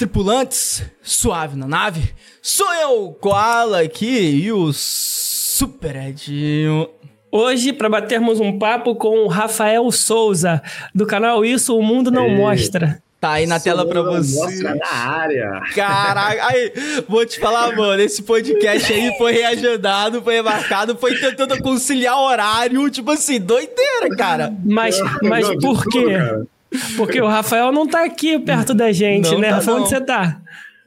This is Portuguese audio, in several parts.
Tripulantes! Suave na nave. Sou eu, Koala aqui e o Super Edinho. Hoje, para batermos um papo com o Rafael Souza, do canal Isso o Mundo Não Ei. Mostra. Tá aí na tela pra você. Mostra na área. Caraca, aí, vou te falar, mano, esse podcast aí foi reagendado, foi remarcado, foi tentando conciliar horário, tipo assim, doideira, cara. Mas, mas por tudo, quê? Porque o Rafael não tá aqui perto da gente, Não né? tá, Rafael, onde você tá?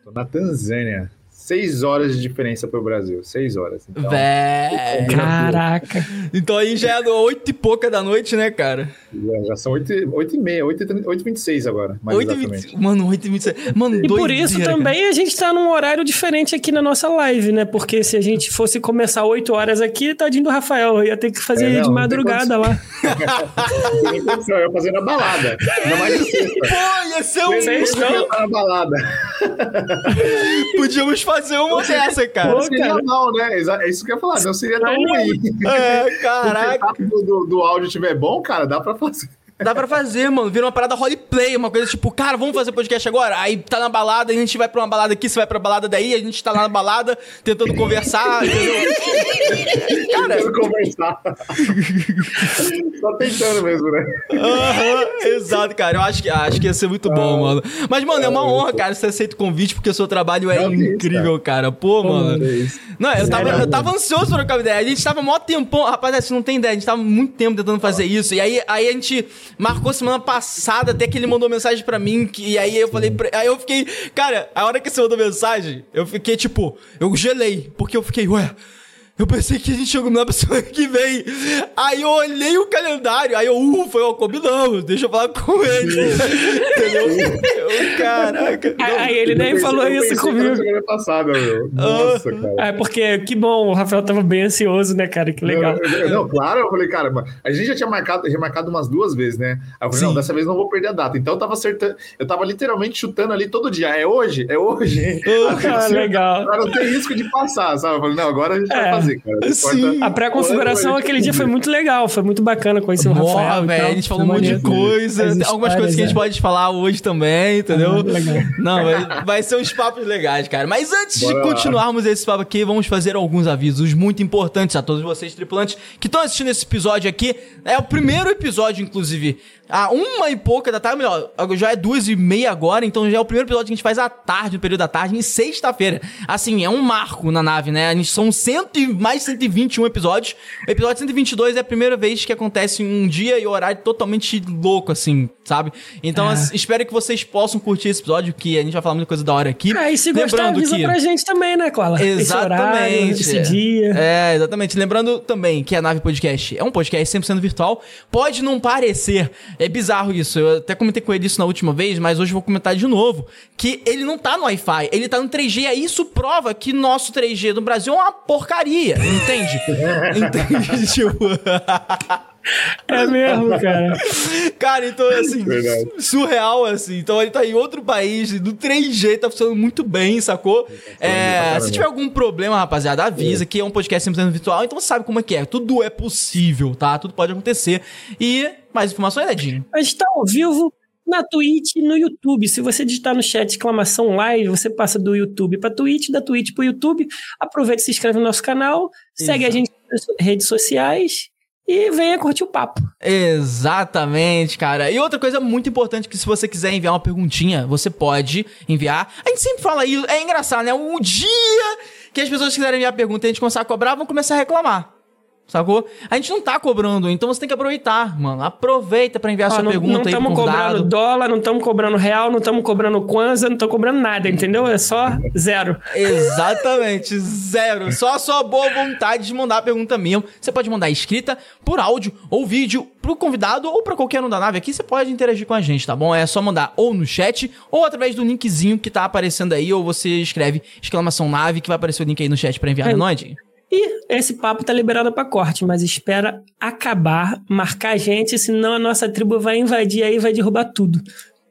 Tô na Tanzânia. Seis horas de diferença pro Brasil. Seis horas. Então, Vé. Caraca. Então aí já é oito e pouca da noite, né, cara? já, já são oito, oito e meia, oito, e- oito e vinte e seis agora, mais Oito e exatamente. vinte- Mano, oito e vinte e seis. Mano, E por isso cara. também a gente tá num horário diferente aqui na nossa live, né? Porque se a gente fosse começar 8 horas aqui, tadinho do Rafael, ia ter que fazer É, não, de madrugada lá. Não condição, eu ia fazer na balada. Ainda mais de sexta. Pô, ia ser um... Estar na balada. Podíamos fazer uma dessa, cara. Não seria cara. mal, né? É isso que eu ia falar. Não seria tão ruim. É, Se o caraca. setup do, do, do áudio estiver bom, cara, dá pra fazer. Dá pra fazer, mano. Vira uma parada roleplay, uma coisa tipo, cara, vamos fazer podcast agora? Aí tá na balada, a gente vai pra uma balada aqui, você vai pra balada daí, a gente tá lá na balada tentando conversar, entendeu? Cara, Tentando conversar. Só tentando mesmo, né? aham, exato, cara. Eu acho que, acho que ia ser muito bom, mano. Mas, mano, é uma honra, cara, você aceita o convite, porque o seu trabalho é Não, que isso, incrível, cara. Pô, mano. É. Não, eu tava, eu tava ansioso pra trocar uma ideia. A gente tava mó tempão. Rapaz, você não tem ideia. A gente tava muito tempo tentando fazer isso. E aí, aí a gente marcou semana passada, até que ele mandou mensagem pra mim. Que, e aí eu falei. Pra, aí eu fiquei. Cara, a hora que você mandou mensagem, eu fiquei tipo. Eu gelei. Porque eu fiquei, ué. Eu pensei que a gente combinar pra semana que vem. Aí eu olhei o calendário. Aí eu, ufa, eu combinamos. Deixa eu falar com ele. Entendeu? Eu, caraca. Aí- Aí ele nem pensei- falou isso pensei comigo. na semana passada, meu. Nossa, cara. É, porque que bom, o Rafael tava bem ansioso, né, cara? Que legal. Não, eu- não, claro, eu falei, cara, mas a gente já tinha marcado, remarcado umas duas vezes, né? Aí eu falei, Sim. não, dessa vez não vou perder a data. Então eu tava acertando, eu tava literalmente chutando ali todo dia. É hoje? É hoje? Ah, legal. Agora não tem risco de passar, sabe? Eu falei, não, agora a gente É. vai fazer, cara. Sim. A pré-configuração aquele dia foi muito legal, foi muito bacana conhecer o Porra, Rafael. velho, a gente falou um monte de coisa. As algumas coisas que a gente histórias, pode falar hoje também, entendeu? Ah. Não, vai, vai ser uns papos legais, cara. Mas antes Bora de lá. continuarmos esse papo aqui, vamos fazer alguns avisos muito importantes a todos vocês, tripulantes, que estão assistindo esse episódio aqui. É o primeiro episódio, inclusive. A uma e pouca da tarde, melhor, já é duas e meia agora, então já é o primeiro episódio que a gente faz à tarde, no período da tarde, em sexta-feira. Assim, é um marco na nave, né? A gente são cento e, mais de 121 episódios. O episódio 122 é a primeira vez que acontece um dia e horário totalmente louco, assim, sabe? Então, É. espero que vocês possam curtir esse episódio, que a gente vai falar muita coisa da hora aqui. Ah, e se gostar, Lembrando avisa que... pra gente também, né, Cola? Esse horário, Exatamente. esse dia. É, exatamente. Lembrando também que a Nave Podcast é um podcast 100% virtual. Pode não parecer, é bizarro isso. Eu até comentei com ele isso na última vez, mas hoje eu vou comentar de novo. Que ele não tá no Wi-Fi, ele tá no 3G. Aí isso prova que nosso 3G do Brasil é uma porcaria, entende? entende? Tipo. É mesmo, cara. Cara, então assim, Verdade. surreal, assim. Então ele tá em outro país, no 3G, tá funcionando muito bem, sacou? É, caramba. se tiver algum problema, rapaziada, avisa que é um podcast 100% virtual, então você sabe como é que é. Tudo é possível, tá? Tudo pode acontecer. E mais informações, Edinho? A gente tá ao vivo na Twitch e no YouTube. Se você digitar no chat exclamação live, você passa do YouTube pra Twitch, da Twitch pro YouTube. Aproveita e se inscreve no nosso canal, segue a gente nas redes sociais e venha curtir o papo. Exatamente, cara. E outra coisa muito importante que se você quiser enviar uma perguntinha, você pode enviar. A gente sempre fala isso, é engraçado, né? O dia que as pessoas quiserem enviar pergunta e a gente começar a cobrar, vão começar a reclamar. Sacou? A gente não tá cobrando, então você tem que aproveitar, mano. Aproveita pra enviar Ó, sua não pergunta aí pro estamos cobrando dólar, não estamos cobrando real, não estamos cobrando Kwanza, não estamos cobrando nada, entendeu? É só zero. Exatamente, zero. Só a sua boa vontade de mandar a pergunta mesmo. Você pode mandar escrita por áudio ou vídeo pro convidado ou pra qualquer um da nave aqui. Você pode interagir com a gente, tá bom? É só mandar ou no chat ou através do linkzinho que tá aparecendo aí, ou você escreve exclamação nave que vai aparecer o link aí no chat pra enviar, É. não é, Edinho? E esse papo tá liberado pra corte, mas espera acabar, marcar a gente, senão a nossa tribo vai invadir aí e vai derrubar tudo.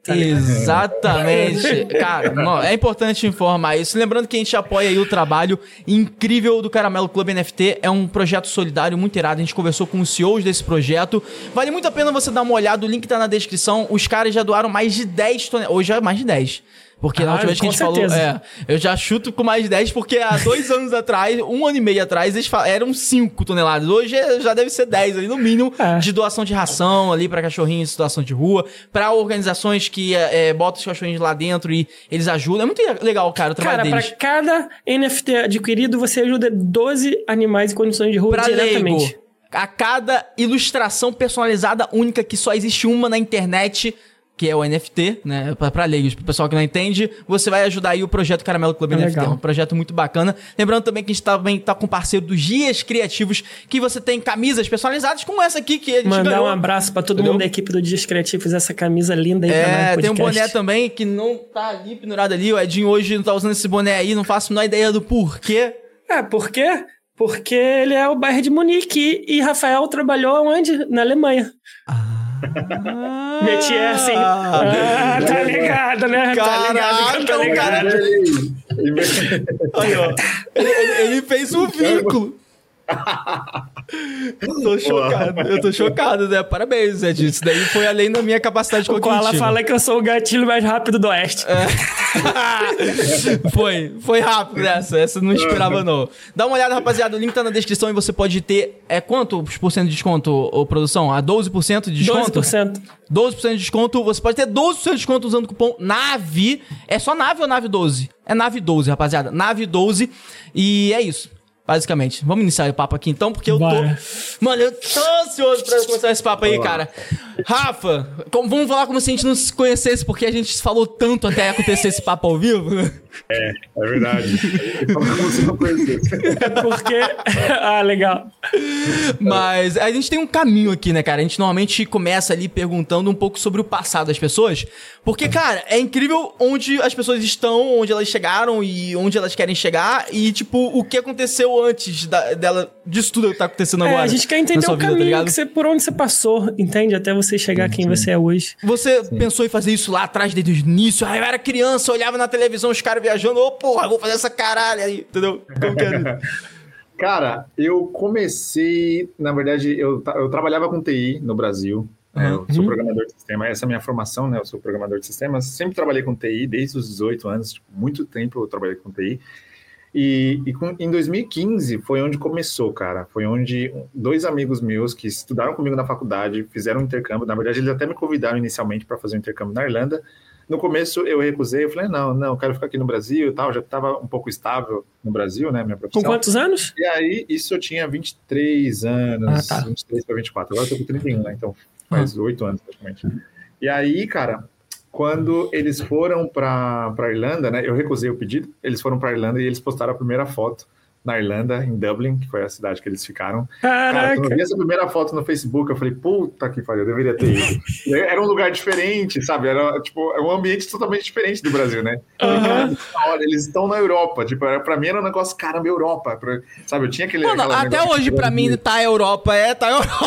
Tá? Exatamente. Cara, não, é importante informar isso. Lembrando que a gente apoia aí o trabalho incrível do Caramelo Club NFT. É um projeto solidário muito irado. A gente conversou com os CEOs desse projeto. Vale muito a pena você dar uma olhada. O link tá na descrição. Os caras já doaram mais de 10 toneladas. Hoje é mais de 10. Porque na Ah, última vez que a gente falou, certeza. é, eu já chuto com mais 10, porque há dois anos atrás, um ano e meio atrás, eles fa- eram 5 toneladas. Hoje é- já deve ser 10 ali, no mínimo, É. de doação de ração ali pra cachorrinhos em situação de rua, pra organizações que é, é, botam os cachorrinhos lá dentro e eles ajudam. É muito legal, cara, o trabalho Cara, pra deles. cada NFT adquirido, você ajuda 12 animais em condições de rua Pra diretamente. leigo, a cada ilustração personalizada única que só existe uma na internet, que é o NFT, né? Pra, pra leigos, pro pessoal que não entende, você vai ajudar aí o projeto Caramelo Club É NFT. legal. É um projeto muito bacana. Lembrando também que a gente também tá com parceiro dos Dias Criativos, que você tem camisas personalizadas, como essa aqui que a gente Mandar ganhou. um abraço pra todo Entendeu? mundo da equipe do Dias Criativos, essa camisa linda aí É, tem um boné também que não tá ali pendurado ali. O Edinho hoje não tá usando esse boné aí, não faço a menor ideia do porquê. É, por quê? Porque ele é o bairro de Munique e Rafael trabalhou onde? Na Alemanha. Meti essa, hein? Ah, tá ligado, né? tá ligado tô Caraca, o ligado. cara- Ele- Aí, ó. Ele, ele- ele fez um vínculo. Tô chocado, eu tô chocado, né? Parabéns, Zé. Isso daí foi além da minha capacidade O Koala cognitiva. fala que eu sou o gatilho mais rápido do Oeste. É. foi, foi rápido essa. Essa eu não esperava, não. Dá uma olhada, rapaziada. O link tá na descrição e você pode ter. É quanto por cento de desconto, ô, produção? A 12% de desconto? 12%. 12% de desconto. Você pode ter 12% de desconto usando o cupom NAVE. É só NAVE ou NAVE 12? É NAVE 12, rapaziada. NAVE 12. E é isso. Basicamente. Vamos iniciar o papo aqui então, porque eu Bora. tô. Mano, eu tô ansioso pra começar esse papo aí, cara. Rafa, como- vamos falar como se a gente não se conhecesse, porque a gente falou tanto até acontecer esse papo ao vivo. né? É verdade. Como se não conhecesse. Porque. ah, legal. Mas a gente tem um caminho aqui, né, cara? A gente normalmente começa ali perguntando um pouco sobre o passado das pessoas. Porque, cara, é incrível onde as pessoas estão, onde elas chegaram e onde elas querem chegar. E, tipo, o que aconteceu antes da- dela, disso tudo que tá acontecendo É, agora. a gente quer entender o vida, tá caminho que você, por onde você passou, entende? Até você chegar quem você é hoje. Você pensou em fazer isso lá atrás, desde o início? Ah, eu era criança, eu olhava na televisão os caras viajando. Ô, porra, vou fazer essa caralho aí, entendeu? Como que é? Cara, eu comecei, na verdade, eu, eu trabalhava com TI no Brasil. né? Eu sou Uhum. programador de sistema, essa é a minha formação, né? Eu sou programador de sistemas. Sempre trabalhei com TI desde os 18 anos, tipo, muito tempo eu trabalhei com TI. E, e com- em 2015 foi onde começou, cara. Foi onde dois amigos meus que estudaram comigo na faculdade fizeram um intercâmbio. Na verdade, eles até me convidaram inicialmente para fazer um intercâmbio na Irlanda. No começo eu recusei, eu falei, não, não, eu quero ficar aqui no Brasil e tal. Já estava um pouco estável no Brasil, né? Minha Com profissão. quantos anos? E aí, isso eu tinha 23 anos, Ah, tá. 23 para 24. Agora eu tô com 31, né? Então faz oito anos praticamente. E aí, cara, quando eles foram para para Irlanda, né? Eu recusei o pedido. Eles foram para Irlanda e eles postaram a primeira foto na Irlanda, em Dublin, que foi a cidade que eles ficaram. Cara, Caraca. quando eu vi essa primeira foto no Facebook, eu falei, puta que pariu, eu deveria ter ido. Era um lugar diferente, sabe? Era, tipo, é um ambiente totalmente diferente do Brasil, né? Aham. Olha, eles estão na Europa. Tipo, pra mim era um negócio, caramba, Europa. Pra- sabe, eu tinha aquele. Mano, aquela até hoje, pra mim, tá Europa. É, tá Europa.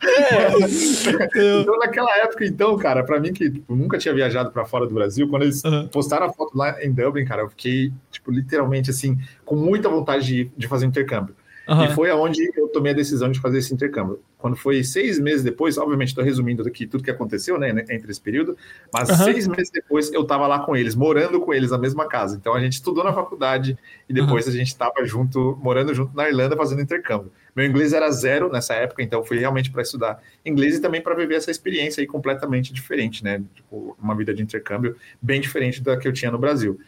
É, não. então, naquela época, então, cara, pra mim que tipo, nunca tinha viajado pra fora do Brasil, quando eles Uhum. postaram a foto lá em Dublin, cara, eu fiquei, tipo, literalmente assim, com muita vontade de, de fazer intercâmbio. E foi aonde eu tomei a decisão de fazer esse intercâmbio. Quando foi seis meses depois, obviamente estou resumindo aqui tudo que aconteceu, né, entre esse período, mas Aham. seis meses depois eu estava lá com eles, morando com eles na mesma casa. Então a gente estudou na faculdade e depois a gente estava junto, morando junto na Irlanda fazendo intercâmbio. Meu inglês era zero nessa época, então fui realmente para estudar inglês e também para viver essa experiência aí completamente diferente, né? Tipo, uma vida de intercâmbio bem diferente da que eu tinha no Brasil.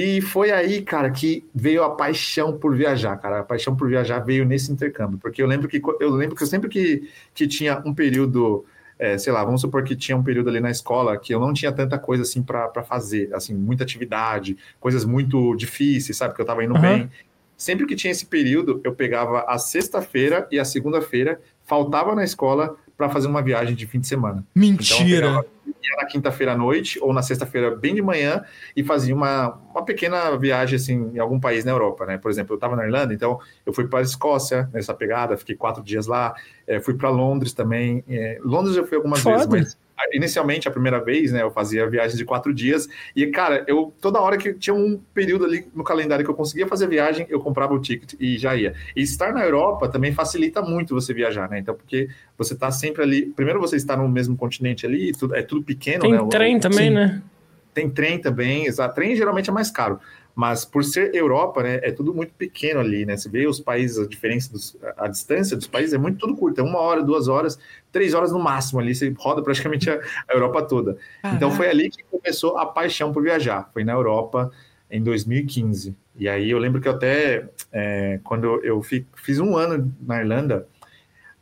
E foi aí, cara, que veio a paixão por viajar, cara. A paixão por viajar veio nesse intercâmbio, porque eu lembro que eu lembro que eu sempre que, que tinha um período, é, sei lá, vamos supor que tinha um período ali na escola que eu não tinha tanta coisa assim para fazer, assim, muita atividade, coisas muito difíceis, sabe? Que eu tava indo Aham. bem. Sempre que tinha esse período, eu pegava a sexta-feira e a segunda-feira, faltava na escola para fazer uma viagem de fim de semana. Então, Mentira. ia na quinta-feira à noite ou na sexta-feira bem de manhã e fazia uma, uma pequena viagem assim em algum país na Europa, né? Por exemplo, eu estava na Irlanda, então eu fui para a Escócia nessa pegada, fiquei quatro dias lá, eh, fui para Londres também. eh, Londres eu fui algumas Foda. vezes, mas inicialmente, a primeira vez, né, eu fazia viagens de quatro dias, e, cara, eu, toda hora que tinha um período ali no calendário que eu conseguia fazer viagem, eu comprava o ticket e já ia. E estar na Europa também facilita muito você viajar, né? Então, porque você tá sempre ali, primeiro você está no mesmo continente ali, tudo, é tudo pequeno, Tem né? trem o- também, sim. né? Tem trem também, exato. Trem geralmente é mais caro. Mas por ser Europa, né, é tudo muito pequeno ali, né? Você vê os países, a diferença, dos, a distância dos países é muito tudo curta. É uma hora, duas horas, três horas no máximo ali. Você roda praticamente a, a Europa toda. Então foi ali que começou a paixão por viajar. Foi na Europa em 2015. E aí eu lembro que eu até, é, quando eu fi- fiz um ano na Irlanda,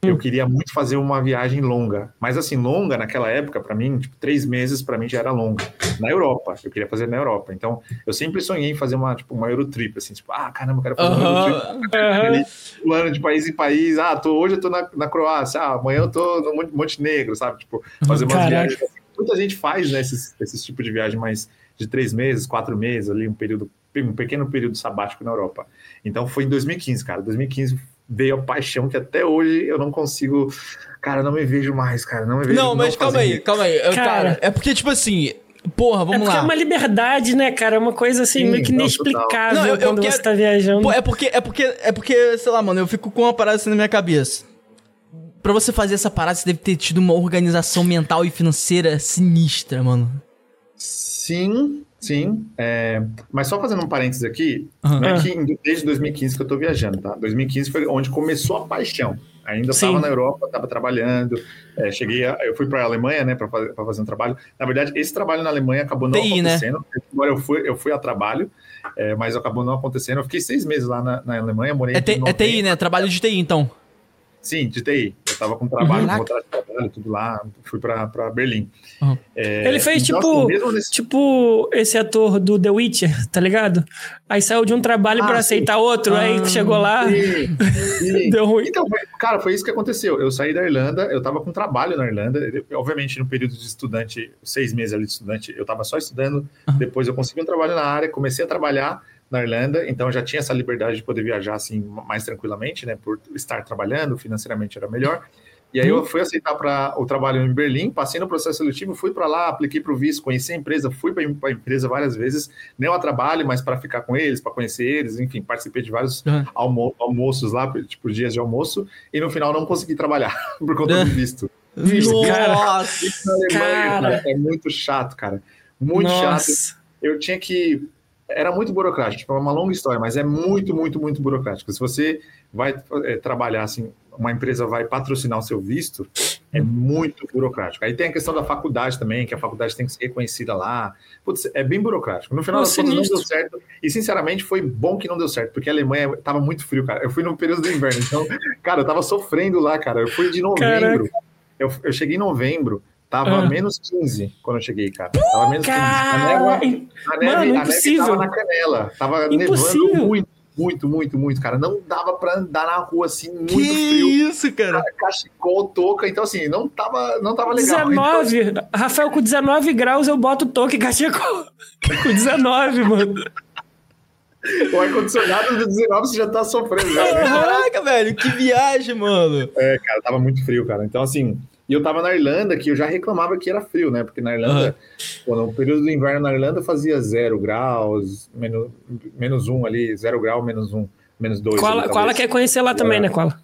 eu queria muito fazer uma viagem longa. Mas assim, longa naquela época, para mim, tipo, três meses para mim já era longa. Na Europa, eu queria fazer na Europa. Então, eu sempre sonhei em fazer uma, tipo, uma Eurotrip, assim, tipo, ah, caramba, eu quero fazer uma Eurotrip. Aham. Aham. Pulando de país em país. Ah, tô, hoje eu tô na, na Croácia, ah, amanhã eu tô no Mon- Montenegro, sabe? Tipo, fazer umas Caraca. viagens. assim. Muita gente faz, né, esses, esses tipos de viagem mais de três meses, quatro meses, ali, um período, um pequeno período sabático na Europa. Então foi em 2015, cara. 2015 veio a paixão que até hoje eu não consigo. Cara, não me vejo mais, cara. Não me vejo Não, mas calma fazendo aí, calma aí. Eu, Cara. cara, é porque, tipo assim, porra, É vamos porque lá. é uma liberdade, né, cara? É uma coisa assim, Sim, meio que não, inexplicável. Não, eu- eu quando quero- você tá viajando. Pô, é porque, é porque, é porque, sei lá, mano, eu fico com uma parada assim na minha cabeça. Pra você fazer essa parada, você deve ter tido uma organização mental e financeira sinistra, mano. Sim, sim. É, Mas só fazendo um parênteses aqui, Aham. não é Ah. que em- desde 2015 que eu tô viajando, tá? 2015 foi onde começou a paixão. Ainda estava na Europa, estava trabalhando. é, cheguei, a- eu fui para a Alemanha, né, para fazer, pra fazer um trabalho. Na verdade, esse trabalho na Alemanha acabou não TI, né? acontecendo. Agora eu fui, eu fui a trabalho, é, mas acabou não acontecendo. Eu fiquei seis meses lá na, na Alemanha, morei É, de T- é TI, né? Trabalho de TI, então. Sim, de TI. Eu tava com trabalho, Caraca. com contrato de trabalho, tudo lá. Fui para Berlim. Uhum. É, Ele fez então, tipo, assim, nesse- tipo esse ator do The Witcher, tá ligado? Aí saiu de um trabalho Ah, sim. aceitar outro, Ah. aí chegou lá, Sim, sim. deu ruim. Então, cara, foi isso que aconteceu. Eu saí da Irlanda, eu tava com trabalho na Irlanda. Obviamente, no período de estudante, seis meses ali de estudante, eu tava só estudando. Depois eu consegui um trabalho na área, comecei a trabalhar na Irlanda, então eu já tinha essa liberdade de poder viajar assim mais tranquilamente, né? Por estar trabalhando, financeiramente era melhor. E aí eu fui aceitar para o trabalho em Berlim, passei no processo seletivo, fui para lá, apliquei para o visto, conheci a empresa, fui para a empresa várias vezes, não a trabalho, mas para ficar com eles, para conhecer eles, enfim, participei de vários Uhum. almo almoços lá, tipo dias de almoço, e no final não consegui trabalhar por conta do visto. Visto, cara. Nossa! Na Alemanha, Cara. cara, é muito chato, cara. Muito chato Nossa. eu tinha que. Era muito burocrático, tipo, é uma longa história, mas é muito, muito, muito burocrático. Se você vai é, trabalhar assim, uma empresa vai patrocinar o seu visto, é muito burocrático. Aí tem a questão da faculdade também, que a faculdade tem que ser reconhecida lá. Putz, é bem burocrático. No final Pô, das contas não deu certo. E sinceramente foi bom que não deu certo, porque a Alemanha tava muito frio, cara. Eu fui no período do inverno, então, cara, eu tava sofrendo lá, cara. Eu fui de novembro. Eu, eu cheguei em novembro. Tava Ah. menos 15 quando eu cheguei, cara. Tava menos 15. A Cara, négua- a neve, Mano, a neve tava na canela. Tava Impossível. nevando muito, muito, muito, muito, cara. Não dava pra andar na rua assim, muito Que frio. isso, cara? Cachecol, touca. Então, assim, não tava, não tava legal. 19, Rafael, com 19 graus eu boto o toque e cachecol. Com 19, mano. Então, o ar-condicionado do 19 você já tá sofrendo. Né? Caraca, velho, que viagem, mano. É, cara, tava muito frio, cara. Então, assim, e eu tava na Irlanda, que eu já reclamava que era frio, né? Porque na Irlanda, pô, no período do inverno na Irlanda fazia zero graus, menos, menos um ali, zero grau, menos um, menos dois. Koala, ali, quer conhecer lá também, né, Koala?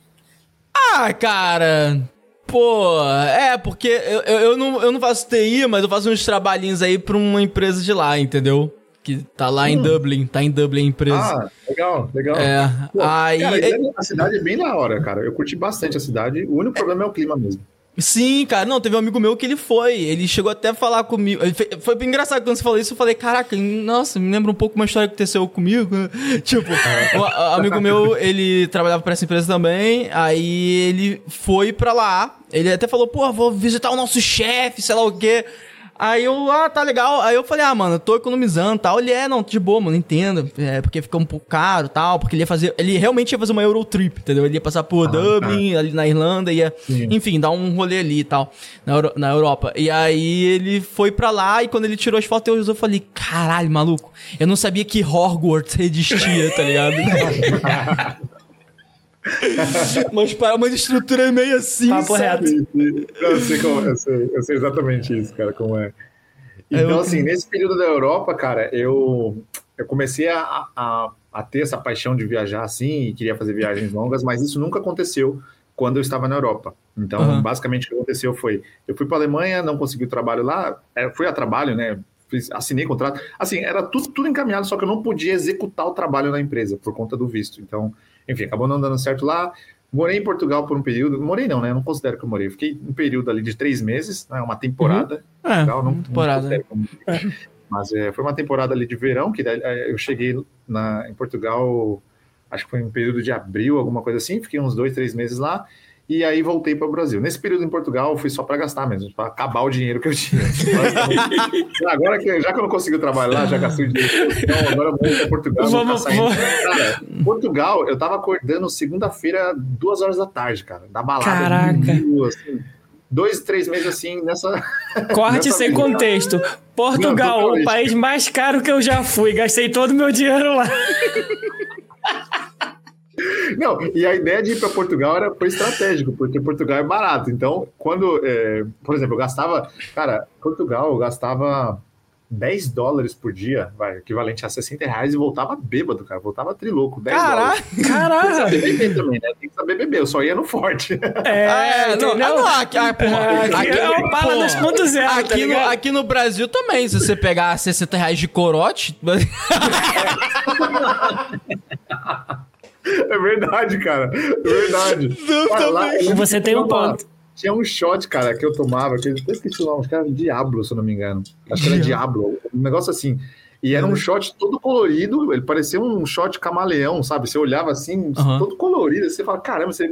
Ah, cara. Pô, é, porque eu, eu, eu não, eu não faço TI, mas eu faço uns trabalhinhos aí pra uma empresa de lá, entendeu? Que tá lá em Dublin, tá em Dublin a empresa. Ah, legal, legal. é, Pô, aí... Cara, a cidade é bem da hora, cara. Eu curti bastante a cidade. O único problema é o clima mesmo. Sim, cara, não, teve um amigo meu que ele foi, ele chegou até a falar comigo, foi bem engraçado quando você falou isso, eu falei, caraca, nossa, me lembra um pouco uma história que aconteceu comigo, tipo, um a- amigo meu, ele trabalhava pra essa empresa também, aí ele foi pra lá, ele até falou, pô, vou visitar o nosso chefe, sei lá o quê, Aí eu, ah, tá legal. Aí eu falei, ah, mano, eu tô economizando tal. Ele é, não, de boa, mano, entendo. É, porque fica um pouco caro tal. Porque ele ia fazer. Ele realmente ia fazer uma Eurotrip, entendeu? Ele ia passar por Dublin, ali na Irlanda, ia, Sim. enfim, dar um rolê ali e tal, na, Euro- na Europa. E aí ele foi pra lá e quando ele tirou as fotos, eu, eu falei, caralho, maluco, eu não sabia que Hogwarts existia, tá ligado? Mas para uma estrutura meio assim, Papo sabe? reto. Eu sei, como, eu, sei, eu sei exatamente isso, cara, como é. Então, Eu- assim, nesse período da Europa, cara, eu, eu comecei a, a, a ter essa paixão de viajar assim e queria fazer viagens longas, mas isso nunca aconteceu quando eu estava na Europa. Então, Aham. basicamente, o que aconteceu foi: eu fui para a Alemanha, não consegui o trabalho lá, é, fui a trabalho, né? Fiz, assinei contrato. Assim, era tudo, tudo encaminhado, só que eu não podia executar o trabalho na empresa por conta do visto. Então, enfim, acabou não dando certo lá. Morei em Portugal por um período. Morei não, né? Eu não considero que eu morei. Fiquei um período ali de três meses, né? uma temporada. É, Legal, não, temporada. não considero como- Mas é, foi uma temporada ali de verão, que é, eu cheguei na, em Portugal, acho que foi em período de abril, alguma coisa assim. Fiquei uns dois, três meses lá. E aí voltei para o Brasil. Nesse período em Portugal, eu fui só para gastar mesmo, para acabar o dinheiro que eu tinha. agora que já que eu não consegui trabalhar lá, já gastei o dinheiro. Então agora eu vou para Portugal. vou Vamos- vamos- Cara, Portugal, eu tava acordando segunda-feira, duas horas da tarde, cara, da balada. Caraca. domingo, assim, dois, três meses assim, nessa. Corte Nessa sem vida. contexto. Portugal, Não, o país mais caro que eu já fui. Gastei todo o meu dinheiro lá. Não, e a ideia de ir para Portugal era, foi estratégico, porque Portugal é barato. Então, quando, é, por exemplo, eu gastava, cara, Portugal, eu gastava 10 dólares por dia, vai, equivalente a 60 reais, e voltava bêbado, cara, voltava triloco. 10 dólares. Caraca! Tem que Caraca! saber beber também, né? Tem que saber beber, eu só ia no forte. É, Ah, é, não, ah, não, aqui, ah, porra, É, aqui aqui- é o Pala porra, 2.0, tá no, aqui no Brasil também, se você pegar 60 reais de corote, É verdade, cara. É verdade. Lá, Você tem um ponto. Tinha um shot, cara, que eu tomava, que eu até esqueci o nome, acho que era Diablo, se eu não me engano. Acho que era Diablo, um negócio assim. E era um shot todo colorido, ele parecia um shot camaleão, sabe? Você olhava assim, Aham. todo colorido, você fala, caramba, você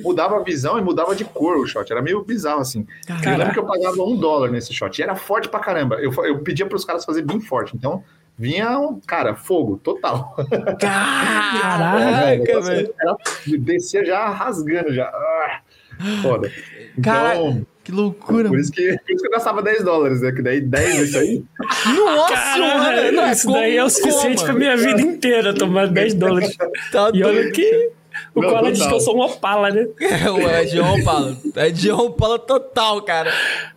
mudava a visão e mudava de cor o shot. Era meio bizarro, assim. Eu lembro Caraca. que eu pagava um dólar nesse shot. E era forte pra caramba. Eu, eu pedia pros caras fazer bem forte. Então, vinha, um, cara, fogo, total. Caraca, velho. Descia já rasgando, já. Ah, foda. Então, Cara, Que loucura, por isso, que, por isso que eu gastava 10 dólares, né? Que daí 10 isso aí. Nossa, Caralho, mano. Não, isso como- daí é o suficiente como, pra minha vida inteira, tomar 10 dólares. Tá E olha que o Não, Cola diz que eu sou um opala, né? É, o Edion Paulo. Edion Paulo total, cara.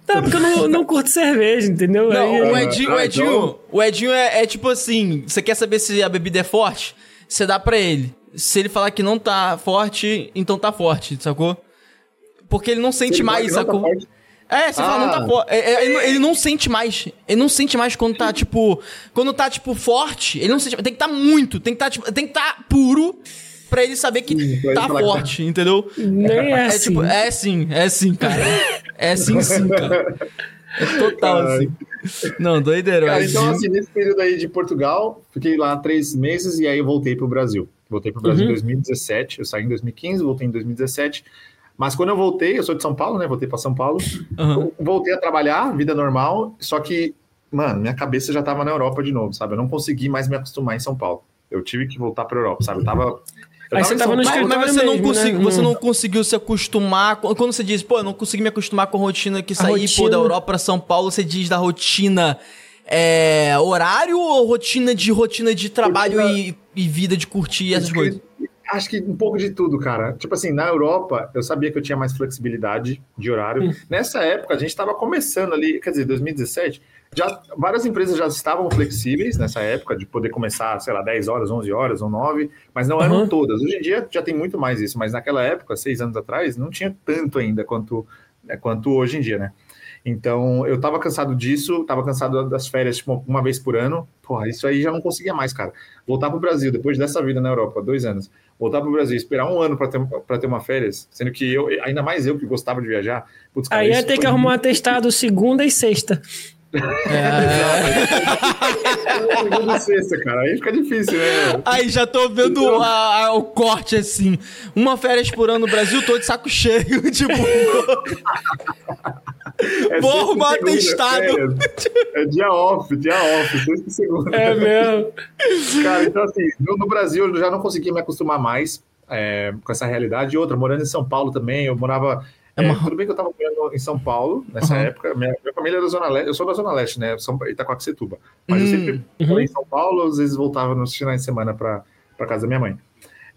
Tá, porque eu não, não curto cerveja, entendeu? Não, Aí- o Edinho, o Ah, Edinho, o Edinho é, é tipo assim: você quer saber se a bebida é forte? Você dá pra ele. Se ele falar que não tá forte, então tá forte, sacou? Porque ele não sente Ele mais, tá sacou? É, você fala, não tá Ah. forte. ele, não- ele não sente mais. Ele não sente mais quando tá, tipo. Quando tá, tipo, forte. Ele não sente. Tem que tá muito. Tem que tá, tipo, tem que tá puro pra ele saber que Sim, tá que tá- forte, entendeu? Nem é, É assim. tipo, é sim, é sim, cara. É sim, sim, cara. É total Caralho. assim. Não, doideira. Cara, mas- então, assim, nesse período aí de Portugal, fiquei lá três meses e aí eu voltei pro Brasil. Voltei pro Brasil em Uhum. 2017. Eu saí em 2015, voltei em 2017. Mas quando eu voltei, eu sou de São Paulo, né? Voltei para São Paulo. Eu voltei a trabalhar, vida normal, só que, mano, minha cabeça já tava na Europa de novo, sabe? Eu não consegui mais me acostumar em São Paulo. Eu tive que voltar pra Europa, sabe? Eu tava. Eu Aí você tava no Mas, Paulo, mas escritório você, não mesmo, consegui- né? você Hum. não conseguiu se acostumar. com- Quando você diz, pô, eu não consegui me acostumar com a rotina que saí, pô, da Europa pra São Paulo, você diz da rotina é, horário ou rotina de rotina de trabalho e, e vida de curtir essas Acho coisas? que- Acho que um pouco de tudo, cara. Tipo assim, na Europa, eu sabia que eu tinha mais flexibilidade de horário. Hum. Nessa época, a gente estava começando ali, quer dizer, 2017, já, várias empresas já estavam flexíveis nessa época, de poder começar, sei lá, 10 horas, 11 horas ou 9, mas não eram Uhum. todas. Hoje em dia já tem muito mais isso, mas naquela época, seis anos atrás, não tinha tanto ainda quanto, né, quanto hoje em dia, né? Então, eu tava cansado disso, tava cansado das férias, tipo, uma vez por ano. Porra, isso aí já não conseguia mais, cara. Voltar pro Brasil, depois dessa vida na Europa, dois anos, voltar pro Brasil, esperar um ano para ter, pra ter uma férias, sendo que eu, ainda mais eu que gostava de viajar, putz, cara, Aí ia ter que arrumar um atestado segunda e sexta. É. Segunda sexta, cara, aí fica difícil, né? Aí já tô vendo a- a- o corte assim. Uma férias por ano no Brasil, tô de saco cheio. Tipo, É Vou arrumar atestado. férias. É dia off, dia off, sexta e segunda. É mesmo. Cara, então assim, no, no Brasil eu já não conseguia me acostumar mais é, com essa realidade. E outra, morando em São Paulo também, eu morava. É é, uma- Tudo bem que eu estava morando em São Paulo nessa Uhum. época. Minha, minha família é da Zona Leste, eu sou da Zona Leste, né? São Itacoaxetuba. Mas Hum, eu sempre uhum. morei em São Paulo, às vezes voltava nos finais de semana para casa da minha mãe.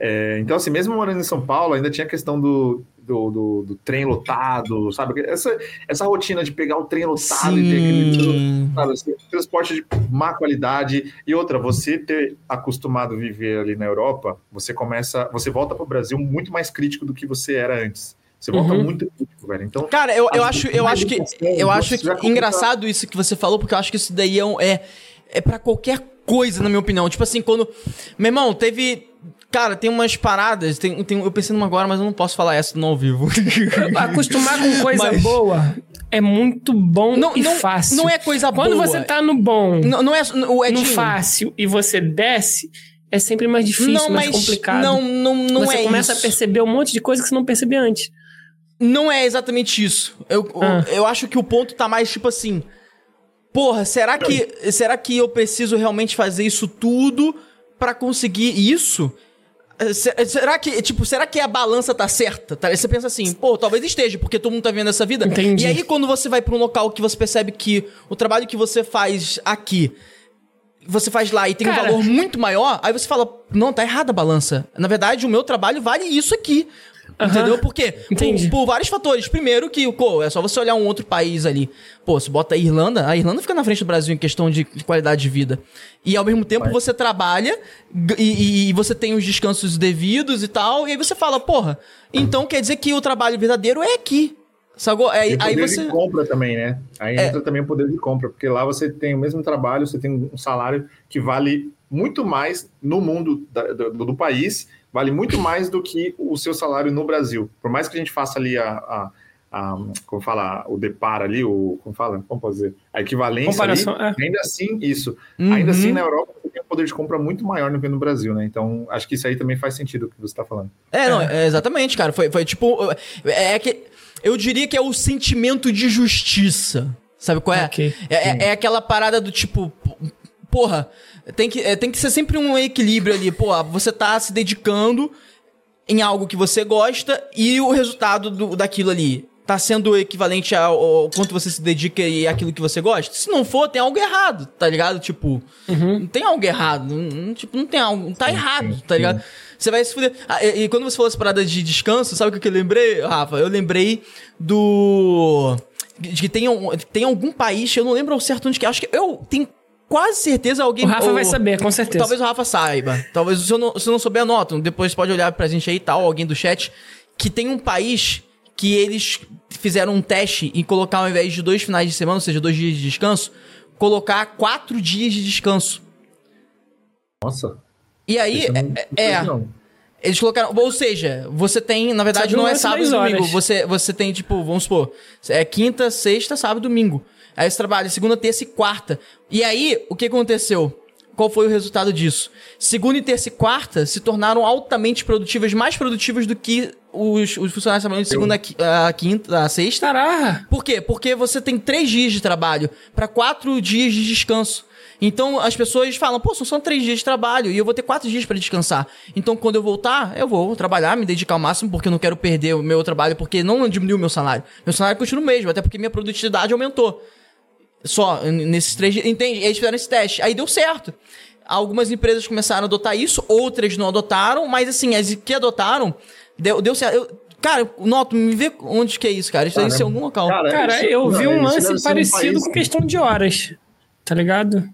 É, então, assim, mesmo morando em São Paulo, ainda tinha a questão do, do, do, do trem lotado, sabe? Essa, essa rotina de pegar o trem lotado Sim. e ter aquele sabe, assim, transporte de má qualidade. E outra, você ter acostumado a viver ali na Europa, você começa, você volta para o Brasil muito mais crítico do que você era antes. Você volta Uhum. muito crítico, velho. Então, Cara, eu, eu acho, eu acho que eu acho você que engraçado isso que você falou, porque eu acho que isso daí é um- é é para qualquer coisa, na minha opinião. Tipo assim, quando meu irmão teve Cara, tem umas paradas, tem, tem, eu pensei numa agora, mas eu não posso falar essa no ao vivo. Acostumar com coisa Mas- boa é muito bom Não, e não, fácil. não é coisa Quando boa. você tá no bom, Não, não é o no Edinho. fácil e você desce, é sempre mais difícil, não, mais mas complicado. não, não, não você é começa isso. a perceber um monte de coisa que você não percebia antes. Não é exatamente isso. Eu, Ah. eu, eu acho que o ponto tá mais tipo assim. Porra, será que, será que eu preciso realmente fazer isso tudo pra conseguir isso? Eh, se- Será que, tipo, será que a balança tá certa? Tá? Você pensa assim, pô, talvez esteja, porque todo mundo tá vendo essa vida. Entendi. E aí, quando você vai pra um local que você percebe que o trabalho que você faz aqui, você faz lá e tem um Cara. valor muito maior, aí você fala, não, tá errada a balança. Na verdade, o meu trabalho vale isso aqui. Entendeu? Por quê? Por, por vários fatores. Primeiro que, pô, é só você olhar um outro país ali. Pô, se bota a Irlanda, a Irlanda fica na frente do Brasil em questão de, de qualidade de vida. E ao mesmo tempo você trabalha e, e você tem os descansos devidos e tal, e aí você fala, porra, então quer dizer que o trabalho verdadeiro é aqui. Sacou? É, E Aí, o aí poder você. de compra também, né? Aí É. entra também o poder de compra, porque lá você tem o mesmo trabalho, você tem um salário que vale muito mais no mundo da- do, do país, vale muito mais do que o seu salário no Brasil. Por mais que a gente faça ali a, a, a- como fala, o deparo ali, o, como fala, como posso dizer, a equivalência Comparação, ali, é. ainda assim, isso. Uhum. Ainda assim, na Europa, você tem um poder de compra muito maior do que no Brasil, né? Então, acho que isso aí também faz sentido o que você está falando. É, não, é, exatamente, cara. Foi, foi tipo. É que. Eu diria que é o sentimento de justiça. Sabe qual é? Ok. É, é- é aquela parada do tipo. Porra, tem que, é, tem que ser sempre um equilíbrio ali. Pô, você tá se dedicando em algo que você gosta e o resultado do, daquilo ali tá sendo equivalente ao, ao quanto você se dedica e aquilo que você gosta. Se não for, tem algo errado, tá ligado? Tipo, não tem algo errado. Não, não- tipo, não tem algo. Tá errado, tá ligado? Você vai se fuder. Ah, e, e quando você falou essa parada de descanso, sabe o que eu lembrei, Rafa? Eu lembrei do. De que tem, um- tem algum país, eu não lembro ao certo onde que é. Acho que eu tenho quase certeza alguém. O Rafa ou- vai saber, com certeza. Talvez o Rafa saiba. Talvez se eu não, se eu não souber, anota. Depois pode olhar pra gente aí e tal, alguém do chat. Que tem um país que eles fizeram um teste em colocar ao invés de dois finais de semana, ou seja, dois dias de descanso, colocar quatro dias de descanso. Nossa. E aí, é, é, não. eles colocaram. Ou seja, você tem, na verdade, não é sábado e 10 horas. domingo. Você, você tem, tipo, vamos supor, é quinta, sexta, sábado e domingo. Aí você trabalha segunda, terça e quarta. E aí, o que aconteceu? Qual foi o resultado disso? Segunda, e terça e quarta se tornaram altamente produtivas, mais produtivas do que os, os funcionários trabalhando de segunda a quinta, a sexta. Caraca! Por quê? Porque você tem três dias de trabalho para quatro dias de descanso. Então as pessoas falam, pô, só são três dias de trabalho e eu vou ter quatro dias para descansar. Então quando eu voltar, eu vou trabalhar, me dedicar ao máximo, porque eu não quero perder o meu trabalho, porque não diminuiu o meu salário. Meu salário continua o mesmo, até porque minha produtividade aumentou. Só nesses três dias. Entende? Eles fizeram esse teste. Aí deu certo. Algumas empresas começaram a adotar isso, outras não adotaram, mas assim, as que adotaram, deu, deu certo. Eu- cara, Noto, me vê onde que é isso, cara. Isso deve ser em algum local. Cara, isso- eu vi não, um lance um parecido país- com questão de horas. Tá ligado?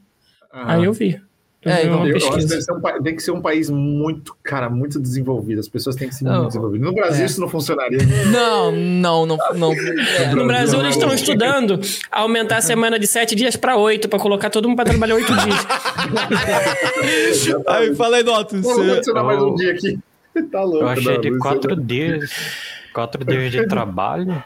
Ah. Aí eu vi. Eu É, vi então, uma Eu acho que pesquisa. deve ser um tem que ser um país muito, cara, muito desenvolvido. As pessoas têm que ser Não. muito desenvolvidas. No Brasil É. isso não funcionaria. Não, não, não, não. É. No Brasil, eles estão estudando aumentar a semana de sete dias pra oito, pra colocar todo mundo pra trabalhar oito dias. Aí, fala aí, Noto. Não, vou adicionar mais um dia aqui. Tá louco. Eu achei não, de quatro dias. Quatro dias de trabalho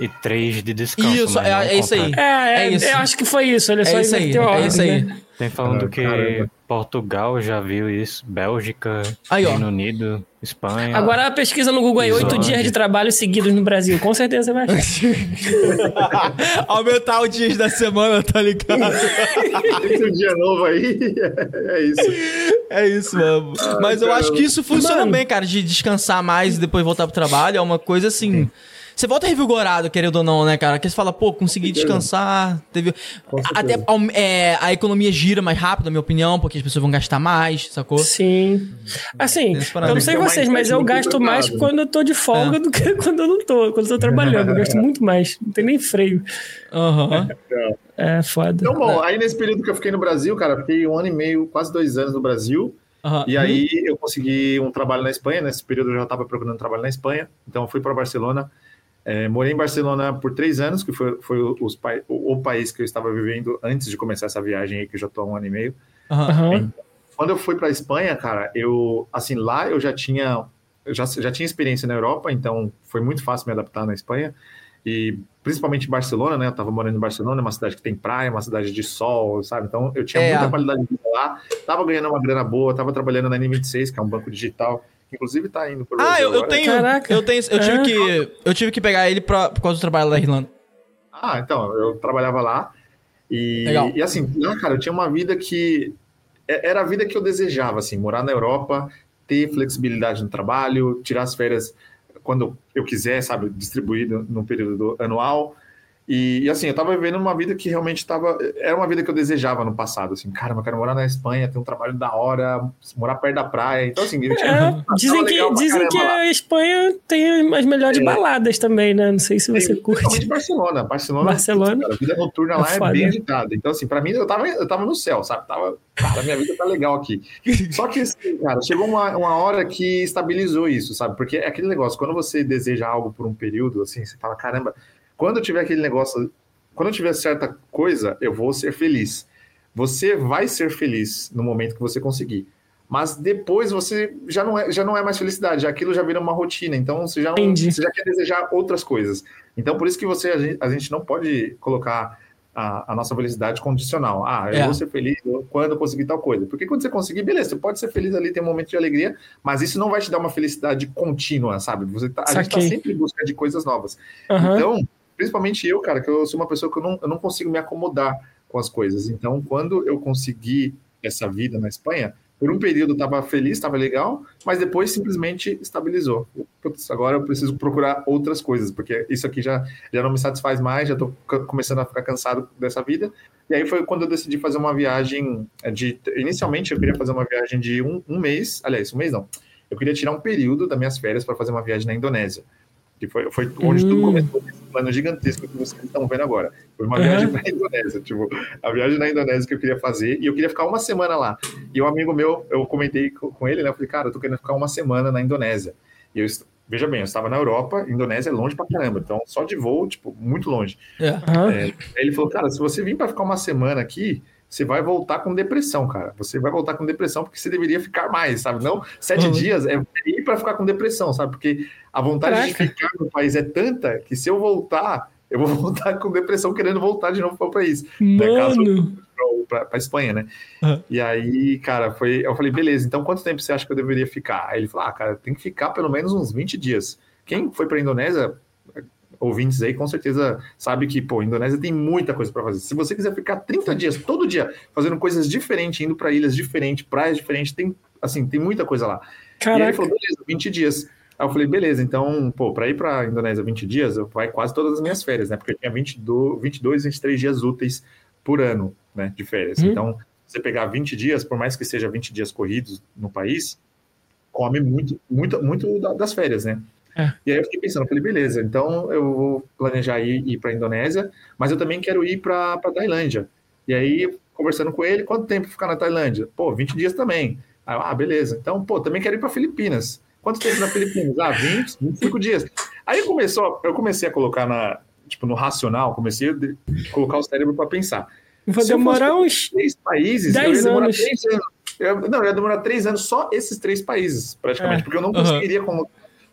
e, três de descanso. Isso, mas é- é isso aí. É, é, É isso. eu acho que foi isso. Ele só É isso aí, é isso aí. né? Tem falando Ah, que caramba. Portugal já viu isso, Bélgica, Aí, ó. Reino Unido, Espanha. Agora a pesquisa no Google aí, oito dias de trabalho seguidos no Brasil. Com certeza vai. Aumentar os dias da semana, tá ligado? Esse um dia novo aí. É isso. É isso, mano. Mas eu acho que isso funciona Mano. bem, cara, de descansar mais e depois voltar pro trabalho. É uma coisa assim. Você volta revigorado, querendo ou não, né, cara? Que você fala, pô, consegui descansar. Teve. Até é, a economia gira mais rápido, na minha opinião, porque as pessoas vão gastar mais, sacou? Sim. Assim, Esse eu não sei um vocês, mas eu gasto mais quando eu tô de folga É. do que quando eu não tô. Quando eu tô trabalhando. Eu gasto muito mais. Não tem nem freio. Aham. É foda. Então, bom, aí nesse período que eu fiquei no Brasil, cara, fiquei um ano e meio, quase dois anos no Brasil. aham. E aí eu consegui um trabalho na Espanha. Nesse período eu já estava procurando trabalho na Espanha. Então eu fui para Barcelona. É, morei em Barcelona por três anos, que foi, foi os o, o país que eu estava vivendo antes de começar essa viagem aí, que eu já estou há um ano e meio. Aham. Quando eu fui para Espanha, cara, eu assim lá eu já tinha eu já, já tinha experiência na Europa, então foi muito fácil me adaptar na Espanha e principalmente em Barcelona, né? Eu tava morando em Barcelona, uma cidade que tem praia, uma cidade de sol, sabe? Então eu tinha É. muita qualidade de vida lá, tava ganhando uma grana boa, tava trabalhando na N26, que é um banco digital, inclusive tá indo por Ah, eu, eu tenho. Caraca. Eu tenho. Eu tive, É. que, eu tive que pegar ele pra, por causa do trabalho da Irlanda. Ah, então, eu trabalhava lá. E, Legal. e assim, lá, cara, eu tinha uma vida que é- era a vida que eu desejava, assim, morar na Europa, ter flexibilidade no trabalho, tirar as férias quando eu quiser, sabe, distribuído num período anual. E, e, assim, eu tava vivendo uma vida que realmente tava. Era uma vida que eu desejava no passado, assim, cara, eu quero morar na Espanha, ter um trabalho da hora, morar perto da praia. Então, assim, eu tinha. É, dizem que, dizem que lá. a Espanha tem as melhores É. baladas também, né? Não sei se você Tem, curte. Principalmente Barcelona. Barcelona, Barcelona. cara, a vida noturna É lá é foda. bem agitada. Então, assim, pra mim, eu tava, eu tava no céu, sabe? Tava, cara, minha vida tá legal aqui. Só que, assim, cara, chegou uma, uma hora que estabilizou isso, sabe? Porque é aquele negócio, quando você deseja algo por um período, assim, você fala, caramba, quando eu tiver aquele negócio, quando eu tiver certa coisa, eu vou ser feliz. Você vai ser feliz no momento que você conseguir. Mas depois você já não é, já não é mais felicidade, já aquilo já vira uma rotina. Então você já, não, você já quer desejar outras coisas. Então por isso que você a gente, a gente não pode colocar a, a nossa felicidade condicional. Ah, eu É. vou ser feliz quando eu conseguir tal coisa. Porque quando você conseguir, beleza, você pode ser feliz ali, ter um momento de alegria, mas isso não vai te dar uma felicidade contínua, sabe? Você tá, a gente tá Saquei. sempre em busca de coisas novas. Aham. Então, principalmente eu, cara, que eu sou uma pessoa que eu não, eu não consigo me acomodar com as coisas. Então, quando eu consegui essa vida na Espanha, por um período estava feliz, estava legal, mas depois simplesmente estabilizou. Putz, agora eu preciso procurar outras coisas, porque isso aqui já, já não me satisfaz mais, já estou começando a ficar cansado dessa vida. E aí foi quando eu decidi fazer uma viagem de. Inicialmente eu queria fazer uma viagem de um, um mês, aliás, um mês não. Eu queria tirar um período das minhas férias para fazer uma viagem na Indonésia. Que foi, foi onde tudo Hum. começou esse plano gigantesco que vocês estão vendo agora. Foi uma Uhum. viagem para a Indonésia, tipo, a viagem na Indonésia que eu queria fazer, e eu queria ficar uma semana lá. E um amigo meu, eu comentei co- com ele, né? Eu falei, cara, eu tô querendo ficar uma semana na Indonésia. E eu, veja bem, eu estava na Europa, Indonésia é longe pra caramba, então só de voo, tipo, muito longe. É. Aham. Aí ele falou, cara, se você vir para ficar uma semana aqui, você vai voltar com depressão, cara. Você vai voltar com depressão porque você deveria ficar mais, sabe? Não, sete Uhum. dias é ir para ficar com depressão, sabe? Porque a vontade de Caraca. ficar no país é tanta que se eu voltar, eu vou voltar com depressão querendo voltar de novo para o país, Mano. para a Espanha, né? Uhum. E aí, cara, foi, eu falei, beleza, então quanto tempo você acha que eu deveria ficar? Aí ele falou, ah, cara, tem que ficar pelo menos uns 20 dias. Quem foi para a Indonésia, ouvintes aí, com certeza sabe que, pô, a Indonésia tem muita coisa para fazer. Se você quiser ficar 30 dias, todo dia, fazendo coisas diferentes, indo para ilhas diferentes, praias diferentes, tem, assim, tem muita coisa lá. E aí ele Caraca. falou, beleza, 20 dias. Aí eu falei, beleza, então, pô, para ir para Indonésia 20 dias, eu- vai quase todas as minhas férias, né? Porque eu tinha 22, 22 23 dias úteis por ano, né, de férias. Uhum. Então, você pegar 20 dias, por mais que seja 20 dias corridos no país, come muito, muito, muito da- das férias, né? É. E aí eu fiquei pensando, falei, beleza, então eu vou planejar ir, ir para a Indonésia, mas eu também quero ir para a Tailândia. E aí, conversando com ele, quanto tempo ficar na Tailândia? Pô, 20 dias também. Aí, eu, ah, beleza. Então, pô, também quero ir para Filipinas. Quanto tempo na Filipinas? Ah, 20, 25 dias. Aí começou, eu comecei a colocar na, tipo, no racional, comecei a colocar o cérebro para pensar. Vou Se demorar uns. Três países, eu ia Dez demorar anos. três anos. Eu, não, eu ia demorar três anos só esses três países, praticamente, É. porque eu não conseguiria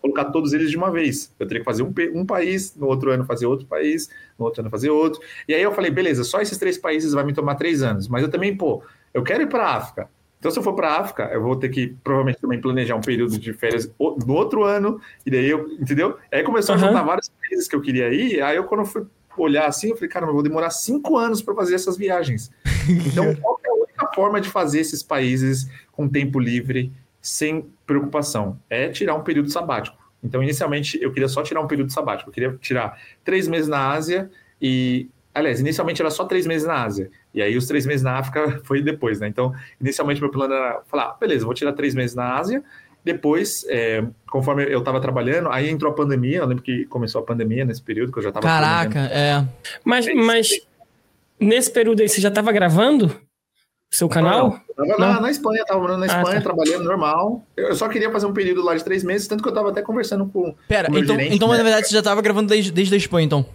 colocar todos eles de uma vez. Eu teria que fazer um, um país, no outro ano fazer outro país, no outro ano fazer outro. E aí eu falei, beleza, só esses três países vai me tomar três anos. Mas eu também, pô, eu quero ir para a África. Então, se eu for para a África, eu vou ter que provavelmente também planejar um período de férias no outro ano, e daí eu, entendeu? Aí começou Aham. a juntar vários países que eu queria ir, aí eu, quando eu fui olhar assim, eu falei, cara, eu vou demorar cinco anos para fazer essas viagens. Então, qual é a única forma de fazer esses países com tempo livre, sem preocupação? É tirar um período sabático. Então, inicialmente, eu queria só tirar um período sabático. Eu queria tirar três meses na Ásia e. Aliás, inicialmente era só três meses na Ásia. E aí, os três meses na África foi depois, né? Então, inicialmente, meu plano era falar: ah, beleza, vou tirar três meses na Ásia. Depois, é, conforme eu estava trabalhando, aí entrou a pandemia. Eu lembro que começou a pandemia nesse período que eu já estava. Caraca, é. Mas, mas nesse período aí, você já estava gravando? Seu canal? Não, tava na, na, Espanha, tava morando na Espanha, ah, tá. trabalhando normal. Eu só queria fazer um período lá de três meses, tanto que eu tava até conversando com. Pera, com então, gerente, então né? na verdade você já tava gravando desde, desde a Espanha, então?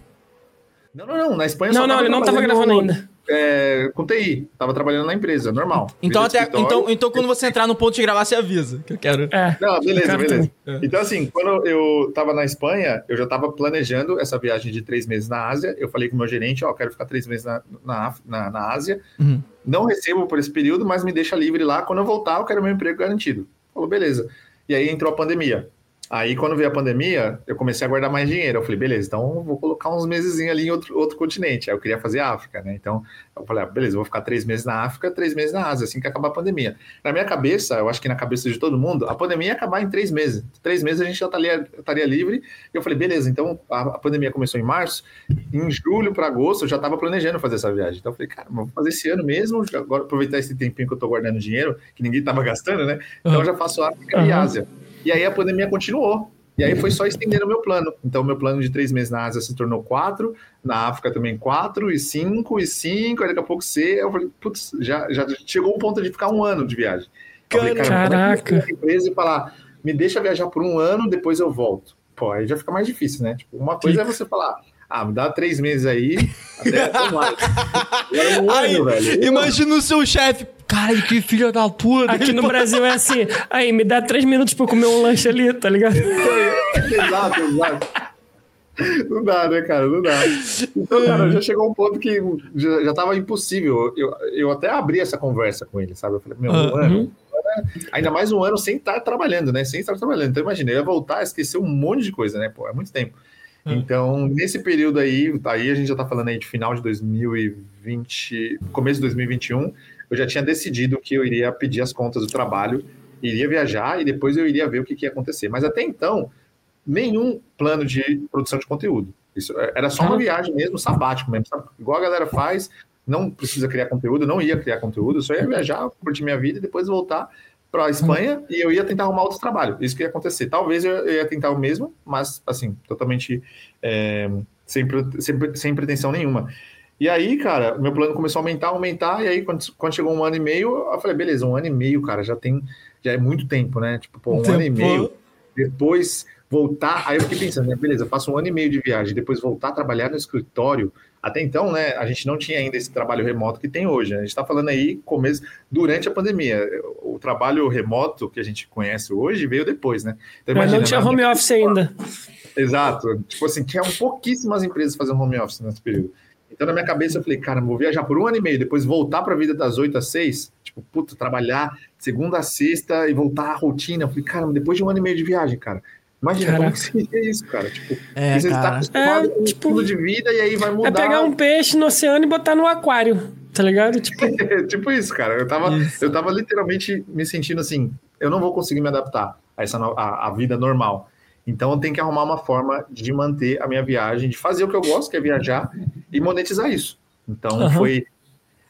Não, não, não. Na Espanha Não, não, ele não tava gravando ainda. É, com TI. Tava trabalhando na empresa, normal. Então, até, então, então quando você entrar no ponto de gravar, você avisa, que eu quero. É. Não, beleza, beleza. É. Então, assim, quando eu tava na Espanha, eu já tava planejando essa viagem de três meses na Ásia. Eu falei com o meu gerente, ó, quero ficar três meses na, na, na, na Ásia. Uhum. Não recebo por esse período, mas me deixa livre lá. Quando eu voltar, eu quero meu emprego garantido. Falou, beleza. E aí entrou a pandemia. Aí, quando veio a pandemia, eu comecei a guardar mais dinheiro. Eu falei, beleza, então vou colocar uns meses ali em outro, outro continente. Aí eu queria fazer África, né? Então, eu falei, ah, beleza, vou ficar três meses na África, três meses na Ásia, assim que acabar a pandemia. Na minha cabeça, eu acho que na cabeça de todo mundo, a pandemia ia acabar em três meses. Três meses a gente já estaria, estaria livre. E eu falei, beleza, então a, a pandemia começou em março. Em julho para agosto, eu já estava planejando fazer essa viagem. Então, eu falei, cara, vou fazer esse ano mesmo, agora aproveitar esse tempinho que eu estou guardando dinheiro, que ninguém estava gastando, né? Então, eu já faço África uhum. e Ásia. E aí a pandemia continuou. E aí foi só estendendo o meu plano. Então, meu plano de três meses na Ásia se tornou quatro, na África também quatro, e cinco, e cinco, aí daqui a pouco C. Eu falei, putz, já, já chegou o ponto de ficar um ano de viagem. Falei, cara, Caraca. Eu empresa e falar, me deixa viajar por um ano, depois eu volto. Pô, aí já fica mais difícil, né? Tipo, uma coisa é você falar, ah, me dá três meses aí, até. Um aí, velho. Imagina o seu chefe, Cara, que filho da puta. Aqui no Brasil é assim. Aí, me dá três minutos pra eu comer um lanche ali, tá ligado? exato, exato. Não dá, né, cara? Não dá. Então, cara, já chegou um ponto que já, já tava impossível. Eu, eu até abri essa conversa com ele, sabe? Eu falei, meu, um uhum. ano. Ainda mais um ano sem estar trabalhando, né? Sem estar trabalhando. Então, imagina, eu ia voltar a esquecer um monte de coisa, né? Pô, é muito tempo. Uhum. Então, nesse período aí, aí a gente já tá falando aí de final de 2020, começo de 2021, eu já tinha decidido que eu iria pedir as contas do trabalho, iria viajar e depois eu iria ver o que, que ia acontecer. Mas até então, nenhum plano de produção de conteúdo. Isso é, era só uma viagem mesmo, sabático mesmo, sabe? igual a galera faz, não precisa criar conteúdo, não ia criar conteúdo, só ia viajar, curtir minha vida e depois voltar para a Espanha e eu ia tentar arrumar outro trabalho. Isso que ia acontecer. Talvez eu ia tentar o mesmo, mas assim, totalmente é, sem, sem, sem pretensão nenhuma. E aí, cara, meu plano começou a aumentar, aumentar, e aí quando, quando chegou um ano e meio, eu falei, beleza, um ano e meio, cara, já tem, já é muito tempo, né? Tipo, pô, um tempo. ano e meio, depois voltar, aí eu fiquei pensando, né, beleza, faço um ano e meio de viagem, depois voltar a trabalhar no escritório, até então, né, a gente não tinha ainda esse trabalho remoto que tem hoje, né? a gente está falando aí começo, durante a pandemia, o trabalho remoto que a gente conhece hoje veio depois, né? Então, imagina, Mas não tinha home office ainda. Exato, tipo assim, tinha pouquíssimas empresas fazendo home office nesse período. Então, na minha cabeça, eu falei, cara, vou viajar por um ano e meio, depois voltar para a vida das oito às seis, tipo, puta, trabalhar segunda a sexta e voltar à rotina. Eu falei, cara, depois de um ano e meio de viagem, cara, imagina Caraca. como que seria isso, cara? Tipo, é, você está acostumado é, com tipo, estilo de vida e aí vai mudar. É pegar um peixe no oceano e botar no aquário, tá ligado? Tipo, tipo isso, cara. Eu tava, eu tava literalmente me sentindo assim, eu não vou conseguir me adaptar a essa a, a vida normal. Então eu tenho que arrumar uma forma de manter a minha viagem, de fazer o que eu gosto, que é viajar, e monetizar isso. Então uhum. foi.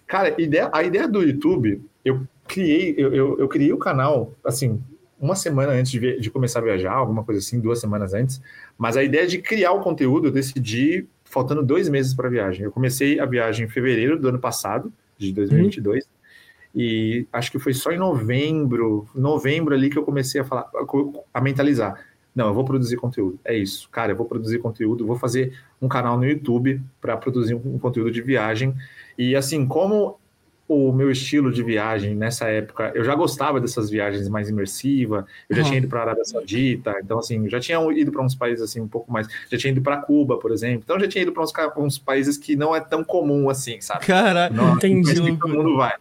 Cara, ideia, a ideia do YouTube, eu criei, eu, eu, eu, criei o canal, assim, uma semana antes de, de começar a viajar, alguma coisa assim, duas semanas antes. Mas a ideia de criar o conteúdo, eu decidi faltando dois meses para a viagem. Eu comecei a viagem em fevereiro do ano passado, de 2022. Uhum. E acho que foi só em novembro, novembro ali que eu comecei a falar, a mentalizar não, eu vou produzir conteúdo. É isso. Cara, eu vou produzir conteúdo, vou fazer um canal no YouTube para produzir um, conteúdo de viagem. E assim, como o meu estilo de viagem nessa época, eu já gostava dessas viagens mais imersivas, eu já uhum. tinha ido para a Arábia Saudita, então assim, já tinha ido para uns países assim um pouco mais, já tinha ido para Cuba, por exemplo, então já tinha ido para uns, uns, países que não é tão comum assim, sabe? Cara, não, entendi. Todo mundo vai.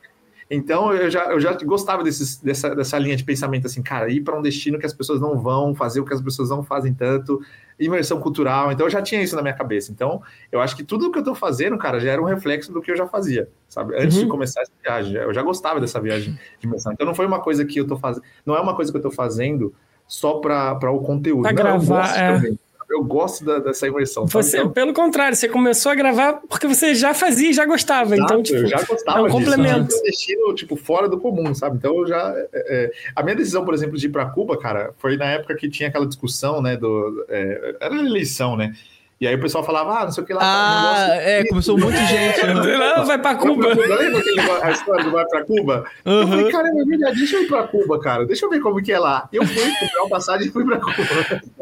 Então eu já, eu já gostava desses, dessa, dessa linha de pensamento assim, cara, ir para um destino que as pessoas não vão, fazer o que as pessoas não fazem tanto, imersão cultural. Então eu já tinha isso na minha cabeça. Então eu acho que tudo o que eu estou fazendo, cara, já era um reflexo do que eu já fazia, sabe? Antes uhum. de começar essa viagem, eu já gostava dessa viagem de imersão. Então não foi uma coisa que eu estou fazendo, não é uma coisa que eu estou fazendo só para o conteúdo. Não, gravar, é. também. Eu gosto da- dessa imersão. Você, Então, pelo contrário, você começou a gravar porque você já fazia e já gostava. Exato, então, tipo, eu já gostava é um disso, complemento. Eu tô destino, tipo, fora do comum, sabe? Então eu já. é, é, a minha decisão, por exemplo, de ir para Cuba, cara, foi na época que tinha aquela discussão, né? Do, é, era eleição, né? E aí o pessoal falava, ah, não sei o que lá. Ah, não gosto é, começou um monte de gente. né? não, vai pra Vai pra Cuba. Lembra aquele a história do vai pra Cuba? Eu Uhum. falei, caramba, é verdade, deixa eu ir pra Cuba, cara. Deixa eu ver como que é lá. Eu fui comprar uma passagem e fui pra Cuba.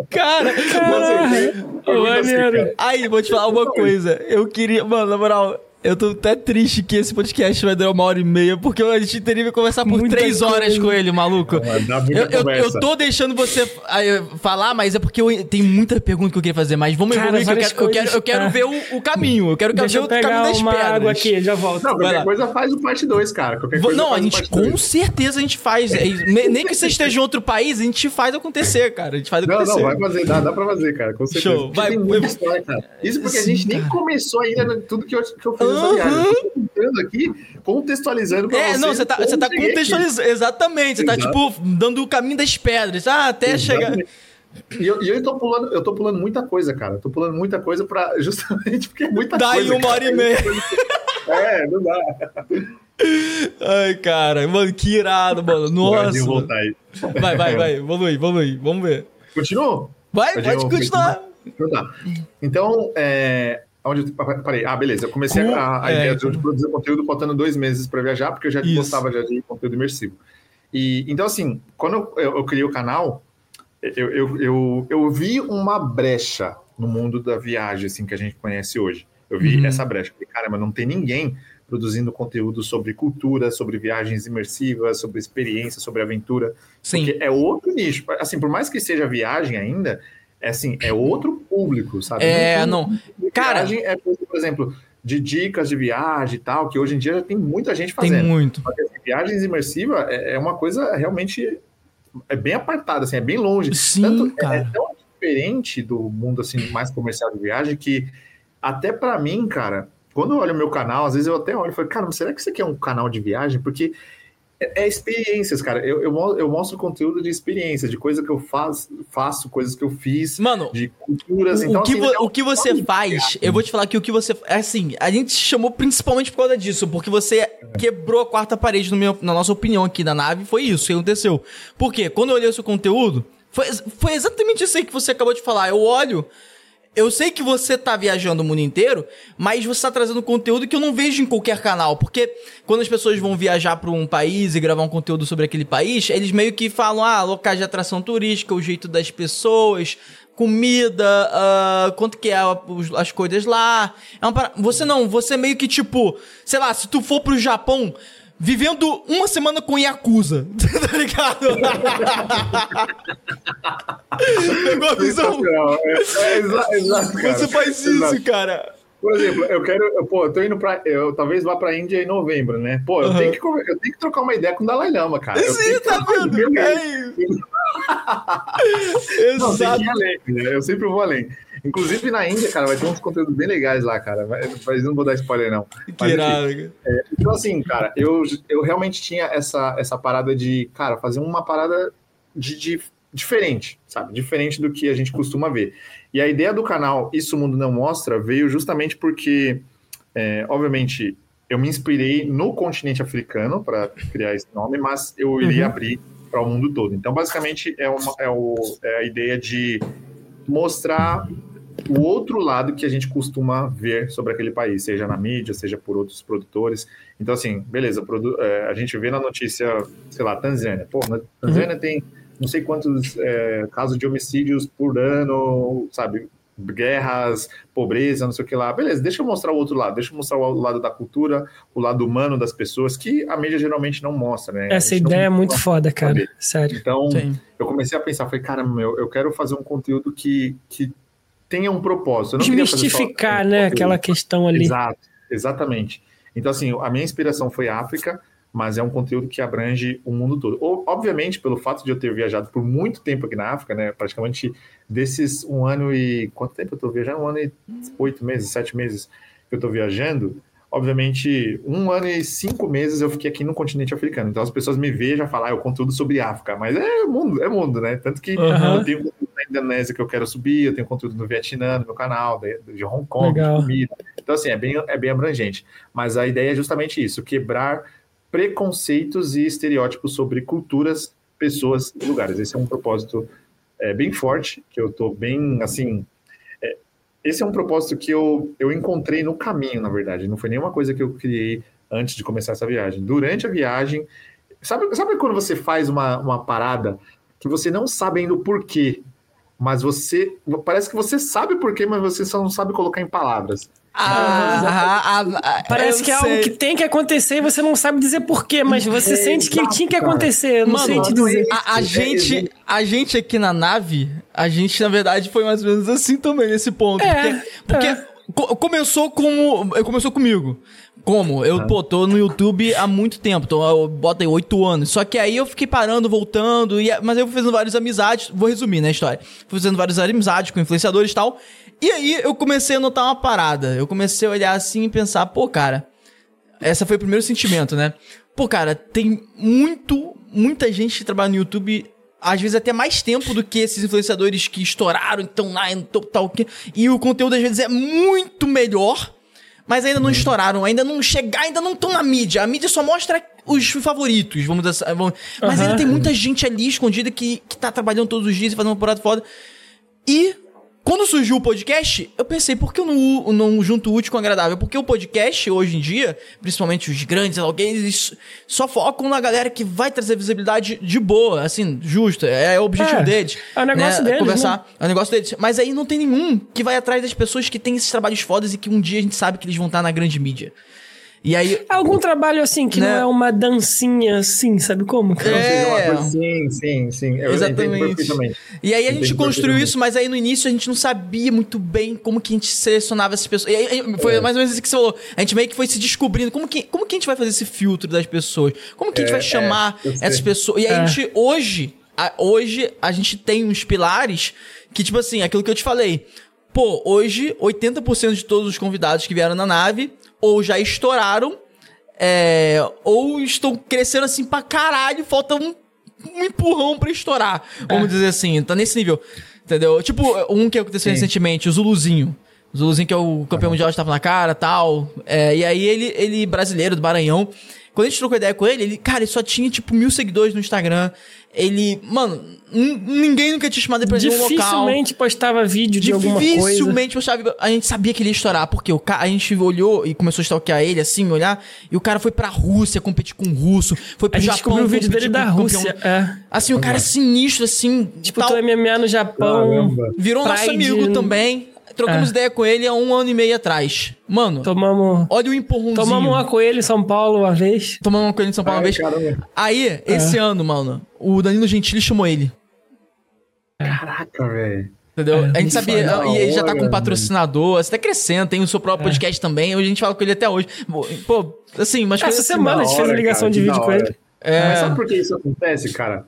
Cara, muito assim, Maneiro. cara. aí, vou te falar uma coisa. Eu queria, mano, na moral, eu tô até triste que esse podcast vai durar uma hora e meia, porque a gente teria que conversar por Muita três horas coisa. com ele, maluco. Eu, eu, eu tô deixando você eu falar, mas é porque eu tenho muita pergunta que eu queria fazer, mas vamos Cara, evoluir, que eu quero, eu quero, eu quero ver o, o caminho. Eu quero, quero Deixa ver eu o caminho das uma pedras. água aqui, já volto. Não, qualquer coisa faz o parte 2, cara. Qualquer coisa não, a gente com dois. certeza a gente faz. É, ne- nem que você esteja em outro país, a gente faz acontecer, cara. A gente faz Não, acontecer. não, vai fazer, dá, dá pra fazer, cara, com certeza. Show, vai, tem muita história, cara. Isso porque a gente nem começou ainda tudo que eu, que eu fiz viagem. Contando aqui, contextualizando pra É, vocês não, você tá, você tá contextualizando. Exatamente, você tá, Exato. tipo, dando o caminho das pedras. Ah, até chegar. E eu, e eu tô pulando, eu tô pulando muita coisa, cara. Eu tô pulando muita coisa pra. Justamente porque é muita Daí coisa. uma hora e meia. É, não dá. Ai, cara, mano, que irado, mano. Nossa. Voltar aí. Vai, vai, vai. Evolui, evolui. Vamos ver. Continuou? Vai, Pode pode ir, continuar. Então tá. Então, é, onde eu pa- parei? Ah, beleza. Eu comecei Com- a, a é, ideia de produzir conteúdo faltando dois meses para viajar, porque eu já Isso. gostava já de conteúdo imersivo. E então, assim, quando eu, eu- eu criei o canal, eu, eu, eu, eu vi uma brecha no mundo da viagem, assim, que a gente conhece hoje. Eu vi Uhum. essa brecha. Falei, caramba, não tem ninguém produzindo conteúdo sobre cultura, sobre viagens imersivas, sobre experiência, sobre aventura. Sim. Porque é outro nicho. Assim, por mais que seja viagem ainda, é assim, é outro público, sabe? É, tem- não. Cara- é coisa, por exemplo, de dicas de viagem e tal, que hoje em dia já tem muita gente Tem fazendo. muito. Mas, assim, viagens imersivas é, é uma coisa realmente é bem apartada, assim, é bem longe. Sim, Tanto é- cara. é tão diferente do mundo assim mais comercial de viagem que até pra mim, cara, quando eu olho o meu canal, às vezes eu até olho e falo, cara, será que isso aqui é um canal de viagem? Porque é, é experiências, cara. Eu, eu, eu mostro conteúdo de experiência, de coisa que eu faz, faço, coisas que eu fiz, Mano, de culturas. o, então, o que, assim, vo- é um- o que você faz, eu vou te falar que o que você. é Assim, a gente te chamou principalmente por causa disso, porque você quebrou a quarta parede, no meu, na nossa opinião aqui da nave. Foi isso que aconteceu. Por quê? Quando eu olhei o seu conteúdo, foi, foi exatamente isso aí que você acabou de falar. Eu olho. Eu sei que você tá viajando o mundo inteiro, mas você tá trazendo conteúdo que eu não vejo em qualquer canal. Porque quando as pessoas vão viajar para um país e gravar um conteúdo sobre aquele país, eles meio que falam, ah, locais de atração turística, o jeito das pessoas, comida, ah, quanto que é as coisas lá. É para- Você não, você meio que tipo, sei lá, se tu for pro Japão, vivendo uma semana com Yakuza, tá ligado? Pegou a visão? Não, é, é exa- exato, cara. Você faz Exato. isso, cara. Por exemplo, eu quero, eu, pô, eu tô indo pra, eu talvez vá pra Índia em novembro, né? Pô, eu, Aham. tenho, que, eu tenho que trocar uma ideia com o Dalai Lama, cara. Eu Sim, tá vendo? É. Não, Exato. que ir além, né? Eu sempre vou além. Inclusive na Índia, cara, vai ter uns conteúdos bem legais lá, cara. Mas não vou dar spoiler, não. Que Mas, enfim, irado, cara. Então, assim, cara, eu, eu realmente tinha essa, essa parada de, cara, fazer uma parada de, de- diferente, sabe? Diferente do que a gente costuma ver. E a ideia do canal Isso o Mundo Não Mostra veio justamente porque, é, obviamente, eu me inspirei no continente africano para criar esse nome, mas eu iria Uhum. abrir para o mundo todo. Então, basicamente, é, uma, é, o, é a ideia de mostrar o outro lado que a gente costuma ver sobre aquele país, seja na mídia, seja por outros produtores. Então, assim, beleza, produ- é, a gente vê na notícia, sei lá, Tanzânia. Pô, na Tanzânia tem não sei quantos é, casos de homicídios por ano, sabe? Guerras, pobreza, não sei o que lá. Beleza, deixa eu mostrar o outro lado, deixa eu mostrar o lado da cultura, o lado humano das pessoas, que a mídia geralmente não mostra, né? Essa ideia é muito foda, cara. Sério. Então, Sim. eu comecei a pensar, falei, cara, meu, eu quero fazer um conteúdo que, que tenha um propósito. Eu só Desmistificar, né? Aquela questão ali. Exato, exatamente. Então, assim, a minha inspiração foi África, mas é um conteúdo que abrange o mundo todo. Ou, obviamente, pelo fato de eu ter viajado por muito tempo aqui na África, né? Praticamente desses um ano e. Quanto tempo eu tô viajando? Um ano e oito meses, sete meses que eu tô viajando. Obviamente, um ano e cinco meses eu fiquei aqui no continente africano. Então as pessoas me veem e já falam, ah, eu conto tudo sobre África. Mas é mundo, é mundo, né? Tanto que Uhum. eu tenho conteúdo na Indonésia que eu quero subir, eu tenho conteúdo no Vietnã, no meu canal, de, de Hong Kong, de Legal. comida. Então, assim, é bem, é bem abrangente. Mas a ideia é justamente isso: quebrar preconceitos e estereótipos sobre culturas, pessoas e lugares. Esse é um propósito é, bem forte, que eu tô bem, assim... esse é um propósito que eu, eu encontrei no caminho, na verdade. Não foi nenhuma coisa que eu criei antes de começar essa viagem. Durante a viagem... Sabe, sabe quando você faz uma, uma parada que você não sabe ainda o porquê, mas você... Parece que você sabe o porquê, mas você só não sabe colocar em palavras. Ah, ah, ah, Parece eu que é sei. algo que tem que acontecer e você não sabe dizer porquê, mas você É, sente que exato, tinha que acontecer. Não Mano, sei te não dizer. A, a gente, a gente aqui na nave, a gente, na verdade, foi mais ou menos assim também, nesse ponto. É, porque porque é. co- começou com. Começou comigo. Como? Eu, pô, tô no YouTube há muito tempo, tô, eu aí oito anos. Só que aí eu fiquei parando, voltando, e, mas eu fui fazendo várias amizades. Vou resumir, né, a história. Fui fazendo várias amizades com influenciadores e tal. E aí eu comecei a notar uma parada. Eu comecei a olhar assim e pensar, pô, cara, essa foi o primeiro sentimento, né? Pô, cara, tem muito, muita gente que trabalha no YouTube, às vezes até mais tempo do que esses influenciadores que estouraram, estão lá, tal, tal, e o conteúdo às vezes é muito melhor, mas ainda não estouraram, ainda não chegaram, ainda não estão na mídia. A mídia só mostra os favoritos, vamos dizer assim. vamos- Mas Aham. ainda tem muita gente ali escondida que, que tá trabalhando todos os dias e fazendo uma parada foda. E quando surgiu o podcast, eu pensei, por que eu não, não junto o útil com agradável? Porque o podcast, hoje em dia, principalmente os grandes, alguém, eles só focam na galera que vai trazer visibilidade de boa, assim, justa. É o objetivo É, deles. é o negócio deles, Conversar, é o negócio deles. Mas aí não tem nenhum que vai atrás das pessoas que têm esses trabalhos fodas e que um dia a gente sabe que eles vão estar na grande mídia. E aí. Algum trabalho assim que Né? não é uma dancinha assim, sabe como? cara? Não seja uma É. coisa- Sim, sim, sim. Eu Exatamente. E aí a gente construiu isso, mas aí no início a gente não sabia muito bem como que a gente selecionava essas pessoas. E aí foi É. mais ou menos isso que você falou. A gente meio que foi se descobrindo como que, como que a gente vai fazer esse filtro das pessoas? Como que a gente É, vai chamar é, essas pessoas? E aí É. a gente, hoje, a- hoje a gente tem uns pilares que, tipo assim, aquilo que eu te falei. Pô, hoje 80% de todos os convidados que vieram na nave ou já estouraram é, ou estão crescendo assim pra caralho, falta um, um empurrão pra estourar, vamos dizer assim, tá nesse nível, entendeu? Tipo, um que aconteceu Sim. recentemente, o Zuluzinho. O Zuluzinho que é o campeão mundial de tava na cara tal, é, e aí ele, ele, brasileiro do Maranhão, quando a gente trocou ideia com ele, ele, cara, ele só tinha tipo mil seguidores no Instagram, ele, mano, ninguém nunca tinha chamado ele pra ir um local. Dificilmente postava vídeo de alguma coisa. Dificilmente sabia, a gente sabia que ele ia estourar, porque o ca- a gente olhou e começou a stalkear ele, assim, olhar, e o cara foi pra Rússia competir com o russo, foi pro A gente Japão. descobriu o vídeo dele da Rússia. É. Assim, o cara é sinistro, assim, Disputou tal. MMA no Japão. Caramba. virou nosso Pride. amigo também. Trocamos É. ideia com ele há um ano e meio atrás. Mano, Tomamos, olha o empurrãozinho. tomamos uma coelho em São Paulo uma vez. Tomamos uma coisa em São Paulo uma Ai, vez. caramba. Aí, esse ano, mano, o Danilo Gentili chamou ele. Caraca, velho. Entendeu? É, a gente sabia, e ele já tá com um patrocinador, você tá crescendo, tem o seu próprio podcast também, hoje a gente fala com ele até hoje. Pô, assim, mas Essa assim, semana a gente fez a hora, ligação cara, de vídeo com ele. É. Mas sabe por que isso acontece, cara?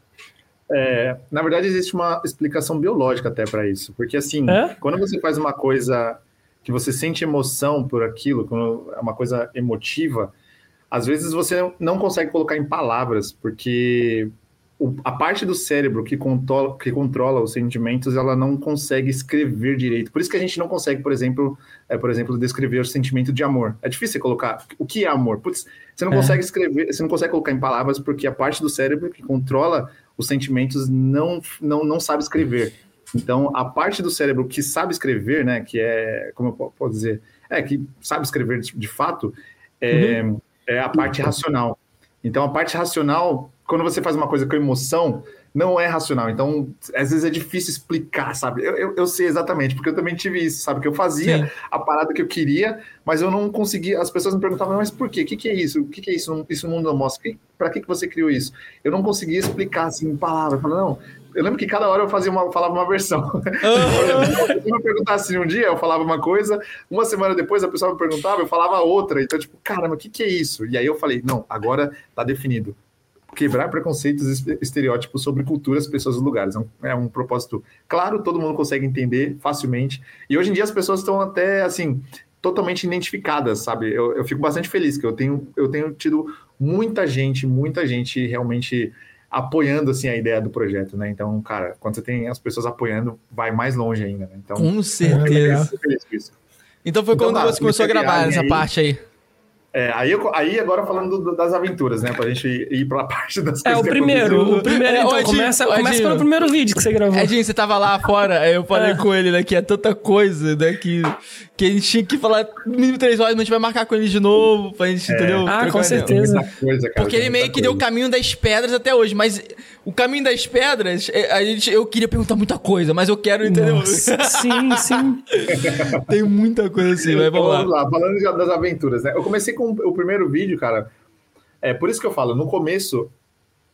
É, na verdade, existe uma explicação biológica até para isso. Porque, assim, É? quando você faz uma coisa que você sente emoção por aquilo, quando é uma coisa emotiva, às vezes você não consegue colocar em palavras, porque a parte do cérebro que controla, que controla os sentimentos, ela não consegue escrever direito. Por isso que a gente não consegue, por exemplo, é, por exemplo, descrever o sentimento de amor. É difícil você colocar o que é amor. Putz, você não É. consegue escrever, você não consegue colocar em palavras porque a parte do cérebro que controla os sentimentos não, não, não sabe escrever. Então, a parte do cérebro que sabe escrever, né, que é, como eu po- posso dizer, é que sabe escrever de, de fato, é, é a parte racional. Então, a parte racional, quando você faz uma coisa com emoção, não é racional. Então, às vezes é difícil explicar, sabe? Eu, eu, eu sei exatamente, porque eu também tive isso, sabe? Que eu fazia Sim. a parada que eu queria, mas eu não conseguia. As pessoas me perguntavam, mas por quê? O que, que é isso? O que, que é isso? Isso o mundo não mostra. Que- Pra que, que você criou isso? Eu não conseguia explicar assim em palavras. Não. Eu lembro que cada hora eu fazia uma, falava uma versão. Exemplo, se eu me perguntasse um dia, eu falava uma coisa, uma semana depois a pessoa me perguntava, eu falava outra. Então, tipo, caramba, o que, que é isso? E aí eu falei, não, agora tá definido. Quebrar preconceitos e este- estereótipos sobre culturas, pessoas e lugares. É um, é um propósito claro, todo mundo consegue entender facilmente. E hoje em dia as pessoas estão até, assim, totalmente identificadas, sabe? Eu, eu fico bastante feliz que eu tenho, eu tenho tido muita gente, muita gente realmente apoiando assim a ideia do projeto, né? Então, cara, quando você tem as pessoas apoiando, vai mais longe ainda, né? Então, Com certeza. Então foi Então quando tá, você começou a gravar essa aí. parte aí. É, aí, eu- aí agora falando do- das aventuras, né? Pra gente ir pra parte das É, coisas o que primeiro. O primeiro, É, então, Edinho, começa, ô, começa Edinho. pelo primeiro vídeo que você gravou. Edinho, você tava lá fora, aí eu falei com ele, né, que é tanta coisa, né, que, que a gente tinha que falar mínimo três horas, mas a gente vai marcar com ele de novo, pra gente, entendeu? Ah, com certeza. Muita coisa, cara, Porque ele meio que deu o coisa. caminho das pedras até hoje, mas o caminho das pedras, é, a gente, eu queria perguntar muita coisa, mas eu quero, entendeu? Nossa, sim, sim. Tem muita coisa assim, mas vamos lá. Vamos lá, falando já das aventuras, né? Eu comecei com o primeiro vídeo, cara. É por isso que eu falo, no começo,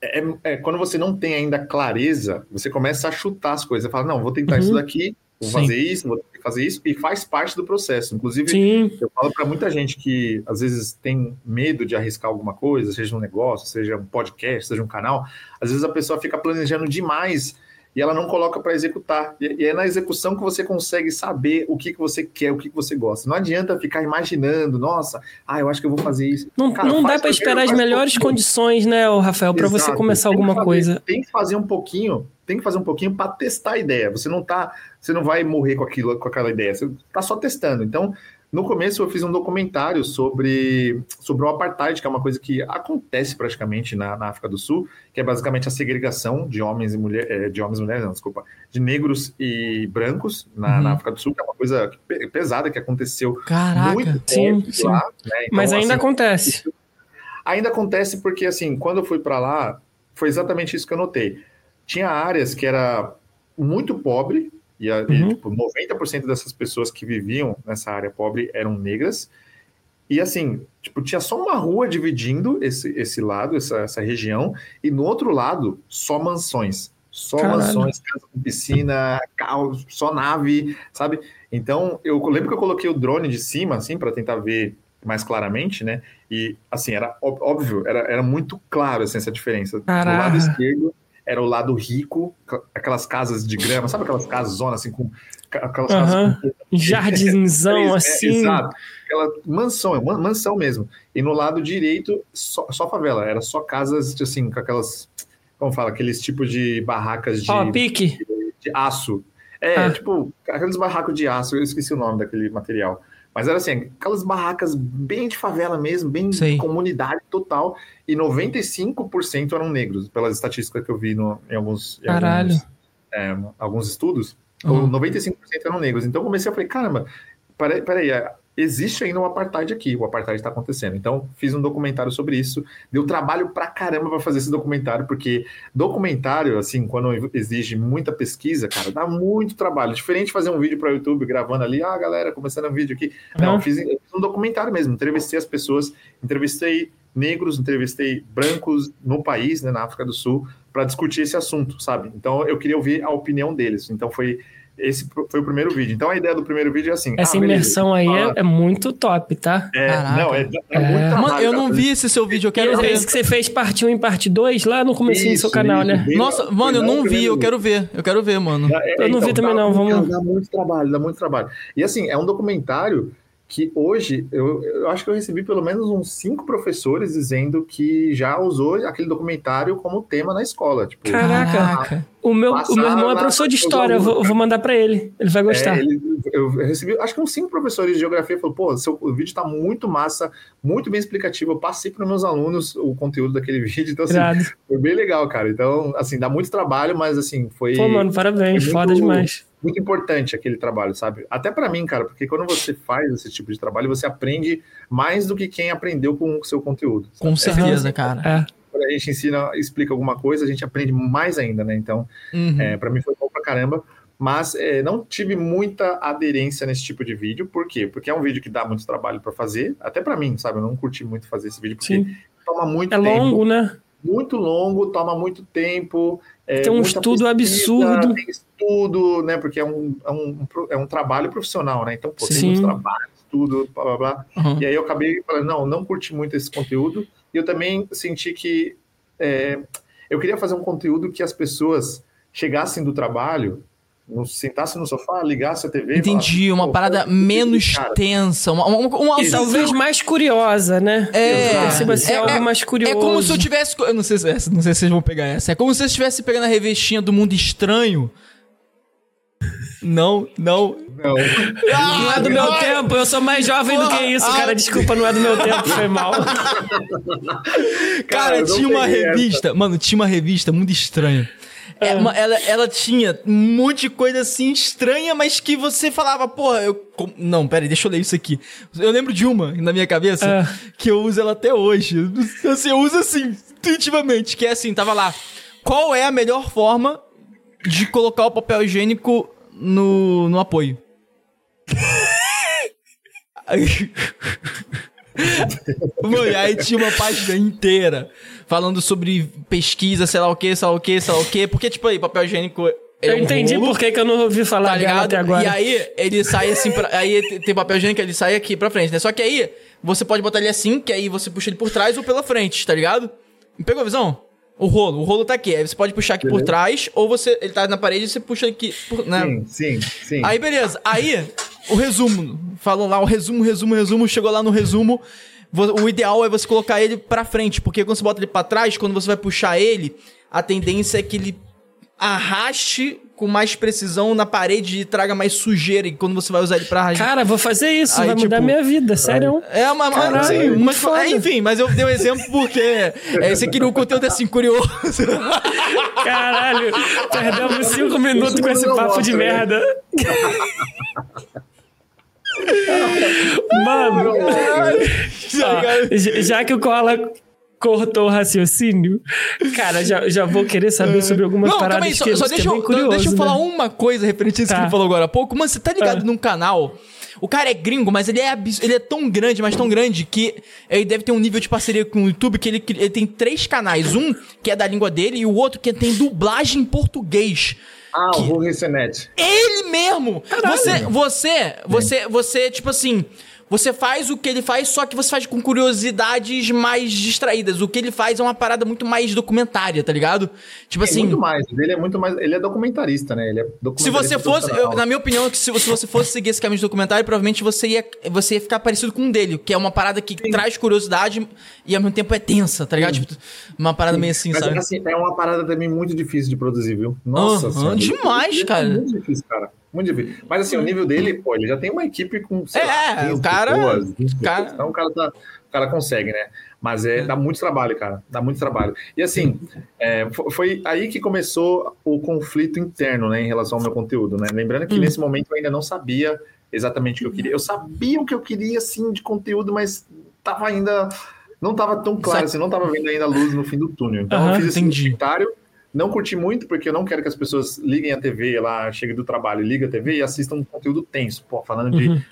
é, é- quando você não tem ainda clareza, você começa a chutar as coisas. Você fala, não, vou tentar Uhum. isso daqui, vou Sim. fazer isso, vou fazer isso, e faz parte do processo. Inclusive, Sim. eu falo para muita gente que às vezes tem medo de arriscar alguma coisa, seja um negócio, seja um podcast, seja um canal. Às vezes a pessoa fica planejando demais e ela não coloca para executar. E, é na execução que você consegue saber o que, que você quer, o que, que você gosta. Não adianta ficar imaginando, nossa, ah, eu acho que eu vou fazer isso. Não, Cara, não dá primeiro, esperar as melhores condições, né, Rafael, pra você começar alguma fazer- coisa. Tem que fazer um pouquinho, tem que fazer um pouquinho para testar a ideia. Você não tá, você não vai morrer com aquilo, com aquela ideia. Você tá só testando. Então, no começo eu fiz um documentário sobre sobre o apartheid, que é uma coisa que acontece praticamente na, na África do Sul, que é basicamente a segregação de homens e mulheres, de homens e mulheres, não, desculpa, de negros e brancos na, Uhum. na África do Sul, que é uma coisa pe- pesada que aconteceu Caraca. muito Sim, tempo sim. lá, né? Então, Mas ainda assim, acontece. Ainda acontece porque, assim, quando eu fui para lá, foi exatamente isso que eu notei. Tinha áreas que era muito pobre, e, a- e, Uhum. tipo, 90% dessas pessoas que viviam nessa área pobre eram negras. E, assim, tipo, tinha só uma rua dividindo esse, esse lado, essa, essa região, e no outro lado, só mansões. Só Caralho. mansões, casa com piscina, carro, só nave, sabe? Então, eu lembro que eu coloquei o drone de cima, assim, para tentar ver mais claramente, né? E, assim, era óbvio, era, era muito claro, assim, essa diferença. Do Caraca. lado esquerdo era o lado rico, aquelas casas de grama, sabe aquelas casas zonas, assim, com... Aquelas casas com Jardinzão, assim. Exato. Aquela mansão, man- mansão mesmo. E no lado direito, só, só favela. Era só casas, assim, com aquelas. Como fala? Aqueles tipos de barracas de, Ó, pique. de aço. É, Ah. tipo, aqueles barracos de aço, eu esqueci o nome daquele material. Mas era assim, aquelas barracas bem de favela mesmo, bem Sei. de comunidade total. E 95% eram negros, pelas estatísticas que eu vi no, em alguns, em alguns, é, alguns estudos. Uhum. 95% eram negros. Então eu comecei a falei, caramba, peraí, peraí, é, existe ainda um apartheid aqui, o apartheid está acontecendo. Então fiz um documentário sobre isso. Deu trabalho pra caramba para fazer esse documentário, porque documentário, assim, quando exige muita pesquisa, cara, dá muito trabalho. Diferente de fazer um vídeo para o YouTube gravando ali, ah, galera, começando um vídeo aqui. Não, Uhum. fiz, fiz um documentário mesmo. Entrevistei as pessoas, entrevistei negros, entrevistei brancos no país, né, na África do Sul, para discutir esse assunto, sabe? Então eu queria ouvir a opinião deles. Então foi esse foi o primeiro vídeo. Então a ideia do primeiro vídeo é assim. Essa ah, beleza, imersão aí é, é muito top, tá? é, Caraca. não, é, é É. muito Mano, trabalho, eu não vi esse seu vídeo, eu E quero ver. esse que você fez parte 1 e parte 2 lá no começo do seu canal, isso, né? bem- Nossa, mano, eu não vi, eu quero ver. Eu quero ver, mano. É, Eu não vi também dá- não, vamos- Dá muito trabalho, dá muito trabalho. E assim, é um documentário que hoje, eu, eu acho que eu recebi pelo menos uns cinco professores dizendo que já usou aquele documentário como tema na escola. Tipo, Caraca. O meu, o meu irmão é professor de história, eu vou, vou mandar pra ele. Ele vai gostar. É, ele- eu recebi, acho que uns cinco professores de geografia falaram, pô, seu, o vídeo tá muito massa, muito bem explicativo. Eu passei para meus alunos o conteúdo daquele vídeo, então assim, Irado. foi bem legal, cara. Então, assim, dá muito trabalho, mas assim, foi Pô, mano, parabéns. é muito- Foda demais. muito importante aquele trabalho, sabe? Até para mim, cara, porque quando você faz esse tipo de trabalho, você aprende mais do que quem aprendeu com o seu conteúdo. sabe? Com certeza, cara. É. Quando a gente ensina, explica alguma coisa, a gente aprende mais ainda, né? Então, Uhum. é, para mim foi bom pra caramba. Mas é, não tive muita aderência nesse tipo de vídeo. Por quê? Porque é um vídeo que dá muito trabalho para fazer. Até para mim, sabe? Eu não curti muito fazer esse vídeo porque Sim. toma muito É tempo. longo, né? Muito longo, toma muito tempo. é, Tem um estudo absurdo. Tem estudo, né? Porque é um, é um, é um trabalho profissional, né? Então, pô, tem muito trabalho, estudo, blá blá blá. Uhum. E aí eu acabei falando, não, não curti muito esse conteúdo. E eu também senti que é, eu queria fazer um conteúdo que as pessoas chegassem do trabalho no, sentasse no sofá, ligasse a TV. Entendi, uma parada menos cara. tensa, uma, uma, uma, uma talvez mais curiosa, né? É, assim, é, algo é, mais curioso. É como se eu tivesse, eu não sei, se, não sei se vocês vão pegar essa. É como se eu estivesse pegando a revistinha do Mundo Estranho. Não, não. Não. Ah, não é do meu tempo, eu sou mais jovem do que isso, cara. Desculpa, não é do meu tempo, foi mal. Cara, cara tinha uma revista, essa. mano, tinha uma revista muito estranha é. Uma, ela, ela tinha um monte de coisa assim estranha, mas que você falava, porra, eu. Com... Não, peraí, deixa eu ler isso aqui. Eu lembro de uma na minha cabeça é. que eu uso ela até hoje. Assim, eu uso assim, intuitivamente, que é assim, tava lá. Qual é a melhor forma de colocar o papel higiênico no, no apoio? Mano, aí tinha uma página inteira falando sobre pesquisa, sei lá o que, sei lá o que, sei lá o que. Porque, tipo aí, papel higiênico. É eu um entendi rolo, por que, que eu não ouvi falar tá ligado? até agora. E aí, ele sai assim, pra, aí tem papel higiênico, ele sai aqui pra frente, né? Só que aí, você pode botar ele assim, que aí você puxa ele por trás ou pela frente, tá ligado? Pegou a visão? O rolo, o rolo tá aqui. Aí você pode puxar aqui beleza. por trás, ou você. Ele tá na parede e você puxa aqui. Por, né? Sim, sim, sim. Aí, beleza. Aí, o resumo. Falou lá, o resumo, resumo, resumo. Chegou lá no resumo. O ideal é você colocar ele pra frente, porque quando você bota ele pra trás, quando você vai puxar ele, a tendência é que ele arraste com mais precisão na parede e traga mais sujeira. E quando você vai usar ele pra arrastar. Cara, vou fazer isso, Aí, vai tipo, mudar minha vida, sério. É uma. Caralho, sim, mas, é, enfim, mas eu dei um exemplo porque é, você queria um conteúdo assim curioso. Caralho, perdemos cinco minutos com esse papo de né? merda. Mano, ó, já que o Koala cortou o raciocínio, cara, já, já vou querer saber sobre algumas não, paradas aí, só, que, só deixa, é curioso, deixa eu né? falar uma coisa referente a isso tá. que ele falou agora há pouco. Mano, você tá ligado ah. num canal... O cara é gringo, mas ele é, ele é tão grande, mas tão grande, que ele deve ter um nível de parceria com o YouTube que ele, ele tem três canais. Um que é da língua dele e o outro que tem dublagem em português. Ah, que... o Rui Resenet. Ele mesmo! Caralho. Você, você, você, você, tipo assim, você faz o que ele faz, só que você faz com curiosidades mais distraídas. O que ele faz é uma parada muito mais documentária, tá ligado? Tipo é assim. Muito mais. Ele é muito mais. Ele é documentarista, né? Ele é Se você fosse. Eu, na minha opinião, se, se você fosse seguir esse caminho de documentário, provavelmente você ia, você ia ficar parecido com um dele, que é uma parada que Sim. traz curiosidade e ao mesmo tempo é tensa, tá ligado? Tipo, uma parada Sim. meio assim, Mas, sabe? Assim, é uma parada também muito difícil de produzir, viu? Nossa uh -huh. Demais, cara. É muito difícil, cara. Muito difícil. Mas assim, o nível dele, pô, ele já tem uma equipe com. Sei é, lá, 15 o cara. Pessoas, cara... Então o cara, tá, o cara consegue, né? Mas é, dá muito trabalho, cara. Dá muito trabalho. E assim, é, foi aí que começou o conflito interno, né, em relação ao meu conteúdo, né? Lembrando que hum. nesse momento eu ainda não sabia exatamente o que eu queria. Eu sabia o que eu queria, assim, de conteúdo, mas tava ainda. Não tava tão claro, assim, não tava vendo ainda a luz no fim do túnel. Então uhum, eu fiz esse comentário não curti muito, porque eu não quero que as pessoas liguem a TV lá, cheguem do trabalho, liguem a TV e assistam um conteúdo tenso, pô, falando de. Uhum.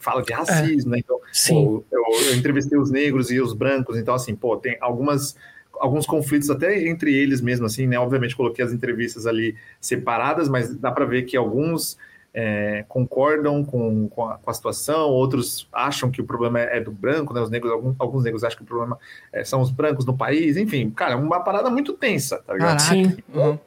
Fala de racismo, é. né? Então, pô, eu, eu, entrevistei os negros e os brancos, então, assim, pô, tem algumas. Alguns conflitos até entre eles mesmo, assim, né? Obviamente coloquei as entrevistas ali separadas, mas dá para ver que alguns é, concordam com, com a, com, a, situação, outros acham que o problema é, é do branco, né? Os negros, alguns, alguns negros acham que o problema é, são os brancos no país, enfim, cara, é uma parada muito tensa, tá ligado? Caraca. Uhum.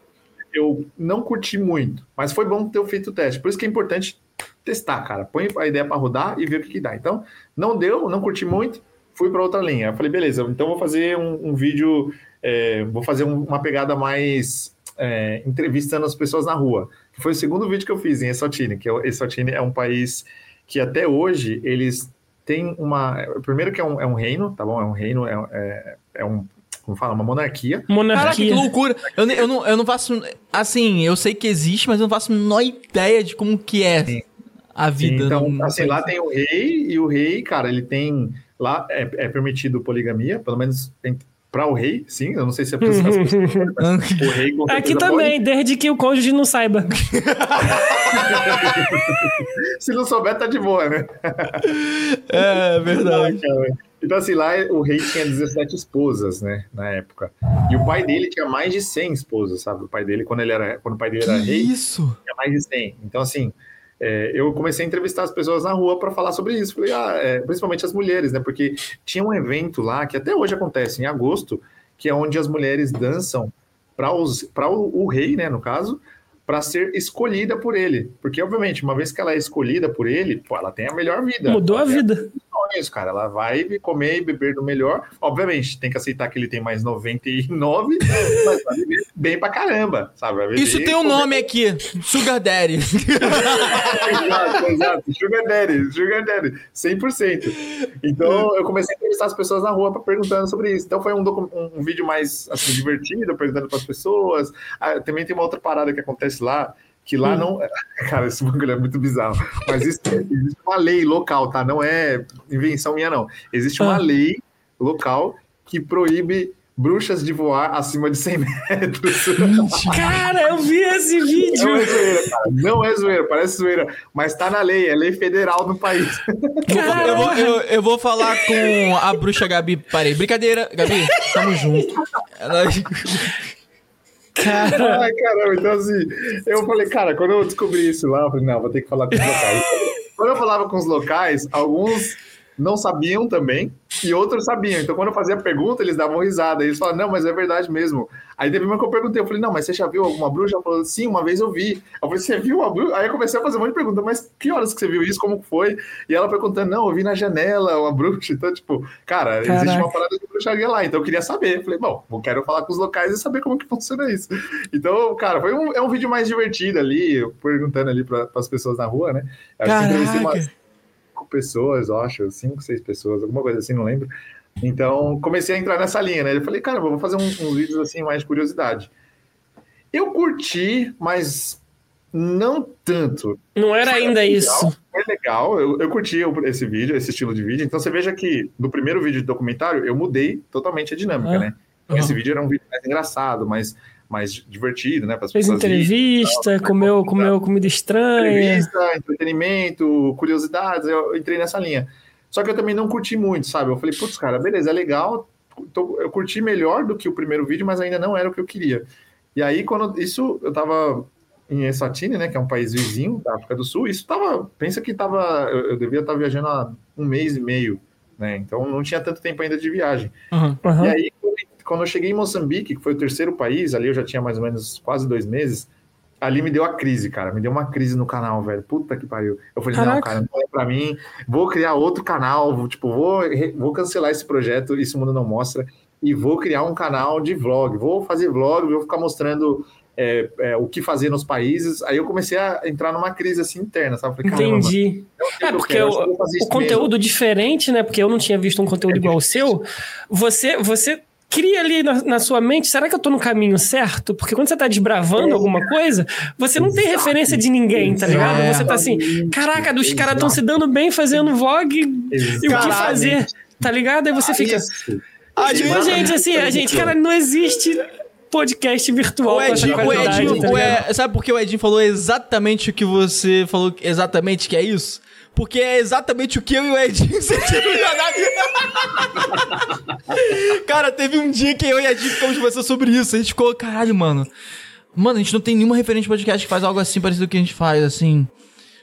Eu não curti muito, mas foi bom ter feito o teste. Por isso que é importante testar, cara. Põe a ideia para rodar e ver o que, que, dá. Então, não deu, não curti muito, fui para outra linha. Eu falei, beleza, então vou fazer um, um vídeo, é, vou fazer um, uma pegada mais é, entrevistando as pessoas na rua. Foi o segundo vídeo que eu fiz em Eswatini, que é, Eswatini é um país que até hoje eles têm uma. Primeiro que é um, é um reino, tá bom? É um reino, é, é, é um. Como fala? Uma monarquia. Monarquia. Caraca, que loucura. Eu, eu, não, eu não faço. Assim, eu sei que existe, mas eu não faço a menor ideia de como que é Sim. a vida. Sim, então, assim, lá tem o rei, e o rei, cara, ele tem. Lá é, é permitido poligamia, pelo menos tem para o rei, sim, eu não sei se é para o rei Aqui também, pode. desde que o cônjuge não saiba. se não souber, tá de boa, né? É, verdade. Então, assim, lá o rei tinha 17 esposas, né, na época. E o pai dele tinha mais de 100 esposas, sabe? O pai dele, quando, ele era, quando o pai dele que era rei, isso? tinha mais de 100. Então, assim, é, eu comecei a entrevistar as pessoas na rua para falar sobre isso. Falei, ah, é, principalmente as mulheres, né? Porque tinha um evento lá que até hoje acontece em agosto, que é onde as mulheres dançam para o, o rei, né, no caso, para ser escolhida por ele. Porque, obviamente, uma vez que ela é escolhida por ele, pô, ela tem a melhor vida. Mudou a tem vida. Sonhos, cara. Ela vai comer e beber do melhor. Obviamente, tem que aceitar que ele tem mais 99, mas vai viver bem pra caramba, sabe? Isso tem um nome aqui: Sugar Daddy. exato, exato. Sugar Daddy, Sugar Daddy, 100%. Então, eu comecei a entrevistar as pessoas na rua perguntando sobre isso. Então, foi um, um- um vídeo mais assim, divertido, perguntando para as pessoas. Ah, também tem uma outra parada que acontece lá, que lá não. Cara, esse bagulho é muito bizarro. Mas isso, existe uma lei local, tá? Não é invenção minha, não. Existe uma Ah. lei local que proíbe bruxas de voar acima de 100 metros. Cara, eu vi esse Não vídeo. é zoeira, cara. Não é zoeira, parece zoeira. Mas tá na lei, é lei federal no país. Eu vou, eu, eu vou falar com a bruxa Gabi. Parei. Brincadeira, Gabi. Tamo junto. Ela- Cara, Ai, caramba, então assim, eu falei, cara, quando eu descobri isso lá, eu falei, não, vou ter que falar com os locais. quando eu falava com os locais, alguns não sabiam também e outros sabiam. Então, quando eu fazia pergunta, eles davam risada. Eles falavam, não, mas é verdade mesmo. Aí teve uma que eu perguntei, eu falei, não, mas você já viu alguma bruxa? Ela falou, sim, uma vez eu vi. Eu falei, você viu a bruxa? Aí eu comecei a fazer um monte de perguntas, mas que horas que você viu isso? Como que foi? E ela perguntando, não, eu vi na janela uma bruxa. Então, tipo, cara, existe Caraca. uma parada de bruxaria lá. Então eu queria saber. Eu falei, bom, eu quero falar com os locais e saber como que funciona isso. Então, cara, foi um, é um vídeo mais divertido ali, eu perguntando ali para as pessoas na rua, né? Eu que entrevistei umas Caraca. Cinco pessoas, eu acho, cinco, seis pessoas, alguma coisa assim, não lembro. Então, comecei a entrar nessa linha, né? Eu falei, cara, vou fazer um- uns vídeos assim mais de curiosidade. Eu curti, mas não tanto. não era ainda isso. Foi legal, eu, eu curti esse vídeo, esse estilo de vídeo. Então você veja que no primeiro vídeo de documentário eu mudei totalmente a dinâmica, Ah. né? Então, Esse Uhum. vídeo era um vídeo mais engraçado, mais, mais divertido, né? Para as Fez pessoas irem. entrevista, comeu, comeu comida estranha. Entrevista, entretenimento, curiosidades, eu entrei nessa linha. Só que eu também não curti muito, sabe? Eu falei, putz, cara, beleza, é legal. tô- eu curti melhor do que o primeiro vídeo, mas ainda não era o que eu queria. E aí, quando isso, eu tava em Eswatini, né, que é um país vizinho da África do Sul, isso tava, pensa que tava, eu, eu devia estar viajando há um mês e meio, né, então não tinha tanto tempo ainda de viagem. Uhum. Aham. E aí, quando eu cheguei em Moçambique, que foi o terceiro país, ali eu já tinha mais ou menos quase dois meses, ali me deu a crise, cara. Me deu uma crise no canal, velho. Puta que pariu. Eu falei, não, Caraca. cara, não é pra mim. Vou criar outro canal, vou, tipo, vou, vou cancelar esse projeto, Isso o Mundo Não Mostra, e vou criar um canal de vlog. Vou fazer vlog, vou ficar mostrando é, é, o que fazer nos países. Aí eu comecei a entrar numa crise assim interna, sabe? Falei, Entendi. não o que É, eu porque o- eu fazer O isso mesmo. conteúdo diferente, né? Porque eu não tinha visto um conteúdo É igual ao difícil. seu. Você, você cria ali na, na sua mente, será que eu tô no caminho certo? Porque quando você tá desbravando É. alguma coisa, você não tem referência de ninguém, tá ligado? Você tá assim, caraca, os caras estão se dando bem fazendo vlog e o que fazer, tá ligado? Aí você fica. Isso. Ah, tipo, gente, assim, a gente, cara, não existe podcast virtual O Edinho, o Edinho, tá o? Ed- sabe por que o Edinho falou exatamente o que você falou exatamente que é isso? Porque é exatamente o que eu e o Edinho sentimos vida. Cara, teve um dia que eu e o Edinho ficamos conversando sobre isso. A gente ficou, caralho, mano. Mano, a gente não tem nenhuma referente podcast que faz algo assim parecido com o que a gente faz, assim.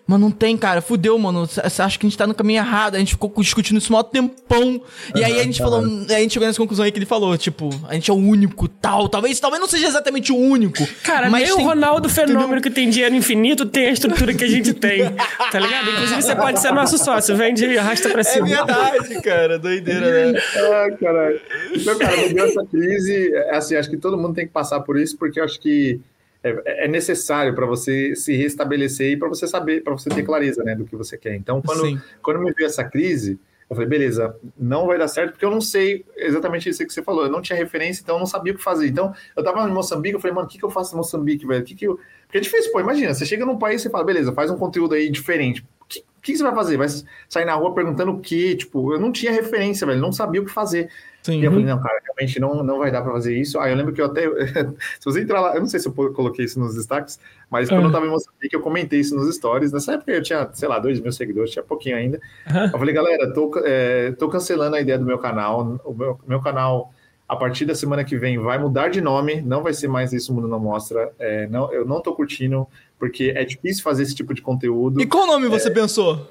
Mano, não tem, cara. Fudeu, mano. Acha que a gente tá no caminho errado. A gente ficou discutindo isso um maior tempão. E aí a gente falou. Aí a gente chegou nessa conclusão aí que ele falou, tipo, a gente é o único, tal. Talvez, talvez não seja exatamente o único. Cara, mas nem o tem- Ronaldo Fenômeno que tem dinheiro infinito tem a estrutura que a gente tem, tá ligado? Inclusive você pode ser nosso sócio, vende e arrasta pra É cima. verdade, cara. Doideira, né? Ai, caralho. Então, cara, me deu essa crise. é Assim, acho que todo mundo tem que passar por isso, porque eu acho que é, é necessário para você se restabelecer e para você saber, para você ter clareza, né, do que você quer. Então, quando, Sim. quando me veio essa crise, eu falei, beleza, não vai dar certo, porque eu não sei exatamente isso que você falou. Eu não tinha referência, então eu não sabia o que fazer. Então, eu tava em Moçambique, eu falei, mano, o que, que eu faço em Moçambique, velho? O que, que eu. Porque é difícil, pô, imagina, você chega num país e você fala, beleza, faz um conteúdo aí diferente. O que, o que você vai fazer? Vai sair na rua perguntando o quê? Tipo, eu não tinha referência, velho, não sabia o que fazer. Sim. E eu falei, não, cara, realmente não, não vai dar pra fazer isso. Aí eu lembro que eu até. se você entrar lá, eu não sei se eu coloquei isso nos destaques, mas quando Ah. eu tava em Moçambique, eu comentei isso nos stories. Nessa época eu tinha, sei lá, dois mil seguidores, tinha pouquinho ainda. Aham. Eu falei, galera, tô, é, tô cancelando a ideia do meu canal. O meu, meu canal, a partir da semana que vem, vai mudar de nome, não vai ser mais Isso o Mundo Não Mostra. É, não, eu não tô curtindo, porque é difícil fazer esse tipo de conteúdo. E qual nome você pensou?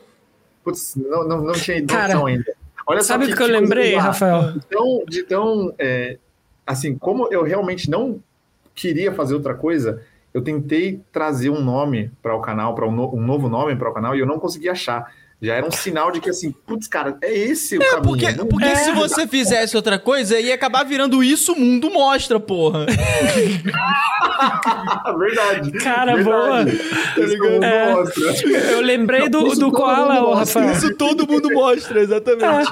Putz, não, não, não tinha noção ainda. Olha só Sabe o que, eu coisa lembrei. Rafael? De tão, de tão é, assim, como eu realmente não queria fazer outra coisa, eu tentei trazer um nome para o canal, para um, no, um, novo nome para o canal, e eu não consegui achar. Já era um sinal de que assim, putz, cara, é esse o é, caminho. Porque, porque é. se você fizesse outra coisa, ia acabar virando isso, o mundo mostra, porra. verdade. Cara, verdade. boa. Tá é, mostra. Eu lembrei do, do Koala, Rafael. Isso todo mundo mostra, exatamente.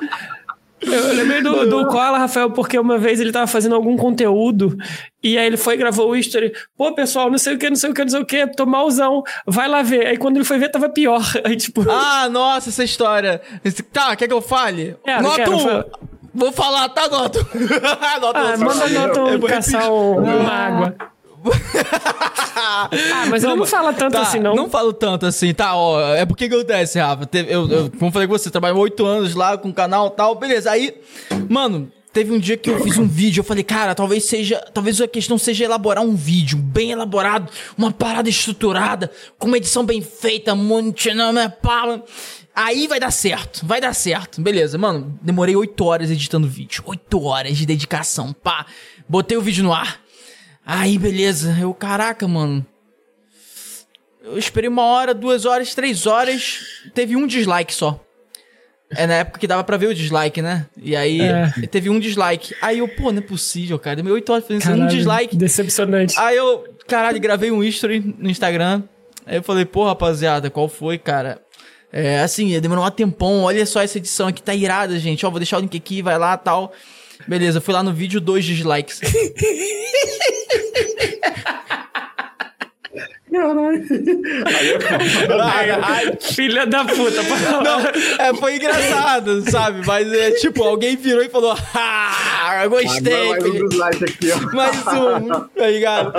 Eu lembrei do, do Koala, Rafael, porque uma vez ele tava fazendo algum conteúdo e aí ele foi e gravou o history. Pô, pessoal, não sei o que, não sei o que, não sei o que, tô malzão, vai lá ver. Aí quando ele foi ver, tava pior. Aí tipo. Ah, nossa, essa história. Tá, quer que eu fale? É, Nota um. Vou falar, tá, Noto? nota ah, manda Noto um caçar um, uma água. ah, mas não, não fala tanto tá, assim, não. Não falo tanto assim, tá? Ó, é porque que acontece, Rafa. Eu, eu, como falei com você, trabalhou oito anos lá com o canal e tal, beleza. Aí, mano, teve um dia que eu fiz um vídeo, eu falei, cara, talvez seja, talvez a questão seja elaborar um vídeo bem elaborado, uma parada estruturada, com uma edição bem feita, muito, não é pá. Aí vai dar certo, vai dar certo. Beleza, mano, demorei oito horas editando vídeo, oito horas de dedicação, pá. Botei o vídeo no ar. Aí, beleza. Eu, caraca, mano. Eu esperei uma hora, duas horas, três horas. Teve um dislike só. É na época que dava pra ver o dislike, né? E aí é. teve um dislike. Aí eu, pô, não é possível, cara. Deu oito horas fazendo um dislike. Decepcionante. Aí eu, caralho, gravei um history no Instagram. Aí eu falei, pô, rapaziada, qual foi, cara? É, assim, demorou um tempão. Olha só essa edição aqui, tá irada, gente. Ó, vou deixar o link aqui, vai lá tal. Beleza, fui lá no vídeo, dois dislikes. Caralho. Ai, filha da puta. Não, é, foi engraçado, sabe? Mas é tipo, alguém virou e falou: Ah, gostei. mais um dislike aqui, ó. Mais um, tá ligado?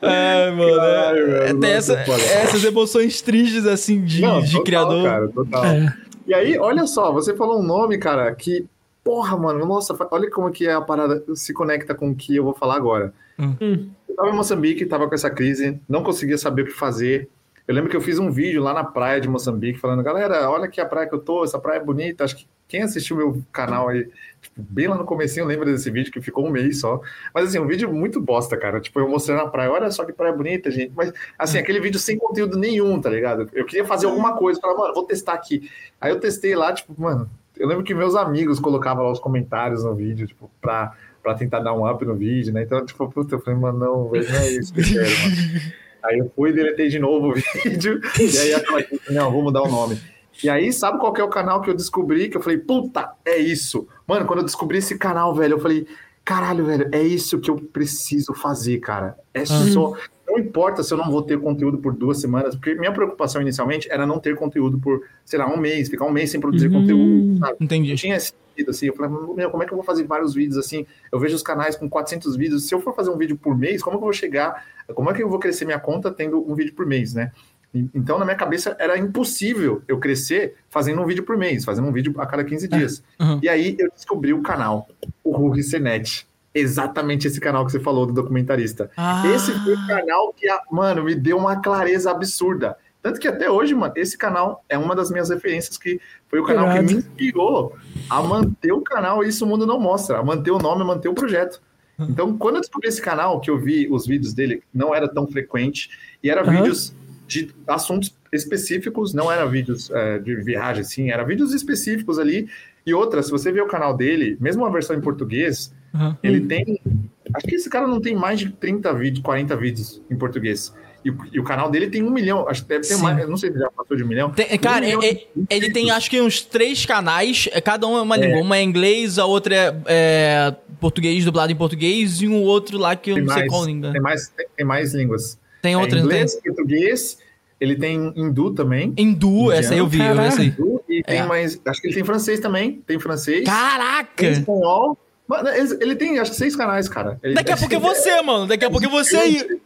É, mano. Caralho, é, tem essa, essas emoções tristes, assim, de, Não, de total, criador. Cara, total. É. E aí, olha só, você falou um nome, cara, que porra, mano, nossa, olha como que é a parada se conecta com o que eu vou falar agora. Hum. Eu tava em Moçambique, tava com essa crise, não conseguia saber o que fazer. Eu lembro que eu fiz um vídeo lá na praia de Moçambique falando, galera, olha aqui a praia que eu tô, essa praia é bonita. Acho que quem assistiu meu canal aí, tipo, bem lá no comecinho, lembra desse vídeo que ficou um mês só. Mas assim, um vídeo muito bosta, cara. Tipo, eu mostrando a praia, olha só que praia bonita, gente. Mas assim, aquele vídeo sem conteúdo nenhum, tá ligado? Eu queria fazer alguma coisa, falar, mano, vou testar aqui. Aí eu testei lá, tipo, mano, eu lembro que meus amigos colocavam lá os comentários no vídeo, tipo, pra, pra tentar dar um up no vídeo, né? Então, tipo, puta, eu falei, mano, não, velho, não é isso que eu quero, mano. Aí eu fui, deletei de novo o vídeo, e aí aquela não, vou mudar o nome. E aí, sabe qual que é o canal que eu descobri? Que eu falei, puta, é isso. Mano, quando eu descobri esse canal, velho, eu falei, caralho, velho, é isso que eu preciso fazer, cara. É uhum. só. Não importa se eu não vou ter conteúdo por duas semanas, porque minha preocupação inicialmente era não ter conteúdo por, sei lá, um mês, ficar um mês sem produzir uhum. conteúdo, sabe? Entendi. Eu tinha sentido, assim, eu falei, meu, como é que eu vou fazer vários vídeos assim? Eu vejo os canais com 400 vídeos, se eu for fazer um vídeo por mês, como é que eu vou chegar, como é que eu vou crescer minha conta tendo um vídeo por mês, né? Então, na minha cabeça, era impossível eu crescer fazendo um vídeo por mês, fazendo um vídeo a cada 15 dias. Uhum. E aí, eu descobri o canal, o Rui Senet exatamente esse canal que você falou do documentarista. Ah. Esse foi o canal que, mano, me deu uma clareza absurda. Tanto que até hoje, mano, esse canal é uma das minhas referências que foi o canal que me inspirou a manter o canal Isso o Mundo Não Mostra, a manter o nome, a manter o projeto. Então, quando eu descobri esse canal, que eu vi os vídeos dele, não era tão frequente, e era uhum. vídeos de assuntos específicos, não era vídeos é, de viagem, assim, era vídeos específicos ali. E outra, se você ver o canal dele, mesmo a versão em português, Uhum. Ele tem. Acho que esse cara não tem mais de 30 vídeos, 40 vídeos em português. E, e, o canal dele tem um milhão. Acho que deve ter Sim. mais. Não sei se já passou de um milhão. Tem, cara, um milhão é, ele tem acho que uns três canais. É, cada um é uma é. língua. Uma é inglês, a outra é, é, português, dublado em português, e um outro lá que eu tem não mais, sei qual língua. Tem mais, tem, tem mais línguas. Tem é outras, inglês, tem? português. Ele tem hindu também. Hindu, essa aí eu vi, essa aí. Hindu, e tem mais. Acho que ele tem francês também. Tem francês. Caraca! Tem espanhol. Mano, ele tem acho que seis canais, cara. Ele, Daqui a pouco é você, mano. Daqui a pouco é você aí.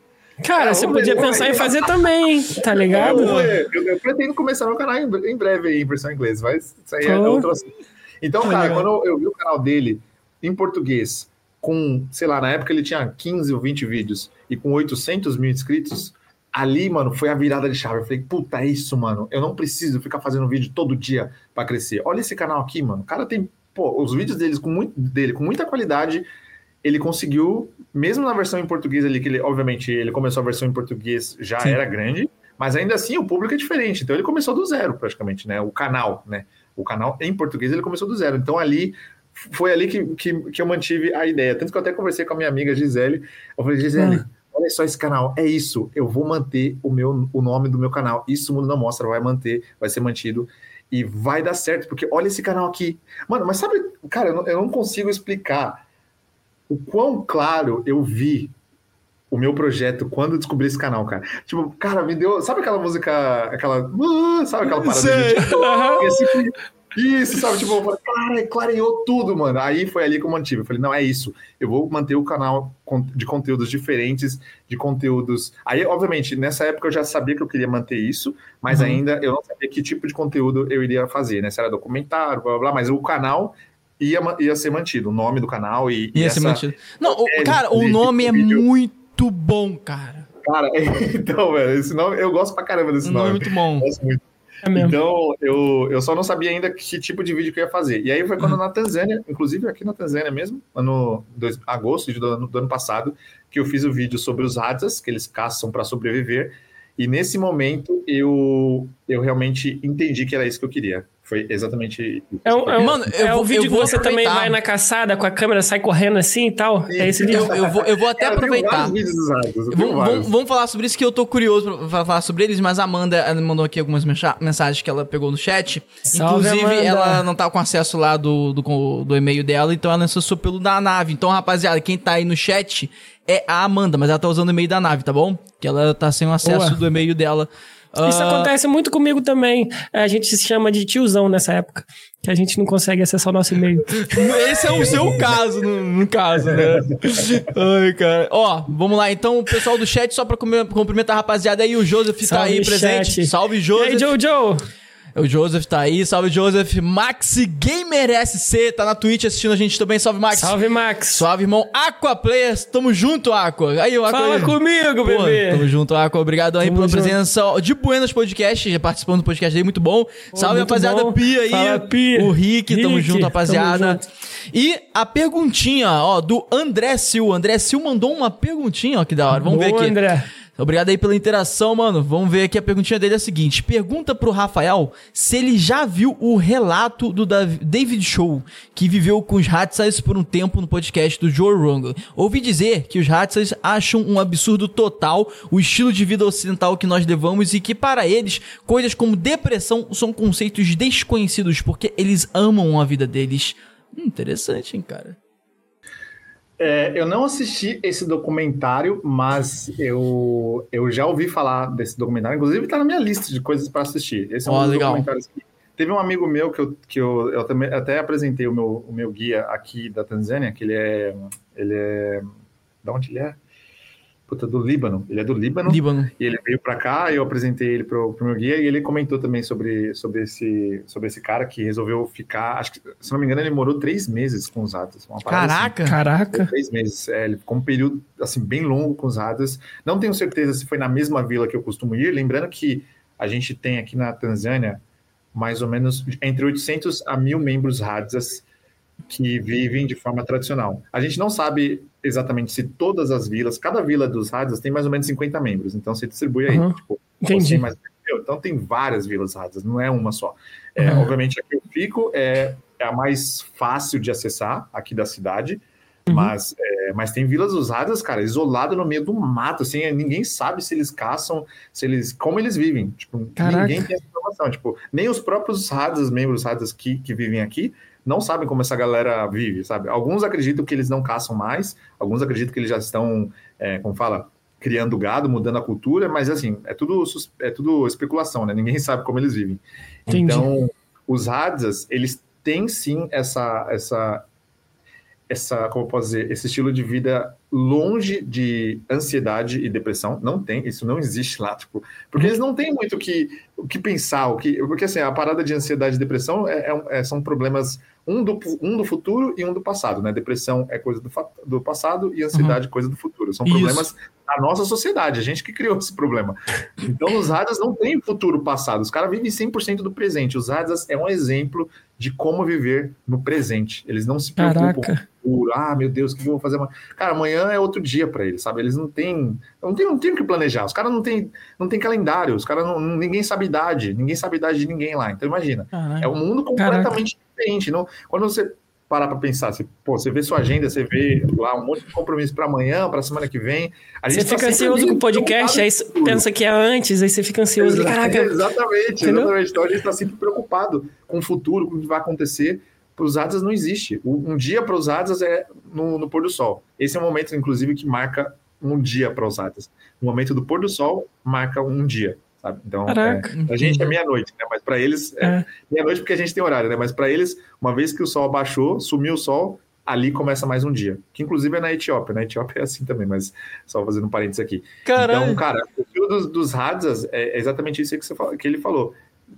Cara, você podia pensar em fazer também, tá ligado? Eu, eu, eu, pretendo começar meu canal em, breve aí, em versão inglesa, mas isso aí é outro assunto. Então, cara, quando eu vi o canal dele em português, com, sei lá, na época ele tinha 15 ou 20 vídeos e com 800 mil inscritos, ali, mano, foi a virada de chave. Eu falei, puta, é isso, mano. Eu não preciso ficar fazendo vídeo todo dia para crescer. Olha esse canal aqui, mano. O cara tem pô, os vídeos deles com muito, dele com muita qualidade ele conseguiu, mesmo na versão em português ali, que ele, obviamente, ele começou a versão em português, já Sim. era grande, mas ainda assim o público é diferente. Então ele começou do zero, praticamente, né? O canal, né? O canal em português ele começou do zero. Então ali foi ali que, que, que eu mantive a ideia. Tanto que eu até conversei com a minha amiga Gisele. Eu falei, Gisele, Hum. olha só esse canal, é isso. Eu vou manter o meu o nome do meu canal. Isso o mundo não mostra, vai manter, vai ser mantido. E vai dar certo, porque olha esse canal aqui. Mano, mas sabe, cara, eu não, eu não consigo explicar o quão claro eu vi o meu projeto quando eu descobri esse canal, cara. Tipo, cara, me deu. Sabe aquela música, aquela. uh, Sabe aquela parada Sei. de. Aqui. Isso, sabe? Tipo, eu falei, cara, clareou tudo, mano. Aí foi ali que eu mantive. Eu falei, não, é isso. Eu vou manter o canal de conteúdos diferentes, de conteúdos. Aí, obviamente, nessa época eu já sabia que eu queria manter isso, mas Uhum. ainda eu não sabia que tipo de conteúdo eu iria fazer, né? Se era documentário, blá blá blá, mas o canal ia, ia ser mantido, o nome do canal e. e Ia ser essa- mantido. Não, o- É, cara, o nome é vídeo. muito bom, cara. Cara, então, velho, esse nome, eu gosto pra caramba desse nome é nome. muito bom. Eu gosto muito. É. Então, eu, eu só não sabia ainda que tipo de vídeo que eu ia fazer. E aí foi Uhum. quando na Tanzânia, inclusive aqui na Tanzânia mesmo, ano dois, agosto do ano, do ano passado, que eu fiz o vídeo sobre os Hadzas, que eles caçam para sobreviver. E nesse momento eu, eu realmente entendi que era isso que eu queria. Foi exatamente isso. É, um, é, um- Mano, eu é vou- o vídeo eu que vou você também vai na caçada com a câmera, sai correndo assim e tal. É esse vídeo. Eu, eu vou, eu vou até eu aproveitar. Vamos, vamos- vamos falar sobre isso que eu tô curioso pra- falar sobre eles, mas a Amanda ela mandou aqui algumas mensa- mensagens que ela pegou no chat. Salve, Inclusive, Amanda. ela não tá com acesso lá do, do, do e-mail dela, então ela acessou pelo da nave. Então, rapaziada, quem tá aí no chat é a Amanda, mas ela tá usando o e-mail da nave, tá bom? Que ela tá sem o acesso Boa. do e-mail dela. Isso Ah, acontece muito comigo também. A gente se chama de tiozão nessa época. Que a gente não consegue acessar o nosso e-mail. Esse é o seu caso, no, no caso, né? Ai, cara. Ó, vamos lá. Então, o pessoal do chat, só pra cumprimentar a rapaziada aí, o Joseph tá Salve, aí presente. chat. Salve, E aí, Joseph. Jojo? O Joseph tá aí, salve Joseph. Max Gamer SC tá na Twitch assistindo a gente também, salve Max. Salve, Max. Salve, irmão. Aqua Players, tamo junto, Aqua. Aí, o Aqua. Fala aí. comigo, Pô, bebê. tamo junto, Aqua. Obrigado aí Tamo pela junto. presença de Buenas Podcast, já participando do podcast aí, muito bom. salve, muito rapaziada. bom. Pia aí. Fala, Pia. O Rick, tamo Rick, junto, rapaziada. tamo junto. E a perguntinha, ó, do André Sil. André Sil mandou uma perguntinha, ó, que da hora. Vamos ver Boa, aqui. André. Obrigado aí pela interação, mano. Vamos ver aqui a perguntinha dele é a seguinte: pergunta pro Rafael se ele já viu o relato do Dav- David Show, que viveu com os Hatsas por um tempo no podcast do Joe Rogan. Ouvi dizer que os Hatsas acham um absurdo total o estilo de vida ocidental que nós levamos e que para eles coisas como depressão são conceitos desconhecidos porque eles amam a vida deles. Hum, interessante, hein, cara. É, eu não assisti esse documentário, mas eu, eu já ouvi falar desse documentário. Inclusive, está na minha lista de coisas para assistir. Esse é um Ó, dos legal. documentários que. Teve um amigo meu que eu, que eu, eu também até apresentei o meu, o meu guia aqui da Tanzânia, que ele é. Ele é. Da onde ele é? Puta, do Líbano. Ele é do Líbano. Líbano. E ele veio para cá, eu apresentei ele pro, pro meu guia e ele comentou também sobre, sobre, esse, sobre esse cara que resolveu ficar. Acho que, se não me engano, ele morou três meses com os ratos. Uma parada assim. Caraca. Caraca. Três meses. É, ele ficou um período assim bem longo com os Hadas. Não tenho certeza se foi na mesma vila que eu costumo ir. Lembrando que a gente tem aqui na Tanzânia mais ou menos entre 800 a 1000 membros Hadas que vivem de forma tradicional. A gente não sabe exatamente se todas as vilas, cada vila dos Hadas tem mais ou menos 50 membros. Então se distribui aí. Uhum. Tipo, Entendi. você mais- então tem várias vilas Hadas, não é uma só. É, Uhum. Obviamente a que eu fico é, é a mais fácil de acessar aqui da cidade. Uhum. Mas, é, mas tem vilas usadas, cara, isolado no meio do mato, assim, é, ninguém sabe se eles caçam, se eles, como eles vivem, tipo, Caraca. ninguém tem essa informação, tipo, nem os próprios radas, membros radas que, que vivem aqui, não sabem como essa galera vive, sabe? Alguns acreditam que eles não caçam mais, alguns acreditam que eles já estão, é, como fala, criando gado, mudando a cultura, mas assim, é tudo, é tudo especulação, né? Ninguém sabe como eles vivem. Entendi. Então, os Hadzas, eles têm sim essa, essa, essa, como eu posso dizer, esse estilo de vida longe de ansiedade e depressão, não tem, isso não existe lá, tipo, porque eles não têm muito o que, que pensar, o que, porque assim, a parada de ansiedade e depressão é, é, é são problemas um do, um do futuro e um do passado, né? Depressão é coisa do, do passado e ansiedade uhum. coisa do futuro. São problemas Isso. da nossa sociedade, a gente que criou esse problema. Então, os rádios não têm futuro passado, os caras vivem 100% do presente. Os rádios é um exemplo de como viver no presente. Eles não se preocupam futuro. Ah, meu Deus, o que eu vou fazer amanhã? Cara, amanhã é outro dia para eles, sabe? Eles não têm, não têm, não têm o que planejar. Os caras não têm, não têm calendário, os caras não, ninguém sabe idade, ninguém sabe idade de ninguém lá. Então, imagina, Caraca. é um mundo completamente Caraca diferente. Não, quando você parar para pensar, você, pô, você vê sua agenda, você vê lá um monte de compromisso para amanhã, para semana que vem. você tá fica ansioso com o podcast, aí pensa que é antes, aí você fica ansioso. Caraca. Exatamente, exatamente. Então a gente está sempre preocupado com o futuro, com o que vai acontecer. Para os Adas não existe. Um dia para os Adas é no, no, pôr do sol. Esse é o momento, inclusive, que marca um dia para os Adas. O momento do pôr do sol marca um dia sabe? Então, é, a gente é meia-noite, né? Mas para eles é, é. meia-noite porque a gente tem horário, né? Mas para eles, uma vez que o sol baixou, sumiu o sol, ali começa mais um dia. Que inclusive é na Etiópia. Na Etiópia é assim também, mas só fazendo um parênteses aqui. Caramba. Então, cara, o fio dos, dos Hadzas é exatamente isso que, você, que ele falou.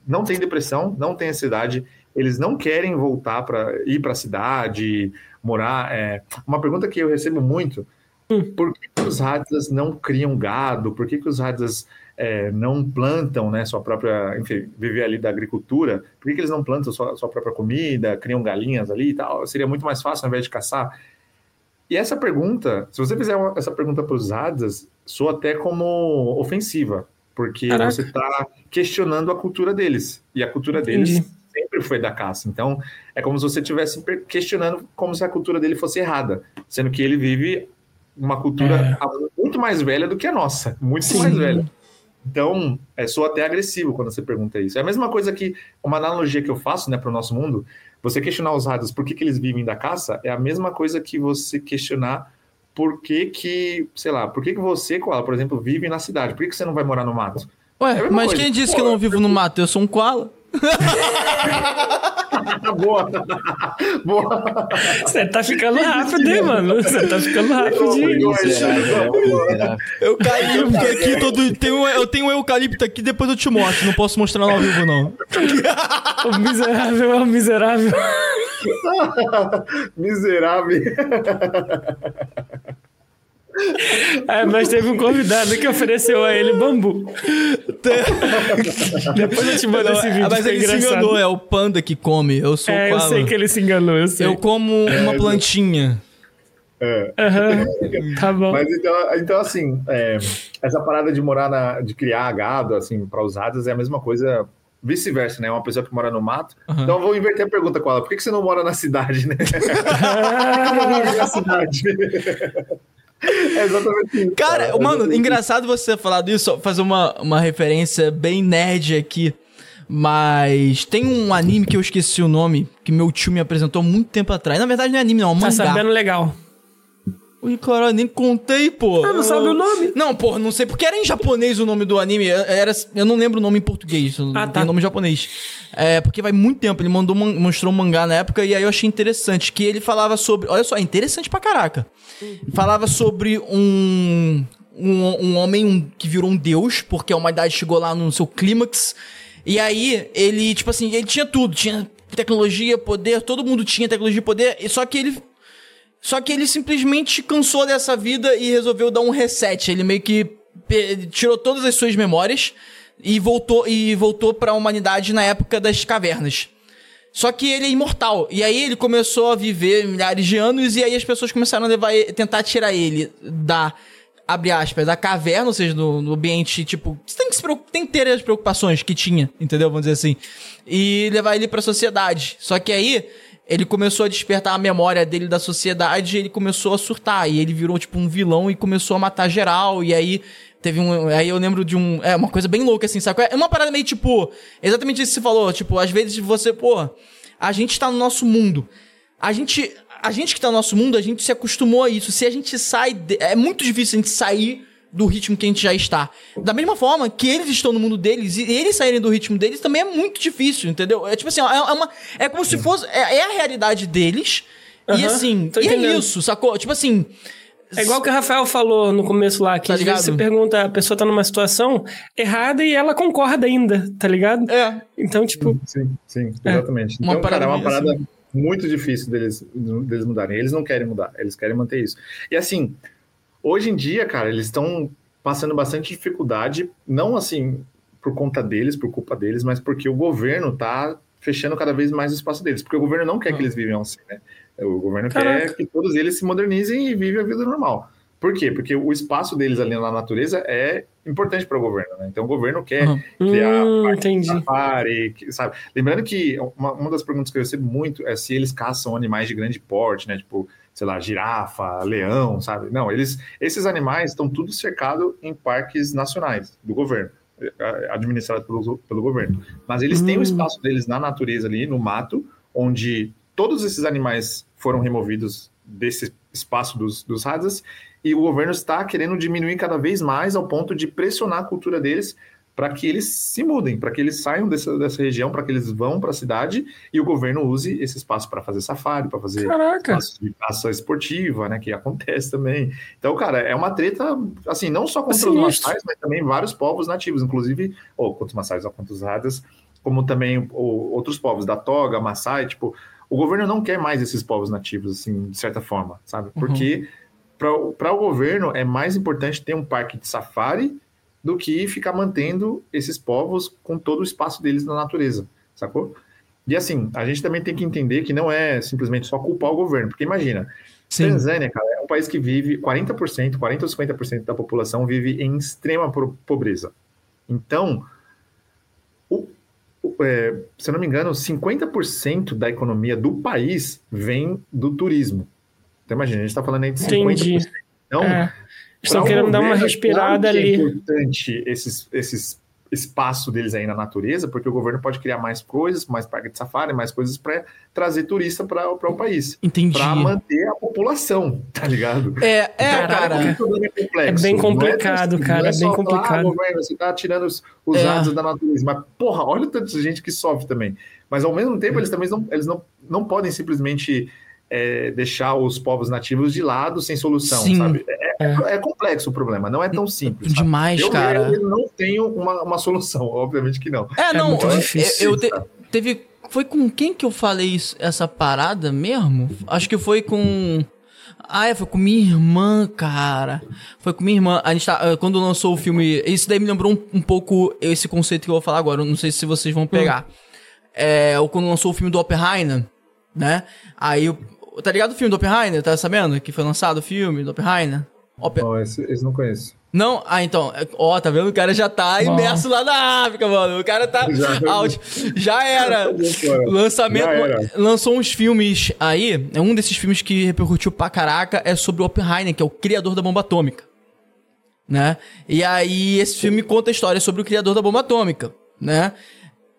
Não tem depressão, não tem ansiedade, eles não querem voltar para ir para a cidade, morar. É... Uma pergunta que eu recebo muito: hum. por que, que os Hadzas não criam gado? Por que, que os Hadzas é, não plantam né, sua própria, enfim, viver ali da agricultura, por que, que eles não plantam sua, sua própria comida, criam galinhas ali e tal? Seria muito mais fácil ao invés de caçar. E essa pergunta, se você fizer uma, essa pergunta para os Hadas, soa até como ofensiva, porque Caraca. você está questionando a cultura deles. E a cultura deles sempre foi da caça. Então, é como se você estivesse questionando como se a cultura dele fosse errada, sendo que ele vive uma cultura é. muito mais velha do que a nossa, muito Sim. mais velha. Então, é, sou até agressivo quando você pergunta isso. É a mesma coisa que uma analogia que eu faço né, para o nosso mundo. Você questionar os rádios por que, que eles vivem da caça é a mesma coisa que você questionar por que, que sei lá, por que, que você, Koala, por exemplo, vive na cidade? Por que, que você não vai morar no mato? Ué, é mas coisa. quem disse Pô, que eu não vivo no mato? Eu sou um koala. Boa. Boa. Você tá ficando rápido, hein, mano? Você tá ficando rapidinho. Eu caí, eu fiquei aqui todo. Tenho, eu tenho um eucalipto aqui, depois eu te mostro. Não posso mostrar no ao vivo, não. o miserável é o miserável. miserável. É, mas teve um convidado que ofereceu a ele bambu. Depois eu te mando esse vídeo. Mas ele engraçado. se enganou, é o panda que come. Eu sou é, o eu sei que ele se enganou, eu sei. Eu como uma plantinha. É. Uhum. Tá bom. Mas então, então assim, é, essa parada de morar na, de criar gado, assim, para usadas é a mesma coisa vice-versa, né? Uma pessoa que mora no mato. Uhum. Então eu vou inverter a pergunta com ela. Por que, que você não mora na cidade, né? Por que você não mora na cidade? É exatamente isso. Cara, cara mano, engraçado você falar disso, fazer uma, uma referência bem nerd aqui. Mas tem um anime que eu esqueci o nome, que meu tio me apresentou muito tempo atrás. Na verdade, não é anime, não, é um tá mangá. Tá sabendo legal. Ui, caralho, nem contei, pô. Ah, não sabe o nome? Não, pô, não sei, porque era em japonês o nome do anime. Era, eu não lembro o nome em português, ah, tá. tem nome em japonês. É, porque vai muito tempo, ele mandou, mostrou um mangá na época e aí eu achei interessante, que ele falava sobre... Olha só, é interessante pra caraca. Falava sobre um... Um, um homem um, que virou um deus, porque a humanidade chegou lá no seu clímax. E aí, ele, tipo assim, ele tinha tudo. Tinha tecnologia, poder, todo mundo tinha tecnologia e poder. Só que ele só que ele simplesmente cansou dessa vida e resolveu dar um reset. Ele meio que tirou todas as suas memórias e voltou e voltou para a humanidade na época das cavernas. Só que ele é imortal. E aí ele começou a viver milhares de anos e aí as pessoas começaram a levar tentar tirar ele da abre aspas, da caverna, ou seja, no, no ambiente, tipo, você tem que, se tem que ter as preocupações que tinha, entendeu? Vamos dizer assim. E levar ele pra sociedade. Só que aí ele começou a despertar a memória dele da sociedade e ele começou a surtar. E ele virou, tipo, um vilão e começou a matar geral. E aí teve um. Aí eu lembro de um. É uma coisa bem louca, assim, sabe? É uma parada meio tipo. Exatamente isso que você falou. Tipo, às vezes você, pô, a gente tá no nosso mundo. A gente. A gente que tá no nosso mundo, a gente se acostumou a isso. Se a gente sai. De... É muito difícil a gente sair do ritmo que a gente já está. Da mesma forma que eles estão no mundo deles e eles saírem do ritmo deles também é muito difícil, entendeu? É tipo assim, é, é uma, é como se fosse. É, é a realidade deles. Uhum, e assim, e é isso, sacou? Tipo assim. É igual que o Rafael falou no começo lá, que Tá às vezes ligado? você pergunta, a pessoa tá numa situação errada e ela concorda ainda, tá ligado? É. Então, tipo, Sim, sim, É. exatamente. Uma Então, cara, é uma parada parada muito difícil deles, deles mudarem. Eles não querem mudar, eles querem manter isso. E assim, hoje em dia, cara, eles estão passando bastante dificuldade, não assim por conta deles, por culpa deles, mas porque o governo tá fechando cada vez mais o espaço deles. Porque o governo não quer que eles vivam assim, né? O governo Caraca. quer que todos eles se modernizem e vivem a vida normal. Por quê? Porque o espaço deles ali na natureza é importante para o governo, né? Então o governo quer Uhum. criar hum, safari, sabe? Lembrando que uma, uma das perguntas que eu recebo muito é se eles caçam animais de grande porte, né? Tipo, sei lá, girafa, leão, sabe? Não, eles, esses animais estão tudo cercados em parques nacionais do governo, eh, administrados pelo, pelo governo. Mas eles têm o Hum. espaço deles na natureza ali, no mato, onde todos esses animais foram removidos desse espaço dos, dos hadas e o governo está querendo diminuir cada vez mais ao ponto de pressionar a cultura deles para que eles se mudem, para que eles saiam dessa, dessa região, para que eles vão para a cidade e o governo use esse espaço para fazer safari, para fazer caça esportiva, né, que acontece também. Então, cara, é uma treta, assim, não só contra os Sinistro. maçais, mas também vários povos nativos, inclusive, ou contra os maçais ou contra os radas, como também outros povos, da Toga, Maçai, tipo, o governo não quer mais esses povos nativos, assim, de certa forma, sabe? Porque para o governo é mais importante ter um parque de safari do que ficar mantendo esses povos com todo o espaço deles na natureza, sacou? E assim, a gente também tem que entender que não é simplesmente só culpar o governo, porque imagina, Sim. Tanzânia, cara, é um país que vive 40%, 40 ou 50% da população vive em extrema pobreza. Então, o- o- é, se eu não me engano, 50% da economia do país vem do turismo. Então, imagina, a gente está falando aí de 50%. Entendi. Então, É. Estão querendo dar uma respirada claro que ali. É importante esses, esses espaço deles aí na natureza, porque o governo pode criar mais coisas, mais parque de safari, mais coisas para trazer turista para o país, Entendi. para manter a população, tá ligado? É, é, Caraca. cara. o problema é complexo. É bem Não complicado, assim, cara, não é só bem falar, complicado. Ah, governo, você tá tirando os, os É. dados da natureza, mas porra, olha o tanto de gente que sofre também. Mas ao mesmo tempo eles também não, eles não, não podem simplesmente é, deixar os povos nativos de lado sem solução, Sim. sabe? É, é- é complexo o problema, não é tão simples. sabe? Demais, Eu, cara. eu não tenho uma, uma solução, obviamente que não. É, não, muito eu- difícil, eu, te- teve foi com quem que eu falei isso- essa parada mesmo? Acho que foi com Ah, é, foi com minha irmã, cara. Foi com minha irmã. A gente tá, eh, quando lançou o filme, isso daí me lembrou um, um pouco esse conceito que eu vou falar agora. Eu não sei se vocês vão pegar. É, ou quando lançou o filme do Oppenheimer, né? Aí, tá ligado o filme do Oppenheimer? Tá sabendo que foi lançado o filme do Oppenheimer? Oppen- Não, esse, esse não conheço. não? Ah, então. é- Ó, tá vendo? O cara já tá imerso lá na África, mano. O cara tá Já. out. Já era. Lançamento. Já era. Lançou uns filmes aí. é Um desses filmes que repercutiu pra caraca é sobre o Oppenheimer, que é o criador da bomba atômica. Né? E aí, esse filme conta a história sobre o criador da bomba atômica, né?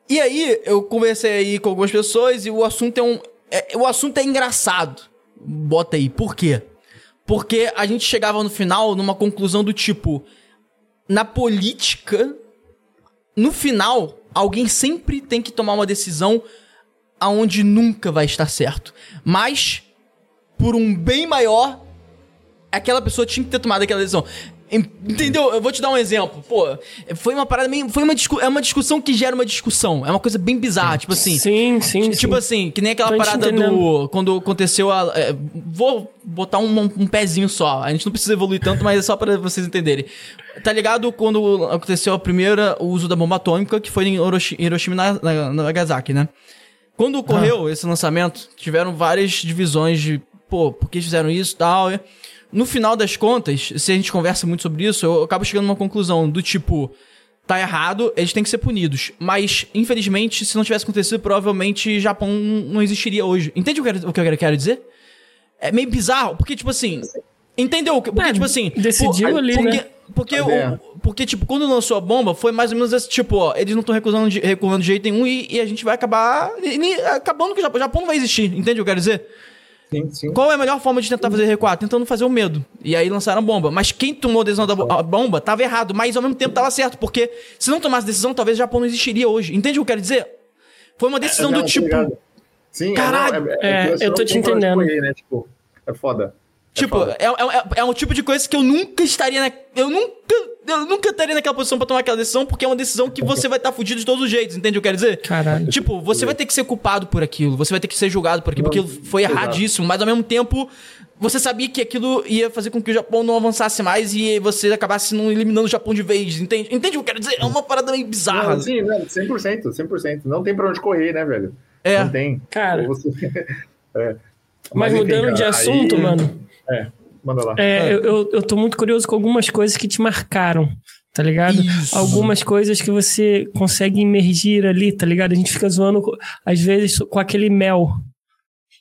E aí, eu conversei aí com algumas pessoas e o assunto é um. É- o assunto é engraçado. Bota aí. Por quê? Porque a gente chegava no final numa conclusão do tipo. Na política, no final, alguém sempre tem que tomar uma decisão aonde nunca vai estar certo. Mas, por um bem maior, aquela pessoa tinha que ter tomado aquela decisão. Entendeu? Eu vou te dar um exemplo. Pô, foi uma parada meio. Foi uma, discu é uma discussão que gera uma discussão. É uma coisa bem bizarra. Tipo assim. Sim, sim, Tipo sim. assim, que nem aquela Tô parada do. Quando aconteceu a. é, vou botar um, um pezinho só. A gente não precisa evoluir tanto, mas é só pra vocês entenderem. Tá ligado quando aconteceu a primeira, o uso da bomba atômica, que foi em Hiroshima na, na, na Nagasaki, né? Quando ocorreu esse lançamento, tiveram várias divisões de, pô, por que fizeram isso e tal. e- No final das contas, se a gente conversa muito sobre isso, eu acabo chegando a uma conclusão do tipo, tá errado, eles têm que ser punidos. Mas, infelizmente, se não tivesse acontecido, provavelmente Japão não existiria hoje. Entende o que eu quero, o que eu quero dizer? É meio bizarro, porque, tipo assim. Entendeu? Porque, É, tipo assim. decidiu pô, ali, porque, né? Porque, é. o, porque, tipo, quando lançou a bomba, foi mais ou menos esse tipo, ó, eles não estão recusando de, recuando de jeito nenhum e, e a gente vai acabar e- e acabando com o Japão. O Japão não vai existir, entende o que eu quero dizer? Sim, sim. Qual é a melhor forma de tentar fazer recuar? Tentando fazer o medo. E aí lançaram a bomba. Mas quem tomou a decisão da bomba tava errado, mas ao mesmo tempo tava certo, porque se não tomasse decisão, talvez o Japão não existiria hoje. Entende o que eu quero dizer? Foi uma decisão Não, do tipo. Sim, Caralho. não, É, você eu não tô te entendendo. correr, né? Tipo, é foda. Tipo, foda. é, é, é um tipo de coisa que eu nunca estaria na. Eu nunca. Eu nunca estaria naquela posição pra tomar aquela decisão, porque é uma decisão que você vai estar fudido de todos os jeitos, entende o que eu quero dizer? Caralho. Tipo, você vai ter que ser culpado por aquilo, você vai ter que ser julgado por aquilo, porque aquilo foi erradíssimo, mas ao mesmo tempo. Você sabia que aquilo ia fazer com que o Japão não avançasse mais e você acabasse não eliminando o Japão de vez, entende? Entende o que eu quero dizer? É uma parada meio bizarra. Não, sim, né? 100%, 100%. Não tem pra onde correr, né, velho? É. Não tem. Cara. Você... é. Mas, enfim, mudando cara, de assunto, aí- mano. É, manda lá. É, eu, eu, eu tô muito curioso com algumas coisas que te marcaram, tá ligado? Isso. Algumas coisas que você consegue imergir ali, tá ligado? A gente fica zoando, às vezes, com aquele mel,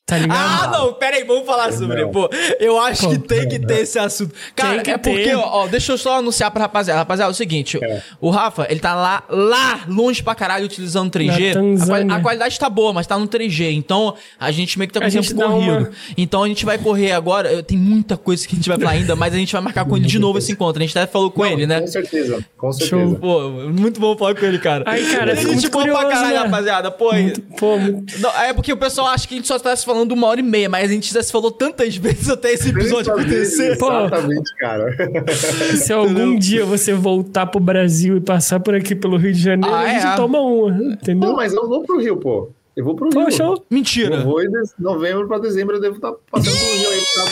tá ligado? Ah, não, pera aí, vamos falar sobre, pô. Eu acho Pô. que tem que ter esse assunto. Cara, é porque, ter. ó, ó, deixa eu só anunciar pra rapaziada. Rapaziada, é o seguinte, É. o Rafa, ele tá lá, lá, longe pra caralho, utilizando 3G. Na A, quali- a qualidade tá boa, mas tá no 3G. Então, a gente meio que tá com tempo corrido. uma- Então, a gente vai correr agora. Tem muita coisa que a gente vai falar ainda, mas a gente vai marcar com ele de novo esse encontro. A gente até falou com ele, né? Com certeza, com Show. certeza. Pô, muito bom falar com ele, cara. Ai, cara, ele é fico gente muito boa pra curioso, caralho, né? rapaziada. Pô, Muito- pô, muito- não, é porque o pessoal acha que a gente só tá se falando uma hora e meia, mas a gente já se falou tantas vezes até esse episódio acontecer. Pô. Exatamente, cara. se algum dia você voltar pro Brasil e passar por aqui pelo Rio de Janeiro, Ah, a gente é? toma uma, Não, entendeu? mas eu vou pro Rio, pô. Eu vou pro Rio. Show. Mentira. Eu vou de novembro pra dezembro, eu devo estar passando pelo Rio aí. Tá?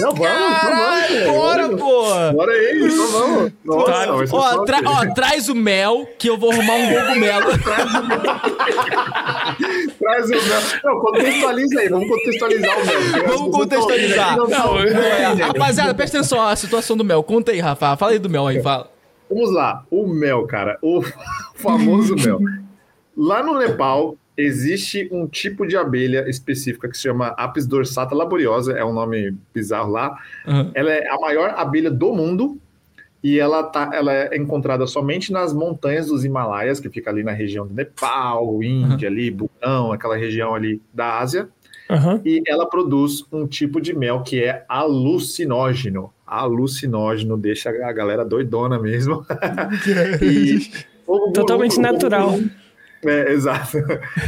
Não, vamos, Caralho, então vamos, bora, pô. Bora aí, então vamos. Nossa, vai ser Ó, tra- ó, traz o mel, que eu vou arrumar um cogumelo. Traz o mel. Não, contextualiza aí, vamos contextualizar o mel. Vamos contextualizar. não Não, É, rapaziada, presta atenção à situação do mel. Conta aí, Rafa. Fala aí do mel aí, fala. Vamos lá, o mel, cara, o famoso mel. Lá no Nepal existe um tipo de abelha específica que se chama Apis dorsata laboriosa, é um nome bizarro lá. Uhum. Ela é a maior abelha do mundo e ela, tá, ela é encontrada somente nas montanhas dos Himalaias, que fica ali na região do Nepal, Índia, ali, Butão, aquela região ali da Ásia. Aham. E ela produz um tipo de mel que é alucinógeno. Alucinógeno deixa a galera doidona mesmo. E o povo Totalmente natural. É, exato.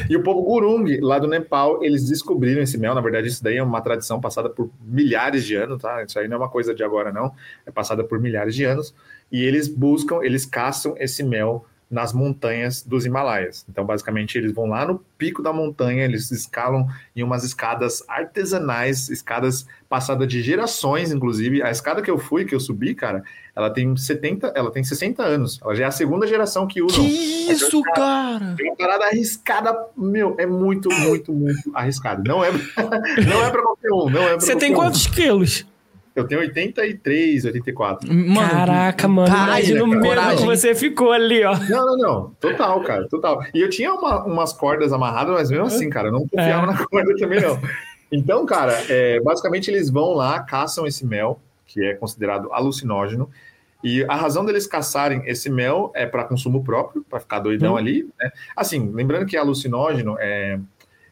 E o povo Gurung, lá do Nepal, eles descobriram esse mel. Na verdade, isso daí é uma tradição passada por milhares de anos, tá? Isso aí não é uma coisa de agora, não. É passada por milhares de anos. E eles buscam, eles caçam esse mel nas montanhas dos Himalaias. Então, basicamente, eles vão lá no pico da montanha, eles escalam em umas escadas artesanais, escadas passadas de gerações, inclusive. A escada que eu fui, que eu subi, cara, ela tem 70, ela tem 60 anos. Ela já é a segunda geração que Que usam. isso, cara? É uma parada arriscada, meu, é muito, muito, muito arriscado. Não é, não é pra qualquer um, não é pra Você tem qualquer um. quantos quilos? Eu tenho 83, 84. Mano, Caraca, mano. Caralho, Imagina o coragem. que você ficou ali, ó. Não, não, não. Total, cara, total. E eu tinha uma- umas cordas amarradas, mas mesmo assim, cara, eu não confiava É. na corda também, não. Então, cara, é, basicamente eles vão lá, caçam esse mel, que é considerado alucinógeno, e a razão deles caçarem esse mel é para consumo próprio, para ficar doidão Hum. ali, né? Assim, lembrando que alucinógeno é,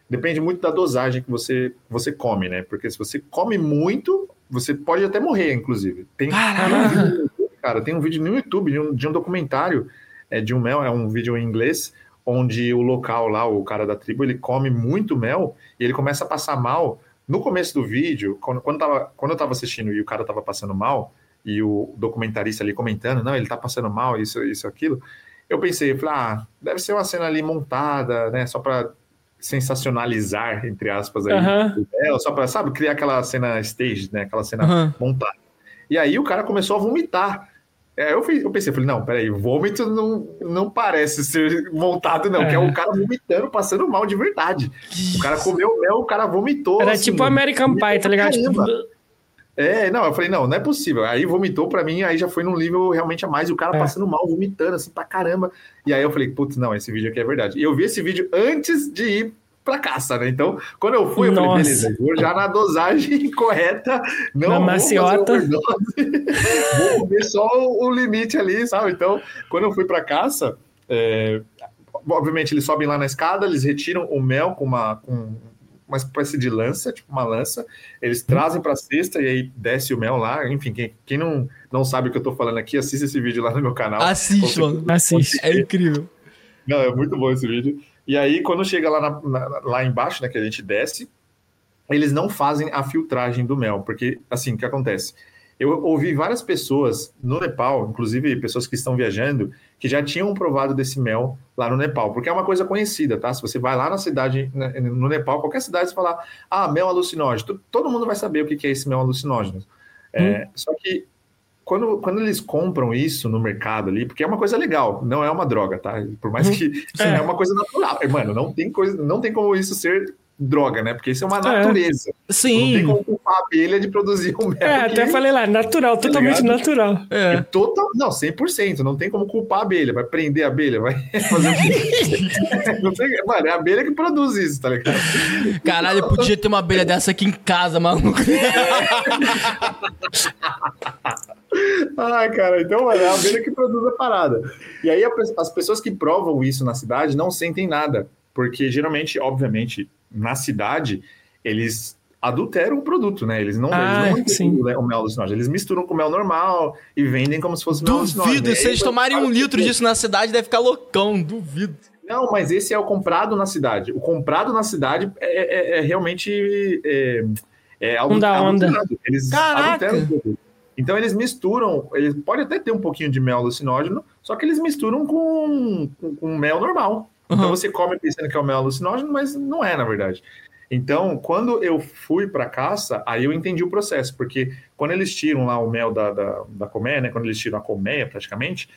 depende muito da dosagem que você, você come, né? Porque se você come muito, você pode até morrer, inclusive. Tem, Caralho. Cara, tem um vídeo no YouTube de um, de um documentário é, de um mel, é um vídeo em inglês, onde o local lá, o cara da tribo, ele come muito mel e ele começa a passar mal. No começo do vídeo, quando, quando, tava, quando eu tava assistindo e o cara tava passando mal, e o documentarista ali comentando, não, ele tá passando mal, isso, isso, aquilo, eu pensei, falei, ah, deve ser uma cena ali montada, né, só pra sensacionalizar, entre aspas, aí, só pra, sabe, criar aquela cena stage, né, aquela cena montada. E aí o cara começou a vomitar. É, eu, fui- eu pensei, falei, não, peraí, vômito não, não parece ser montado, não, É. que é o cara vomitando, passando mal de verdade. O cara comeu mel, o cara vomitou. Era assim, tipo American Pie, tá ligado? Tipo. É, não, eu falei, não, não é possível. Aí vomitou pra mim, aí já foi num nível realmente a mais, e o cara É. passando mal, vomitando, assim, pra caramba. E aí eu falei, putz, não, esse vídeo aqui é verdade. E eu vi esse vídeo antes de ir pra caça, né? Então, quando eu fui, eu falei, beleza, vou já na dosagem correta, não Na vou maciota. fazer vou comer só o limite ali, sabe? Então, quando eu fui pra caça, é, obviamente eles sobem lá na escada, eles retiram o mel com uma, com uma espécie de lança, tipo uma lança, eles trazem pra cesta e aí desce o mel lá. Enfim, quem, quem não, não sabe o que eu tô falando aqui, assista esse vídeo lá no meu canal. Assiste, mano. Assiste. É incrível. Não, é muito bom esse vídeo. E aí, quando chega lá, na- na- lá embaixo, né, que a gente desce, eles não fazem a filtragem do mel, porque assim, o que acontece? Eu ouvi várias pessoas no Nepal, inclusive pessoas que estão viajando, que já tinham provado desse mel lá no Nepal, porque é uma coisa conhecida, tá? Se você vai lá na cidade, né, no Nepal, qualquer cidade, você falar, ah, mel alucinógeno, todo mundo vai saber o que é esse mel alucinógeno. É, hum. Só que quando, quando eles compram isso no mercado ali, porque é uma coisa legal, não é uma droga, tá? Por mais que é, é uma coisa natural. Mano, não tem coisa, não tem como isso ser droga, né? Porque isso é uma é. natureza. É. Sim. Não tem como culpar a abelha de produzir um mel. É, até falei lá, natural, tá totalmente ligado? natural. É. é. total, não, 100%. Não tem como culpar a abelha. Vai prender a abelha, vai fazer o quê? mano, é a abelha que produz isso, tá ligado? Caralho, podia ter uma abelha dessa aqui em casa, maluco. Ai, cara, então, mano, é a abelha que produz a parada. E aí as pessoas que provam isso na cidade não sentem nada. Porque geralmente, obviamente, na cidade, eles adulteram o produto, né? Eles não, ah, eles não o mel alucinógeno, eles misturam com mel normal e vendem como se fosse mel alucinógeno. Duvido, se eles tomarem um litro disso na cidade, deve ficar loucão, duvido. Não, mas esse é o comprado na cidade. O comprado na cidade é, é, é realmente é, é algo da onda. Eles Caraca. adulteram o produto. Então eles misturam, eles pode até ter um pouquinho de mel alucinógeno, só que eles misturam com, com, com mel normal. Uhum. Então você come pensando que é o mel alucinógeno, mas não é, na verdade. Então, quando eu fui para caça, aí eu entendi o processo, porque quando eles tiram lá o mel da, da, da colmeia, né, quando eles tiram a colmeia praticamente,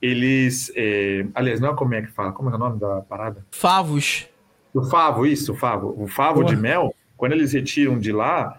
eles. É... aliás, não é a colmeia que fala, como é o nome da parada? Favos. O favo, isso, o favo. O favo de mel, quando eles retiram de lá,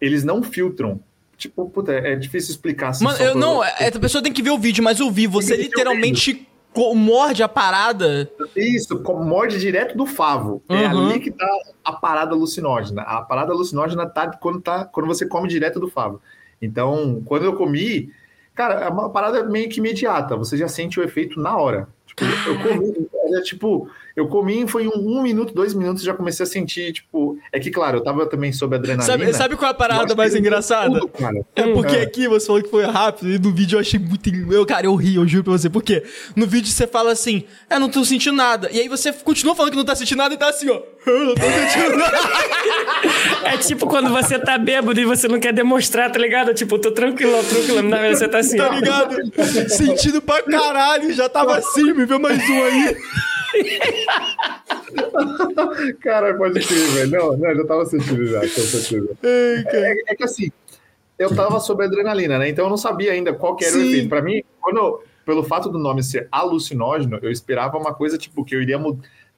eles não filtram. Tipo, puta, é difícil explicar assim. Mano, eu não, é, a pessoa tem que ver o vídeo, mas eu vi, você literalmente morde a parada. Isso, morde direto do favo. É uhum. É ali que tá a parada alucinógena. A parada alucinógena tá quando, tá quando você come direto do favo. Então, quando eu comi, cara, é uma parada meio que imediata. Você já sente o efeito na hora. Tipo, eu comi, é, tipo, eu comi foi em um, um, minuto, dois minutos, já comecei a sentir, tipo. É que, claro, eu tava também sob adrenalina. Sabe, sabe qual é a parada mais engraçada? Tudo, é porque é. aqui você falou que foi rápido, e no vídeo eu achei muito. Eu, cara, eu ri, eu juro pra você. Porque no vídeo você fala assim, é, não tô sentindo nada. E aí você continua falando que não tá sentindo nada e tá assim, ó. Eu não tô sentindo nada. é tipo quando você tá bêbado e você não quer demonstrar, tá ligado? Tipo, tô tranquilo, tranquilo. Na verdade, você tá assim. Tá ligado? Sentindo pra caralho, já tava assim, me vê mais um aí. cara, pode crer, velho. Não, não, eu já tava sentindo já, com certeza. É, é, que assim, eu tava sob adrenalina, né? Então eu não sabia ainda qual que era Sim. o efeito. Pra mim, quando, pelo fato do nome ser alucinógeno, eu esperava uma coisa tipo que eu iria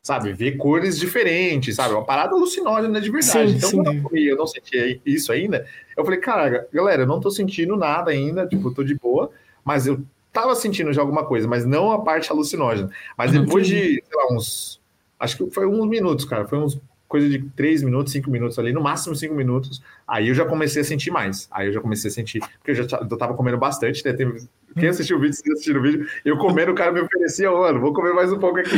sabe, ver cores diferentes, sabe? Uma parada alucinógena de verdade. Sim, então, sim. quando eu comi, eu não sentia isso ainda, eu falei, cara, galera, eu não tô sentindo nada ainda, tipo, tô de boa, mas eu tava sentindo já alguma coisa, mas não a parte alucinógena. Mas depois de, sei lá, uns. Acho que foi uns minutos, cara. Foi uns coisa de três minutos, cinco minutos ali, no máximo cinco minutos. Aí eu já comecei a sentir mais. Aí eu já comecei a sentir, porque eu já eu tava comendo bastante, né? Teve, quem assistiu o vídeo, se assistiu o vídeo, eu comendo, o cara me oferecia, mano, vou comer mais um pouco aqui.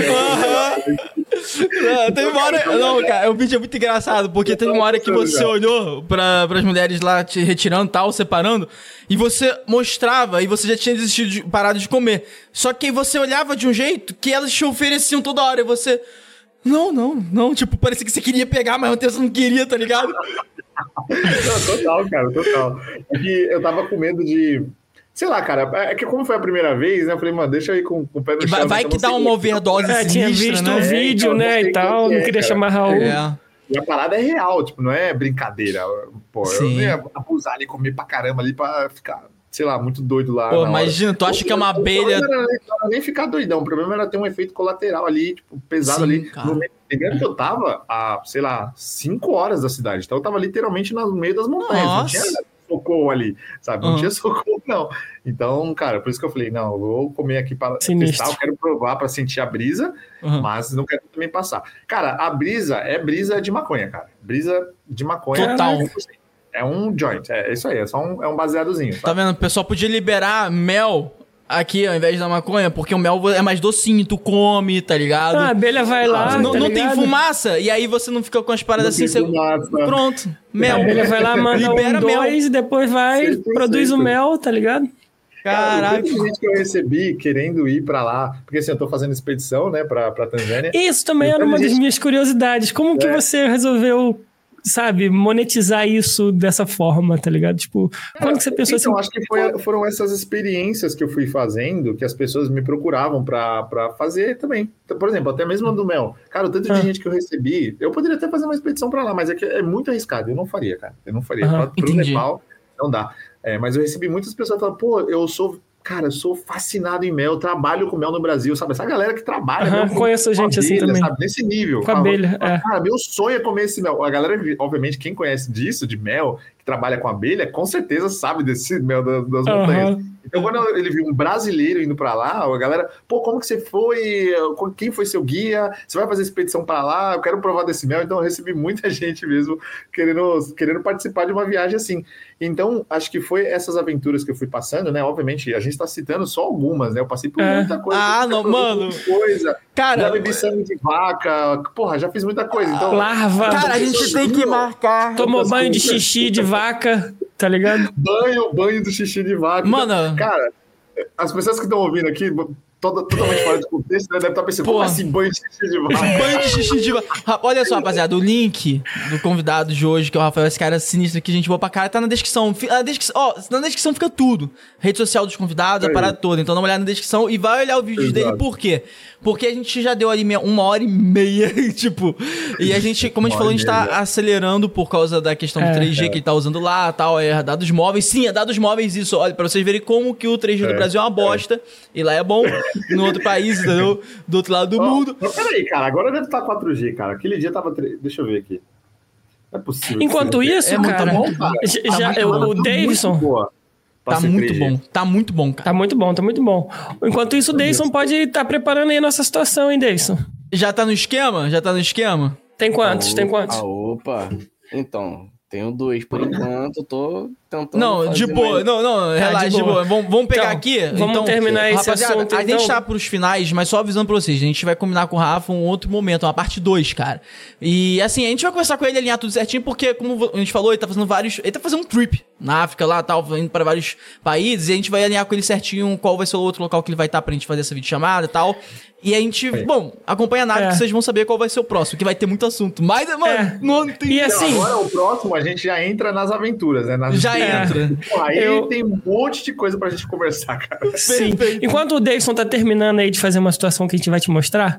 não, teve uma hora. Não, cara, o vídeo é muito engraçado, porque teve uma hora que você olhou para as mulheres lá te retirando tal, separando, e você mostrava, e você já tinha desistido de, parado de comer. Só que você olhava de um jeito que elas te ofereciam toda hora, e você. Não, não, não. Tipo, parecia que você queria pegar, mas ao tempo você não queria, tá ligado? não, total, cara, total. É que eu tava com medo de. Sei lá, cara, é que como foi a primeira vez, né? Eu falei, mano, deixa eu ir com, com o pé no chão. Vai, vai que dá uma overdose é, tinha visto né? o vídeo, é, então, né, e tal, não é, queria cara. chamar Raul. É. E a parada é real, tipo, não é brincadeira. Pô, Sim. eu não ia abusar ali, comer pra caramba ali pra ficar sei lá, muito doido lá. Pô, imagina, tu acha que é uma abelha. Não era, nem, nem ficar doidão, o problema era ter um efeito colateral ali, tipo, pesado Sim, ali. Cara. No meio, que eu tava a, sei lá, 5 horas da cidade. Então eu tava literalmente no meio das montanhas. Nossa. Não tinha socorro ali, sabe? Não uhum. tinha socorro, não. Então, cara, por isso que eu falei, não, eu vou comer aqui para testar, eu quero provar para sentir a brisa, uhum. mas não quero também passar. Cara, a brisa é brisa de maconha, cara. Brisa de maconha. Total. É um joint, é isso aí, é só um, é um baseadozinho. Tá? tá vendo? O pessoal podia liberar mel aqui ao invés da maconha, porque o mel é mais docinho, tu come, tá ligado? Ah, a abelha vai lá. Não, tá não tem fumaça, e aí você não fica com as paradas não assim. Você... Pronto, mel. A abelha vai lá, manda Libera um, mel. dois, e depois vai, produz o mel, tá ligado? Caraca. Cara, gente que eu recebi querendo ir para lá, porque assim, eu tô fazendo expedição, né, pra, pra Tanzânia. Isso também então, era uma gente... das minhas curiosidades. Como é. que você resolveu sabe, monetizar isso dessa forma, tá ligado? Tipo, quando que você pensou então, assim? acho que foi- foram essas experiências que eu fui fazendo que as pessoas me procuravam pra pra fazer também. Então, por exemplo, até mesmo a do Mel. Cara, o tanto de Ah. gente que eu recebi, eu poderia até fazer uma expedição pra lá, mas é que é muito arriscado. Eu não faria, cara. Eu não faria. Aham, Pra- Pro entendi. Nepal, não dá. É, mas eu recebi muitas pessoas falando, pô, eu sou. Cara, eu sou fascinado em mel, eu trabalho com mel no Brasil, sabe? Essa galera que trabalha mel com- conheço com gente assim abelha, também. sabe? Nesse nível. Com Fala, abelha, é. Cara, meu sonho é comer esse mel. A galera, obviamente, quem conhece disso, de mel, que trabalha com abelha, com certeza sabe desse mel das, das montanhas. Então, quando ele viu um brasileiro indo pra lá, a galera, pô, como que você foi? Quem foi seu guia? Você vai fazer expedição pra lá? Eu quero provar desse mel. Então, eu recebi muita gente mesmo querendo, querendo participar de uma viagem assim. Então, acho que foi essas aventuras que eu fui passando, né? Obviamente, a gente tá citando só algumas, né? Eu passei por É. muita coisa. Ah, não, mano. Coisa. Já Cara, bebi sangue de vaca. Porra, já fiz muita coisa. Então, Larva, cara, a gente tem que marcar. tomou banho de xixi de vaca, tá ligado? banho, banho do xixi de vaca. Mano, Cara, as pessoas que estão ouvindo aqui, toda, totalmente fora de contexto, né, devem estar pensando, Pô. como assim banho de xixi de vaca? banho de xixi de... va- Ra- Olha só, rapaziada, o link do convidado de hoje, que é o Rafael, esse cara sinistro que a gente boa pra cara, tá na descrição. Na descrição, ó, na descrição fica tudo. Rede social dos convidados, a Aí. parada toda. Então dá uma olhada na descrição e vai olhar o vídeo Exato. dele, por quê? Porque a gente já deu ali meia- uma hora e meia, tipo... E a gente, como a gente falou, a gente tá acelerando por causa da questão É. do 3G que ele tá usando lá, tal, é dados móveis. Sim, é dados móveis isso. Olha, pra vocês verem como que o 3G do É, Brasil é uma bosta. E lá é bom, no outro país, entendeu? Do outro lado do Ó, mundo. Mas peraí, cara, agora deve estar 4G, cara. Aquele dia tava. 3... Deixa eu ver aqui. Não é possível. Enquanto isso, É muito cara, bom, cara. já- Tá eu- o tá Davidson Tá muito 3G. bom, tá muito bom, cara. tá muito bom, tá muito bom. Enquanto isso, o Davidson pode estar preparando aí a nossa situação, hein, Davidson? Já tá no esquema? Já tá no esquema? Tem quantos? Tem quantos? Ah, opa. Então, tenho dois por enquanto, tô tentando. Não, fazer de boa, mais- não, não, relaxa, Tá, de de boa. boa. Vamos, vamos pegar Então, aqui. vamos então, terminar esse rapaziada, assunto, A gente então. tá pros finais, mas só avisando pra vocês, a gente vai combinar com o Rafa um outro momento, uma parte 2, cara. E assim, a gente vai conversar com ele, alinhar tudo certinho, porque, como a gente falou, ele tá fazendo vários. Ele tá fazendo um trip na África lá, tal, indo pra vários países, e a gente vai alinhar com ele certinho qual vai ser o outro local que ele vai estar pra gente fazer essa videochamada e tal. E a gente, bom, acompanha a nave É. que vocês vão saber qual vai ser o próximo, que vai ter muito assunto. Mas, mano, É. não tem. E Então, assim, agora o próximo a gente já entra nas aventuras, né? Nas Já É. entra. Pô, aí Eu- tem um monte de coisa pra gente conversar, cara. Sim. Enquanto o Davidson tá terminando aí de fazer uma situação que a gente vai te mostrar,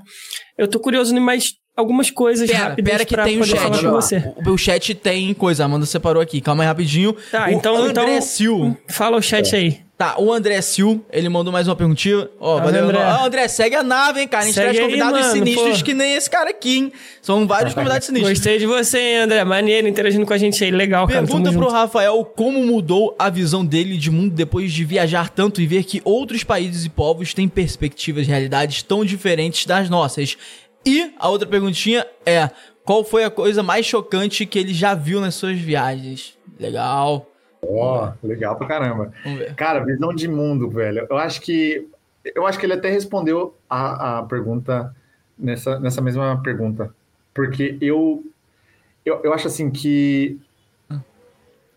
eu tô curioso em mais algumas coisas Pera, rápidas pera que pra tem o chat. falar com ó. você. O, o chat tem coisa, a Amanda separou aqui. Calma aí rapidinho. Tá, o então- André então- Sil. Fala o chat aí. Tá, o André Sil, ele mandou mais uma perguntinha. Ó, Valeu, valeu. André. Ó, André, segue a nave, hein, cara. A gente Segue traz aí, convidados mano, sinistros pô. que nem esse cara aqui, hein? São vários convidados sinistros. Gostei de você, hein, André. Maneiro, interagindo com a gente aí. Legal, cara. Pergunta pro junto. Rafael como mudou a visão dele de mundo depois de viajar tanto e ver que outros países e povos têm perspectivas e realidades tão diferentes das nossas. E a outra perguntinha é: qual foi a coisa mais chocante que ele já viu nas suas viagens? Legal. Ó, legal pra caramba. Cara, visão de mundo, velho. Eu acho que eu acho que ele até respondeu a, a pergunta nessa, nessa mesma pergunta. Porque eu, eu, eu acho assim que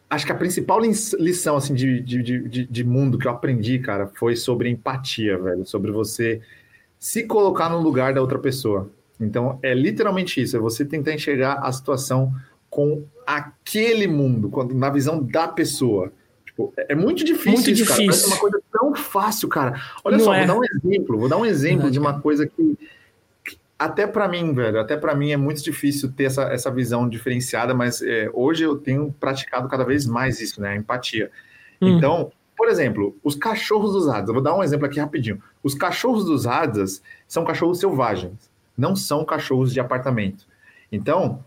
acho que a principal lição assim de, de, de, de- de mundo que eu aprendi, cara, foi sobre empatia, velho, sobre você se colocar no lugar da outra pessoa. Então, é literalmente isso, é você tentar enxergar a situação com aquele mundo, quando, na visão da pessoa. Tipo, é é muito difícil Muito isso, cara. Parece difícil. uma coisa tão fácil, cara. Olha Não só, é. vou dar um exemplo, vou dar um exemplo de uma cara. coisa que até pra mim, velho, até pra mim é muito difícil ter essa, essa visão diferenciada, mas é, hoje eu tenho praticado cada vez mais isso, né? A empatia. Hum. Então, por exemplo, os cachorros dos Hadas. Eu vou dar um exemplo aqui rapidinho. Os cachorros dos Hadas são cachorros selvagens, não são cachorros de apartamento. Então,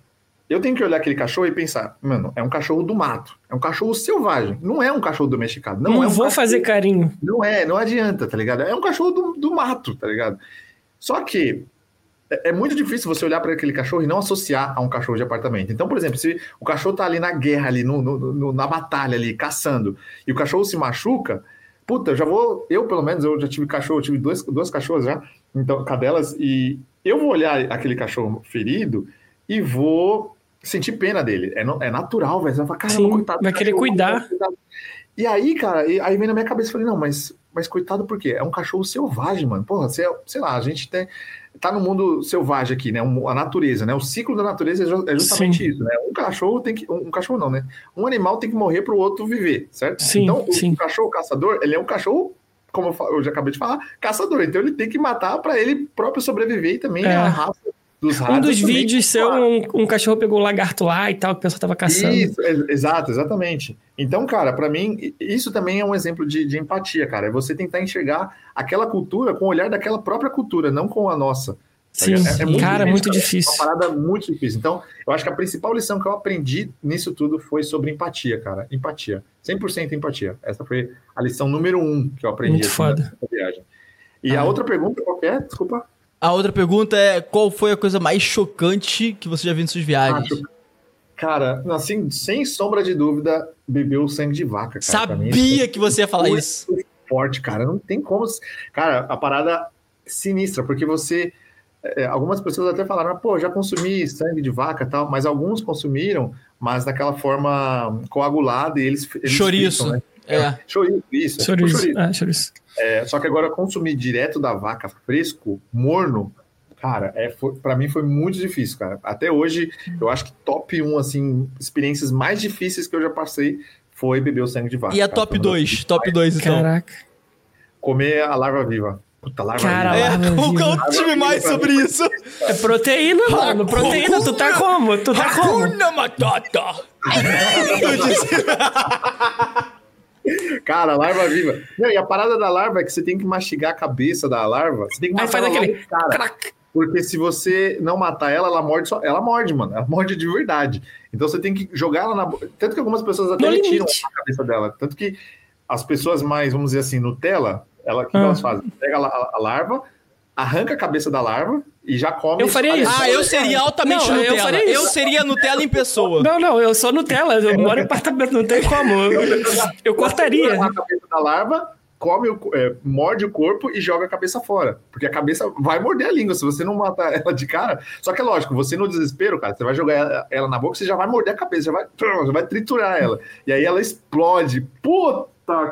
eu tenho que olhar aquele cachorro e pensar, mano, é um cachorro do mato, é um cachorro selvagem, não é um cachorro domesticado, não, Não, é um vou cachorro- fazer carinho. não é, não adianta, tá ligado? É um cachorro do, do mato, tá ligado? Só que é, é muito difícil você olhar para aquele cachorro e não associar a um cachorro de apartamento. Então, por exemplo, se o cachorro tá ali na guerra, ali no, no- no- na batalha ali, caçando, e o cachorro se machuca, puta, eu já vou, eu pelo menos, eu já tive cachorro, eu tive dois, duas cachorras já, então, cadelas, e eu vou olhar aquele cachorro ferido e vou sentir pena dele. É, é natural, velho. Você vai falar, caramba, Sim, coitado. do vai querer cachorro, cuidar. coitado. E aí, cara, e- aí vem na minha cabeça, falei, não, mas, mas coitado por quê? É um cachorro selvagem, mano. Porra, você, sei lá, a gente tem, tá no mundo selvagem aqui, né? Um- a natureza, né? O ciclo da natureza é é justamente Sim. isso, né? Um cachorro tem que. Um, um cachorro não, né? Um animal tem que morrer para o outro viver, certo? Sim, então, o, sim. o cachorro caçador, ele é um cachorro, como eu já acabei de falar, caçador. Então ele tem que matar para ele próprio sobreviver e também É. a raça dos. Um dos vídeos seu, um, um cachorro pegou o lagarto lá e tal, que o pessoal tava caçando. Isso, ex- exato, exatamente. Então, cara, pra mim, isso também é um exemplo de, de empatia, cara. É você tentar enxergar aquela cultura com o olhar daquela própria cultura, não com a nossa. tá Sim? É- é muito cara, difícil, muito difícil. É uma parada muito difícil. Então, eu acho que a principal lição que eu aprendi nisso tudo foi sobre empatia, cara. Empatia. 100% empatia. Essa foi a lição número um que eu aprendi Muito assim, foda. viagem. E Ah. a outra pergunta, qual é? Desculpa. A outra pergunta é: qual foi a coisa mais chocante que você já viu em suas viagens? Ah, Cara, assim, sem sombra de dúvida, bebeu sangue de vaca, cara. Pra mim, Sabia que você ia falar Muito isso. forte, cara. Não tem como. Cara, a parada sinistra, porque você. é, algumas pessoas até falaram, pô, já consumi sangue de vaca e tal, mas alguns consumiram, mas daquela forma coagulada e eles. eles Chouriço. fritam, né? É. Chouriço, isso. é Chouriço. Ah, chouriço. É, só que agora consumir direto da vaca fresco, morno, cara, é, pra mim foi muito difícil, cara. Até hoje, eu acho que top 1, assim, experiências mais difíceis que eu já passei foi beber o sangue de vaca. E a cara. top 2? Top 2, então. Caraca. Comer a larva viva. Puta, larva Cara, viva. É, Larva o viva. conte-me mais sobre isso. É proteína, mano. Proteína, tu tá como? Tu tá como? Hakuna Matata. Eu disse- Cara, larva viva. Não, e a parada da larva é que você tem que mastigar a cabeça da larva. Você tem que Aí matar faz aquele cara. crack. Porque se você não matar ela, ela morde só. Ela morde, mano. Ela morde de verdade. Então você tem que jogar ela na. Tanto que algumas pessoas até retiram limite. a cabeça dela. Tanto que as pessoas mais, vamos dizer assim, Nutella, ela, o que Ah. elas fazem? Pega a, a larva, arranca a cabeça da larva e já come. Eu faria isso. Ah, eu seria altamente Não, eu Nutella. faria isso. Eu seria Nutella em pessoa. Não, não, eu sou Nutella. Eu moro em apartamento, não tem como. Eu, eu cortaria. a cabeça da larva, come o, é, morde o corpo e joga a cabeça fora. Porque a cabeça vai morder a língua se você não matar ela de cara. Só que é lógico, você no desespero, cara, você vai jogar ela, ela na boca, você já vai morder a cabeça, já vai, já vai triturar ela. E aí ela explode. Puta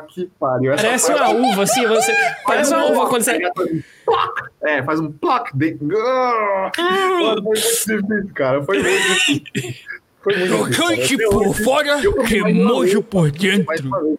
que pariu. Essa Parece uma uva, assim. Você, parece uma uva quando você. É, faz um plac. De... Ah, Foi muito difícil, cara. Foi muito difícil. Foi muito difícil. Crocante por fora, remojo por dentro.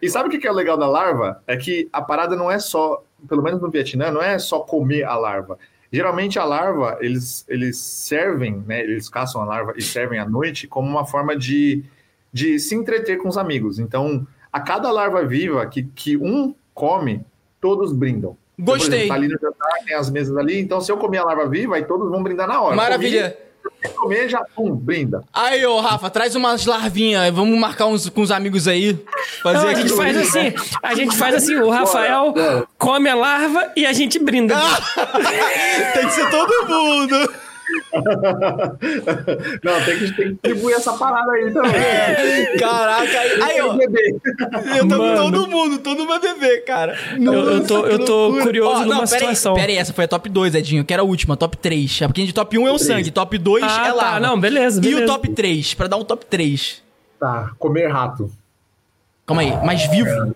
E sabe o que que é o legal da larva? É que a parada não é só, pelo menos no Vietnã, não é só comer a larva. Geralmente a larva, eles, eles servem, né? Eles caçam a larva e servem à noite como uma forma de, de se entreter com os amigos. Então, a cada larva viva que, que um come, todos brindam. Então, Gostei. exemplo, tá ali no jantar, tem as mesas ali. Então, se eu comer a larva viva, aí todos vão brindar na hora. Maravilha. Comi, comer, já, pum, brinda. Aí, ô, Rafa, traz umas larvinhas. Vamos marcar uns com os amigos aí. Fazer Não, a gente faz assim. A gente faz assim. O Rafael come a larva e a gente brinda. Tem que ser todo mundo. Não, tem que, tem que distribuir essa parada aí também. Caraca, aí, aí, ó. Eu tô com Mano. todo mundo, todo mundo vai beber, cara. Eu, eu tô, eu tô curioso numa não, pera situação. Aí, pera aí, essa foi a top 2, Edinho. Que era a última, top 3. É porque de top 1 é o sangue, top 2 Ah, é tá. lá. Não, beleza, E o beleza. top 3, pra dar um top 3. Tá, comer rato. Calma aí, mais vivo?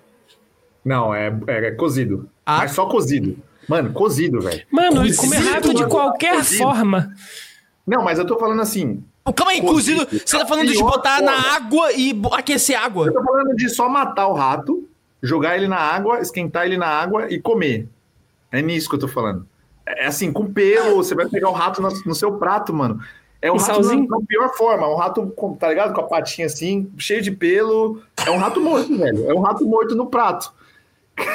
Não, é, é, cozido. Ah. Mas só cozido. Mano, cozido, velho. Mano, Cozido, comer rato de mano. qualquer Cozido. forma. Não, mas eu tô falando assim. Calma aí, cozido. Cozido. Você tá falando de botar forma. na água e aquecer água. Eu tô falando de só matar o rato, jogar ele na água, esquentar ele na água e comer. É nisso que eu tô falando. É assim, com pelo, você vai pegar o rato no, no seu prato, mano. É um Um rato salzinho? na, pior forma. Um rato, com- tá ligado? Com a patinha assim, cheio de pelo. É um rato morto, velho. É um rato morto no prato.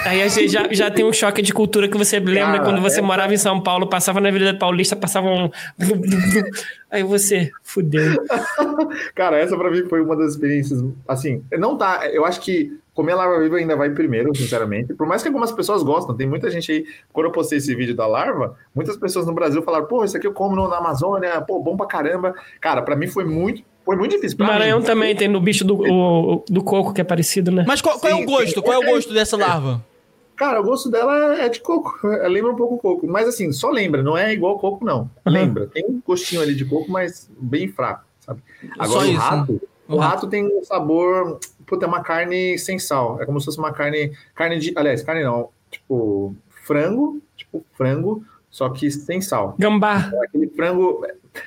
Aí a gente já, já tem um choque de cultura que você lembra Cara, quando você é- morava em São Paulo, passava na Avenida Paulista, passava um. Aí você, fudeu. Cara, essa pra mim foi uma das experiências. Assim, não tá. Eu acho que comer larva viva ainda vai primeiro, sinceramente. Por mais que algumas pessoas gostam, tem muita gente aí. Quando eu postei esse vídeo da larva, muitas pessoas no Brasil falaram: pô, isso aqui eu como no- na Amazônia, pô, bom pra caramba. Cara, pra mim foi muito. Foi muito difícil. Pra Maranhão mim. também tem no bicho do, o- do coco, que é parecido, né? Mas qual, qual é Sim, o gosto? sim. Qual é o gosto dessa larva? Cara, o gosto dela é de coco. é, Lembra um pouco coco. Mas assim, só lembra, não é igual coco, não. Uhum. Lembra. Tem um gostinho ali de coco, mas bem fraco, sabe? Agora Só o isso, rato. né? O rato tem um sabor. Puta, é uma carne sem sal. É como se fosse uma carne. Carne de. Aliás, carne não. Tipo, frango. Tipo, frango só que sem sal. Gambá. Aquele frango.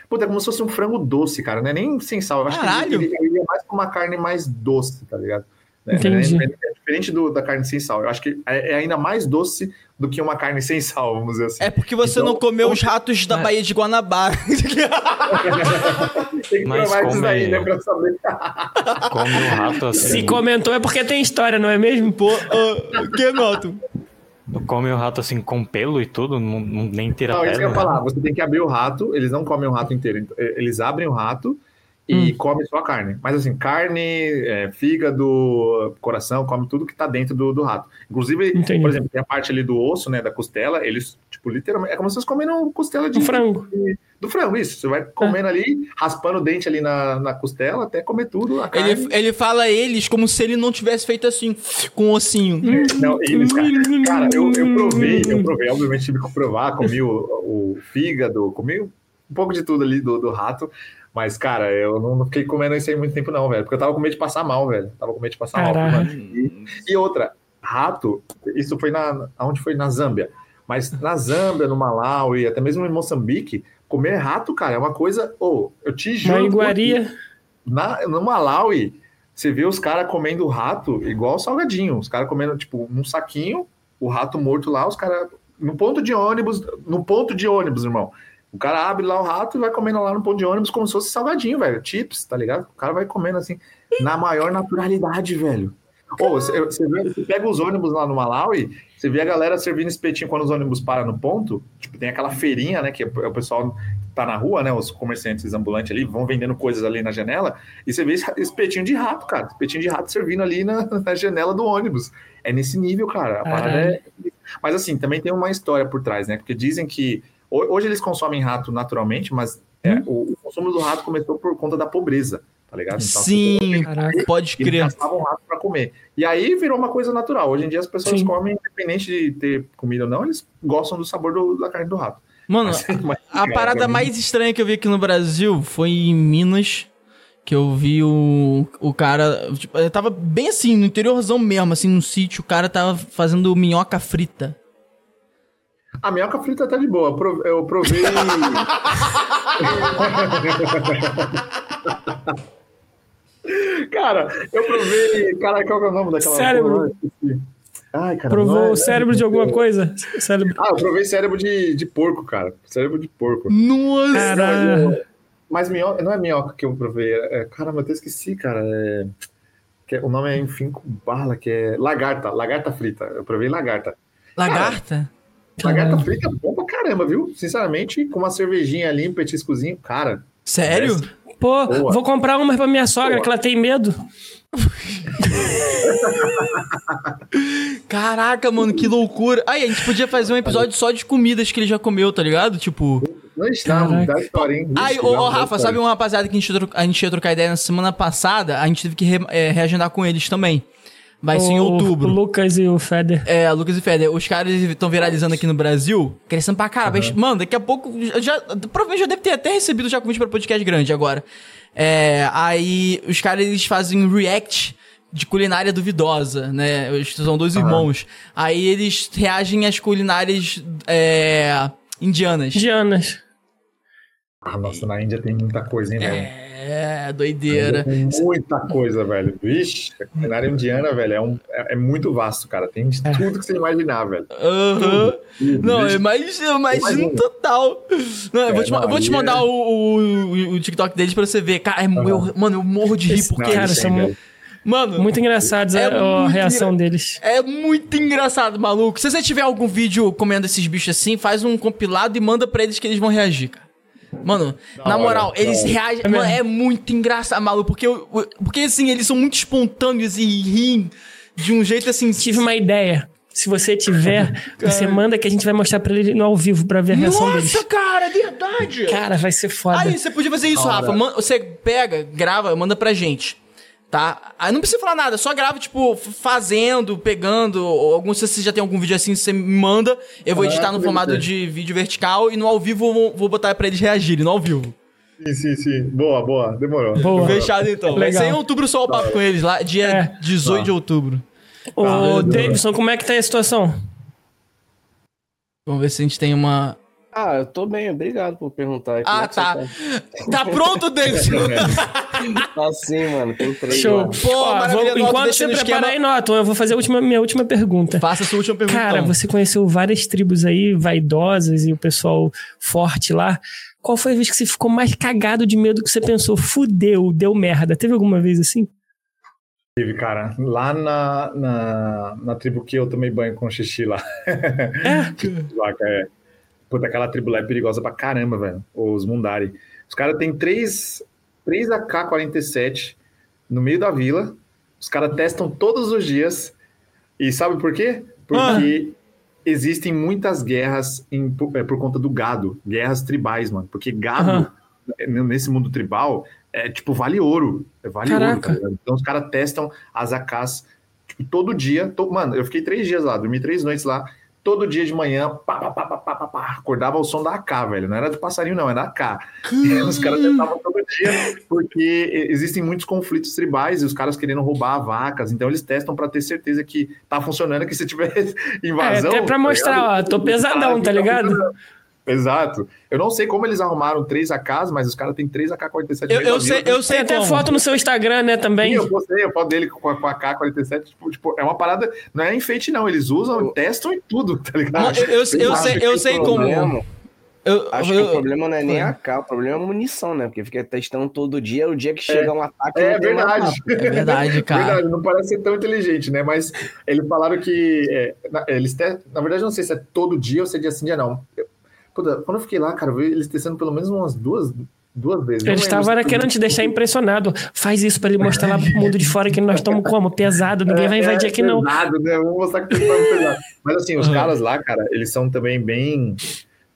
Puta, é como se fosse um frango doce, cara. Não é nem sem sal. Eu acho Caralho! que ele, ele é mais pra uma carne mais doce, tá ligado? É, Entendi. É, é diferente do- da carne sem sal. Eu acho que é, é ainda mais doce do que uma carne sem sal, vamos dizer assim. É porque você Então, não comeu os ratos da É. Baía de Guanabara. Tem que Mas provar isso come- daí, né, pra saber. Come um rato Se assim. comentou é porque tem história, não é mesmo? Pô, ah, que noto? Come o rato assim com pelo e tudo, não, não- nem tira Não, pele. isso que eu ia falar. Você tem que abrir o rato, eles não comem o rato inteiro. então, Eles abrem o rato e Hum. comem só a carne. Mas assim, carne, eh, fígado, coração, come tudo que tá dentro do, do rato. Inclusive, Entendi. por exemplo, tem a parte ali do osso, né, da costela, eles, tipo, literalmente, é como se vocês comendo costela de Um frango. de- do frango, isso. Você vai comendo ali, raspando o dente ali na, na costela, até comer tudo, a carne. Ele, ele fala eles como se ele não tivesse feito assim, com o ossinho. Não, eles, cara, cara, eu, eu provei, eu provei, obviamente tive que provar, comi o, o fígado, comi um pouco de tudo ali do, do rato, mas, cara, eu não, não fiquei comendo isso aí muito tempo não, velho, porque eu tava com medo de passar mal, velho, tava com medo de passar Caraca. mal. E, e outra, rato, isso foi na, aonde foi? Na Zâmbia, mas na Zâmbia, no Malawi, até mesmo em Moçambique, comer rato, cara, é uma coisa, ô, eu te juro... Na iguaria. na, no Malawi, você vê os caras comendo rato igual salgadinho. Os caras comendo, tipo, num saquinho, o rato morto lá, os caras. No ponto de ônibus, no ponto de ônibus, irmão. O cara abre lá o rato e vai comendo lá no ponto de ônibus como se fosse salgadinho, velho. Chips, tá ligado? O cara vai comendo assim, na maior naturalidade, velho. Ou você, você, você pega os ônibus lá no Malawi, você vê a galera servindo espetinho quando os ônibus param no ponto. Tipo, tem aquela feirinha, né? Que é o pessoal tá na rua, né? Os comerciantes ambulantes ali vão vendendo coisas ali na janela. E você vê esse espetinho de rato, cara. Espetinho de rato servindo ali na, na janela do ônibus. É nesse nível, cara. A parada é. Mas assim, também tem uma história por trás, né? Porque dizem que ho- hoje eles consomem rato naturalmente, mas é, o, o consumo do rato começou por conta da pobreza, tá ligado? Sim, Caraca. pode eles crer. caçavam rato para comer. E aí virou uma coisa natural. Hoje em dia as pessoas Sim. comem, independente de ter comida ou não, eles gostam do sabor do- da carne do rato. Mano, Mas- mas, a cara, parada pra mais estranha que eu vi aqui no Brasil foi em Minas, que eu vi o, o cara. Tipo, eu tava bem assim, no interiorzão mesmo, assim, no sítio, o cara tava fazendo minhoca frita. A minhoca frita tá de boa. Eu provei. cara, eu provei. Cara, qual que é o nome daquela Cérebro. Ai, cara. Provou não é- o cérebro de alguma coisa? Cérebro. Ah, eu provei cérebro de, de porco, cara. Cérebro de porco. Nossa! Caralho. Mas minhoca, não é minhoca que eu provei. É, caramba, eu até esqueci, cara. É, que é- o nome é enfim com bala, que é lagarta. Lagarta frita. Eu provei lagarta. Lagarta? Lagarta Caralho. frita é bom pra caramba, viu? Sinceramente, com uma cervejinha ali, um petiscozinho, cara. Sério? Pô, Boa. vou comprar uma pra minha sogra, Boa. que ela tem medo. Caraca, mano, que loucura. Aí, a gente podia fazer um episódio só de comidas que ele já comeu, tá ligado? Tipo. Dá história, hein? Aí, ô, Rafa, história. sabe uma rapaziada que a gente, a gente ia trocar ideia na semana passada? A gente teve que re- é, reagendar com eles também. Vai ser em O- outubro. O Lucas e o Feder. É, Lucas e Feder, os caras estão viralizando aqui no Brasil, crescendo pra caramba. Mano, daqui a pouco, já, provavelmente já deve ter até recebido já convite pra podcast grande agora. É, aí os caras eles fazem react de culinária duvidosa, né? Eles são dois irmãos. Aí eles reagem às culinárias é, indianas. Dianas. Ah, nossa, na Índia tem muita coisa, hein, velho? É, doideira. Tem muita coisa, velho. Vixe, a culinária indiana, velho, é, um, é, é muito vasto, cara. Tem de tudo que você imaginar, velho. Aham. Não, Vixe. eu imagino, eu imagino total. Não, eu, É, vou te, ma- eu vou te não, mandar aí o, o, o TikTok deles pra você ver. Cara, é, eu- mano, eu morro de rir porque. cara, isso são velho. Mano, muito engraçados É a, a muito reação engra- deles. é muito engraçado, maluco. Se você tiver algum vídeo comendo esses bichos assim, faz um compilado e manda pra eles que eles vão reagir, cara. Mano, na hora, moral, da eles hora. reagem. É mano, é muito engraçado, maluco. Porque, porque assim, eles são muito espontâneos e riem de um jeito assim. Tive uma ideia. Se você tiver, você manda que a gente vai mostrar pra ele no ao vivo pra ver a reação Nossa, deles. cara, é verdade. Cara, vai ser foda. Aí, você podia fazer isso, Rafa. Man- Você pega, grava, manda pra gente. Tá? Aí não precisa falar nada, só grava, tipo, fazendo, pegando, ou algum, se você já tem algum vídeo assim, você me manda. Eu vou Ah, editar no formato de vídeo vertical e no ao vivo eu vou, vou botar pra eles reagirem, no ao vivo. Sim, sim, sim. Boa, boa. Demorou. Boa. Fechado então. Vai Legal. ser em outubro só o papo com eles, lá, dia É. 18 de outubro. Ô, Ah, Davidson, como é que tá a situação? Vamos ver se a gente tem uma. Ah, eu tô bem, obrigado por perguntar. Ah, é você tá. Tá pronto, David? Tá sim, mano. Tem três Show. lá. Pô, maravilha, vou- Noto, enquanto você prepara esquema. aí, Noto, eu vou fazer a última, minha última pergunta. Faça a sua última pergunta. Cara, então. você conheceu várias tribos aí, vaidosas e o pessoal forte lá. Qual foi a vez que você ficou mais cagado de medo que você pensou, fudeu, deu merda? Teve alguma vez assim? Teve, cara. Lá na, na, na tribo que eu tomei banho com xixi lá. É? Lá, cara, é. Puta, aquela tribo lá é perigosa pra caramba, velho. Os Mundari. Os caras têm três, três AK-47 no meio da vila. Os caras testam todos os dias. E sabe por quê? Porque existem muitas guerras em- por, é, por conta do gado. Guerras tribais, mano. Porque gado, nesse mundo tribal, é tipo, vale ouro. É vale ouro, Caraca. tá ligado? Então os caras testam as AKs tipo, todo dia. to- Mano, eu fiquei três dias lá, dormi três noites lá. Todo dia de manhã, pá, pá, pá, pá, pá, pá, acordava o som da AK, velho. Não era do passarinho, não, era da AK. E os caras testavam todo dia, porque existem muitos conflitos tribais e os caras querendo roubar vacas. Então eles testam pra ter certeza que tá funcionando, que se tiver É, invasão. até pra tá mostrar, ligado? ó, tô pesadão, tá ligado? Exato. Eu não sei como eles arrumaram três AKs, mas os caras têm três AK-47. Eu, eu sei, eu Tem sei até como. foto no seu Instagram, né, também. Sim, eu postei a foto dele com a, com a K-47. Tipo, tipo, é uma parada. Não é enfeite, não. Eles usam, testam e tudo, tá ligado? Eu- eu- eu sei- eu sei como- Eu, Acho eu- que o problema não é nem a AK, o problema é a munição, né? Porque fica testando todo dia, o dia que chega um ataque. É verdade. É verdade, cara. Verdade, não parece ser tão inteligente, né? Mas eles falaram que. é, na, eles te, na verdade, eu não sei se é todo dia ou se é dia sim, dia não. Puta, quando eu fiquei lá, cara, eu vi eles testando pelo menos umas duas, duas vezes. Eles estavam querendo te deixar impressionado. Faz isso pra ele mostrar lá pro mundo de fora que nós estamos como? Pesado, ninguém vai invadir é, aqui não. Pesado, né? Vamos mostrar que tá pesado. Mas assim, os caras lá, cara, eles são também bem.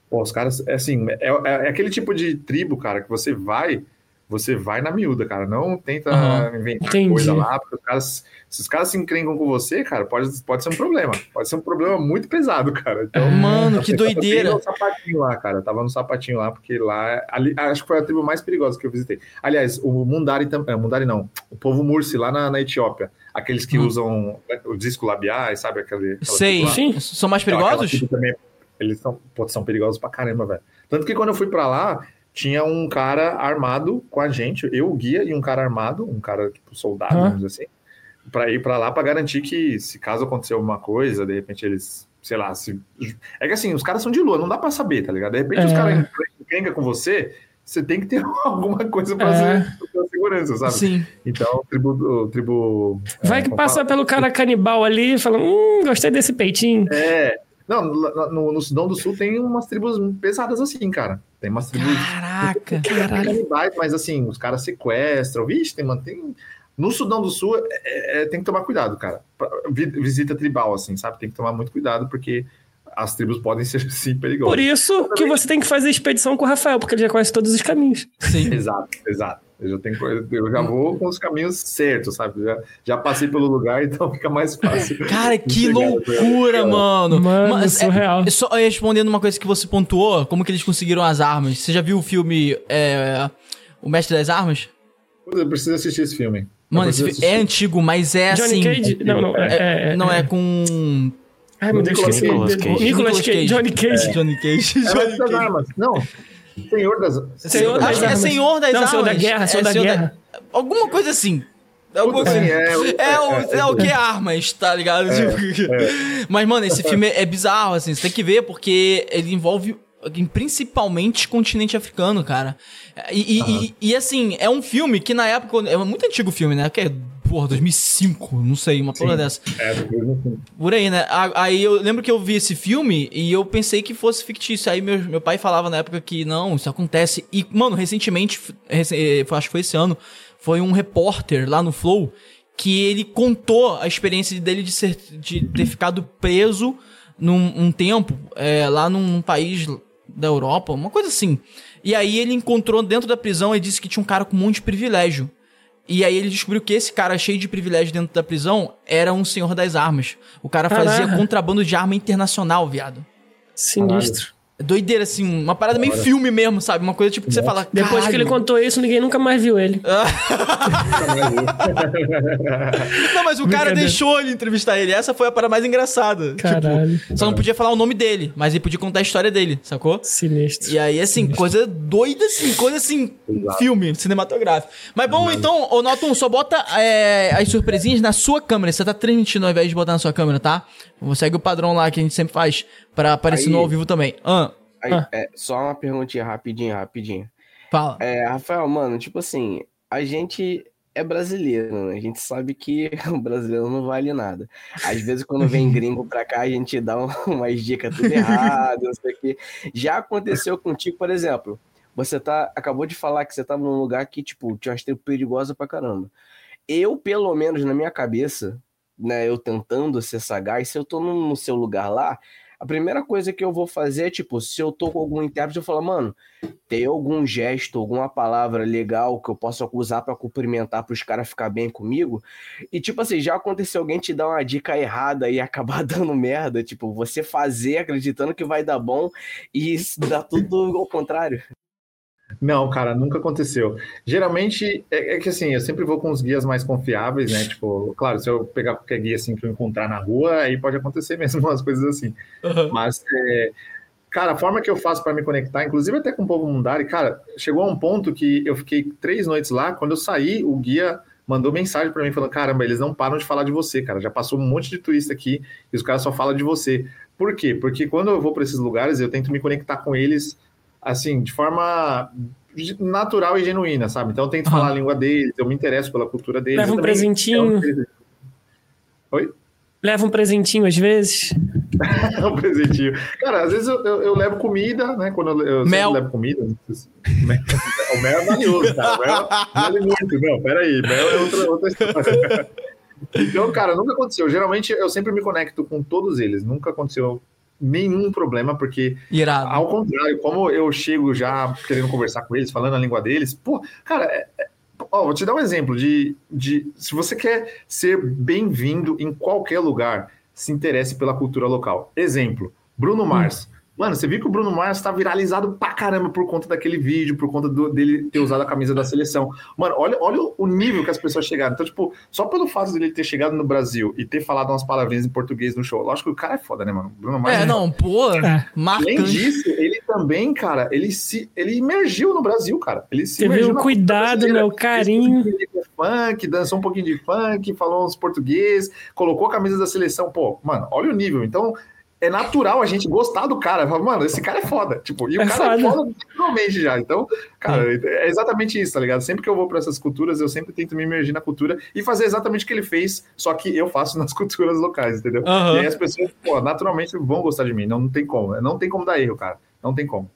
Pô, os caras, é assim, é, é- é aquele tipo de tribo, cara, que você vai, você vai na miúda, cara. Não tenta Aham. inventar Entendi. coisa lá, porque os caras, se os caras se encrencam com você, cara, pode, pode ser um problema. Pode ser um problema muito pesado, cara. Então, Mano, que eu tava doideira. no sapatinho lá, cara. Eu tava no sapatinho lá, porque lá. ali- acho que foi a tribo mais perigosa que eu visitei. Aliás, o Mundari também. Mundari não. O povo Mursi lá na, na Etiópia. Aqueles que Hum. usam é, o disco labiais, sabe? Aquele, Sei. Sim. São mais Então, perigosos? também, eles são, pô, são perigosos pra caramba, velho. Tanto que quando eu fui pra lá, tinha um cara armado com a gente, eu, o guia, e um cara armado, um cara, tipo, soldado, Ah. vamos dizer assim, pra ir pra lá pra garantir que, se caso acontecer alguma coisa, de repente eles, sei lá, se. É que assim, os caras são de lua, não dá pra saber, tá ligado? De repente os É. caras encrencam com você, você tem que ter alguma coisa pra, É. segurança, sabe? Sim. Então, tribo. tribo Vai é, que passa pelo cara canibal ali e fala: Hum, gostei desse peitinho. É. Não, no, no- Sudão do Sul tem umas tribos pesadas assim, cara. Tem umas tribos Caraca. Caralho. mas assim, os caras sequestram. Vixe, tem, mano, tem... No Sudão do Sul, é- é- tem que tomar cuidado, cara. Visita tribal, assim, sabe? Tem que tomar muito cuidado, porque as tribos podem ser, sim, perigosas. Por isso que você tem que fazer expedição com o Rafael, porque ele já conhece todos os caminhos. Sim. Exato, exato. Eu já, tenho, eu já vou com os caminhos certos, sabe? Já, já passei pelo lugar, então fica mais fácil. Cara, que loucura, mano. Mano, Mas, é- surreal. é só respondendo uma coisa que você pontuou, como que eles conseguiram as armas. Você já viu o filme é, O Mestre das Armas? Eu preciso assistir esse filme. Mano, esse filme é antigo, mas é Johnny assim. Cage? Não, não. É, é, é, não, é com. Ai, meu Deus, Nicolas. Cage. Nicolas, Nicolas Cage. Cage. Johnny Cage. Johnny Cage. É Johnny Mestre das Cage. Armas. Não. Senhor das Senhor das Acho que é Armas. Senhor das Não, Armas. Senhor da Guerra, Senhor é da Guerra. Alguma coisa assim. Alguma coisa assim, é, É, o, é o que é armas, tá ligado? Tipo, Mas, mano, esse filme é bizarro, assim. Você tem que ver porque ele envolve principalmente continente africano, cara. E, e- e- e, assim, é um filme que na época. É muito antigo o filme, né? Que é, porra, 2005, não sei, uma porra dessa. É, do- Por aí, né? Aí eu lembro que eu vi esse filme e eu pensei que fosse fictício. Aí meu, meu pai falava na época que não, isso acontece. E, mano, recentemente, eh, foi- acho que foi esse ano, foi um repórter lá no Flow que ele contou a experiência dele de, ser, de ter ficado preso num um tempo é, lá num, num país da Europa, uma coisa assim. E aí ele encontrou dentro da prisão e disse que tinha um cara com um monte de privilégio. E aí ele descobriu que esse cara cheio de privilégio dentro da prisão era um senhor das armas. O cara fazia Caraca. contrabando de arma internacional, viado. Sinistro. Doideira, assim, uma parada meio filme mesmo, sabe? Uma coisa tipo que você fala. Depois que ele contou isso, ninguém nunca mais viu ele. Não, mas o cara deixou ele entrevistar ele. Essa foi a parada mais engraçada. Caralho. Tipo, só não podia falar o nome dele, mas ele podia contar a história dele, sacou? Sinistro. E aí, assim, coisa doida, assim, coisa assim, filme, cinematográfico. Mas bom, então, ô Noton, só bota é, as surpresinhas na sua câmera. Você tá transmitindo ao invés de botar na sua câmera, tá? Segue o padrão lá que a gente sempre faz pra aparecer Aí- no ao vivo também. Ah, Aí, Ah. é, só uma perguntinha rapidinho, rapidinho. fala. É, Rafael, mano, tipo assim, a gente é brasileiro, né? A gente sabe que o brasileiro não vale nada. Às vezes, quando vem gringo pra cá, a gente dá um- umas dicas tudo errado, não sei o quê. Já aconteceu contigo, por exemplo, você tá, acabou de falar que você tava num lugar que, tipo, tinha umas tribos perigosas pra caramba. Eu, pelo menos na minha cabeça, né, eu tentando ser sagaz, se eu tô no, seu lugar lá, a primeira coisa que eu vou fazer é, tipo, se eu tô com algum intérprete, eu falo, mano, tem algum gesto, alguma palavra legal que eu possa usar pra cumprimentar para os caras ficar bem comigo? E tipo assim, já aconteceu alguém te dar uma dica errada e acabar dando merda, tipo, você fazer acreditando que vai dar bom e dá tudo ao contrário. Não, cara, nunca aconteceu. Geralmente, é, é que assim, eu sempre vou com os guias mais confiáveis, né? Tipo, claro, se eu pegar qualquer guia assim que eu encontrar na rua, aí pode acontecer mesmo umas coisas assim. Mas, é, cara, a forma que eu faço para me conectar, inclusive até com o povo mundari, cara, chegou a um ponto que eu fiquei três noites lá, quando eu saí, o guia mandou mensagem para mim falando: caramba, eles não param de falar de você, cara. Já passou um monte de turista aqui e os caras só falam de você. Por quê? Porque quando eu vou para esses lugares, eu tento me conectar com eles assim, de forma natural e genuína, sabe? Então eu tento falar a língua deles, eu me interesso pela cultura deles. Leva um presentinho. Oi? Leva um presentinho às vezes. É um presentinho. Cara, às vezes eu, eu- eu levo comida, né? Quando eu, eu sempre Mel. levo comida. não sei se- Mel- O mel é valioso, cara. O mel vale muito. Não, peraí. Mel é outra, outra história. Então, cara, nunca aconteceu. Geralmente eu sempre me conecto com todos eles. Nunca aconteceu nenhum problema, porque Irado. Ao contrário, como eu chego já querendo conversar com eles, falando a língua deles, pô, cara, é- é- ó, vou te dar um exemplo de, de se você quer ser bem-vindo em qualquer lugar, se interesse pela cultura local. Exemplo, Bruno Mars. Mano, você viu que o Bruno Mars tá viralizado pra caramba por conta daquele vídeo, por conta do- dele ter usado a camisa da seleção. Mano, olha, olha o nível que as pessoas chegaram. Então, tipo, só pelo fato dele ter chegado no Brasil e ter falado umas palavrinhas em português no show, lógico que o cara é foda, né, mano? Bruno Mars É, não, pô, É. Além marcante. disso, ele também, cara, ele se ele imergiu no Brasil, cara. Ele se Teve imergiu cuidado, cultura né? O brasileira. carinho. Fez um funk, dançou um pouquinho de funk, falou uns português, colocou a camisa da seleção. Pô, mano, olha o nível. Então, é natural a gente gostar do cara. Fala, Mano, esse cara é foda. Tipo, e o É cara é foda. foda naturalmente já. Então, cara, é exatamente isso, tá ligado? Sempre que eu vou para essas culturas, eu sempre tento me imergir na cultura e fazer exatamente o que ele fez, só que eu faço nas culturas locais, entendeu? Aham. E aí as pessoas, pô, naturalmente vão gostar de mim. Não, não tem como. Não tem como dar erro, cara. Não tem como.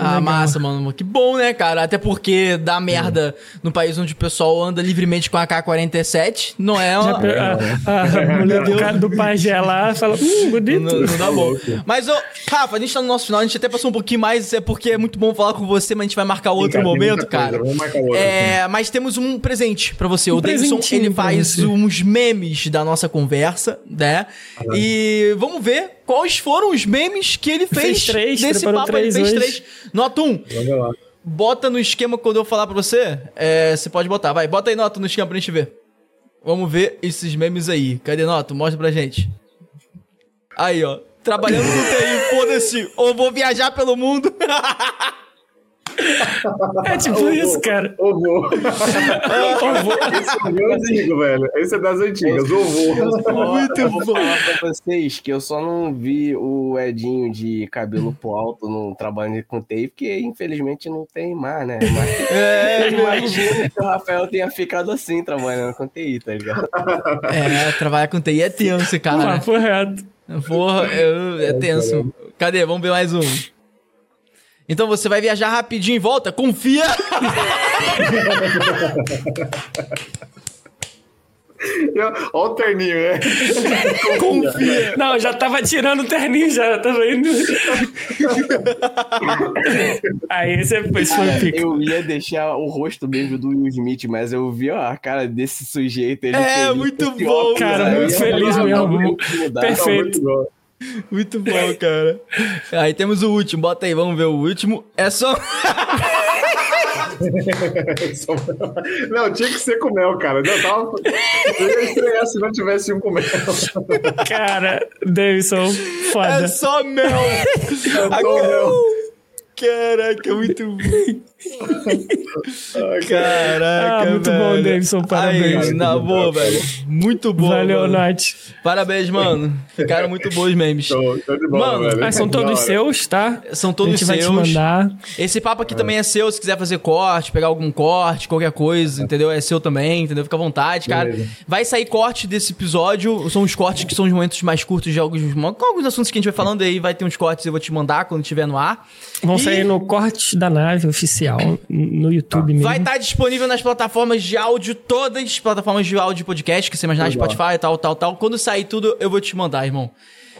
Ah, massa, mano. Que bom, né, cara? Até porque dá merda no país onde o pessoal anda livremente com a K-47, não é Já uma... pe- a, a mulher do, cara do pajé lá fala, hum, bonito. Não, não dá bom. Mas, ô, Rafa, a gente tá no nosso final, a gente até passou um pouquinho mais, é porque é muito bom falar com você, mas a gente vai marcar outro Tem muita momento, coisa, cara. Vamos marcar outro. É, mas temos um presente pra você. Um o Davidson, ele faz uns memes da nossa conversa, né? E vamos ver quais foram os memes que ele fez, Fez três, desse papo. ele três fez hoje. três. Nota um. Vamos lá. Bota no esquema quando eu falar pra você. É, você pode botar. Vai, bota aí, Noto, no esquema pra gente ver. Vamos ver esses memes aí. Cadê, Noto? Mostra pra gente. Aí, ó. Trabalhando no TI, foda-se. Ou vou viajar pelo mundo. É tipo isso, cara. Ovo. Esse é meu antigo, velho. Esse é das antigas. Ovo. Muito eu vou bom. falar pra vocês que eu só não vi o Edinho de cabelo pro alto no trabalho com TI, porque infelizmente não tem mais, né? Mas É, imagina que o Rafael tenha ficado assim trabalhando com TI, tá ligado? é, trabalhar com TI é tenso, cara. Papo reto. Porra, é, é tenso. Cadê? Vamos ver mais um. Então você vai viajar rapidinho e volta? Confia! Olha o terninho, né? Confia! Não, eu já tava tirando o terninho já, eu tava indo. Aí esse, é- foi o pico. Eu ia deixar o rosto mesmo do Will Smith, mas eu vi ó, a cara desse sujeito. Ele É, feliz, muito bom, óculos cara, muito feliz mesmo. Perfeito. Tá muito bom. Muito bom, cara. Aí temos o último, bota aí, vamos ver o último. É só. Não, tinha que ser com mel, cara. Eu, tava... eu ia estranhar se não tivesse um com mel. Cara, Davidson, foda. É só mel. É só mel. Caraca, muito bom. Caraca, Ah, muito velho. bom, Davidson, parabéns. Aí, na boa, velho. Muito bom. Valeu, mano. Nath. Parabéns, mano. Ficaram muito bons memes. Show de bola, Mano, velho. Ah, são todos seus, tá? São A todos gente vai te seus. mandar. Esse papo aqui também é seu, se quiser fazer corte, pegar algum corte, qualquer coisa, entendeu? É seu também, entendeu? Fica à vontade, cara. Beleza. Vai sair corte desse episódio, são os cortes que são os momentos mais curtos de alguns, com alguns assuntos que a gente vai falando aí, vai ter uns cortes eu vou te mandar quando estiver no ar. Vão E sair no Corte da Nave oficial, no YouTube mesmo. Vai estar disponível nas plataformas de áudio, todas, plataformas de áudio e podcast, que você imaginar, Legal. Spotify, tal, tal, tal. Quando sair tudo, eu vou te mandar, irmão.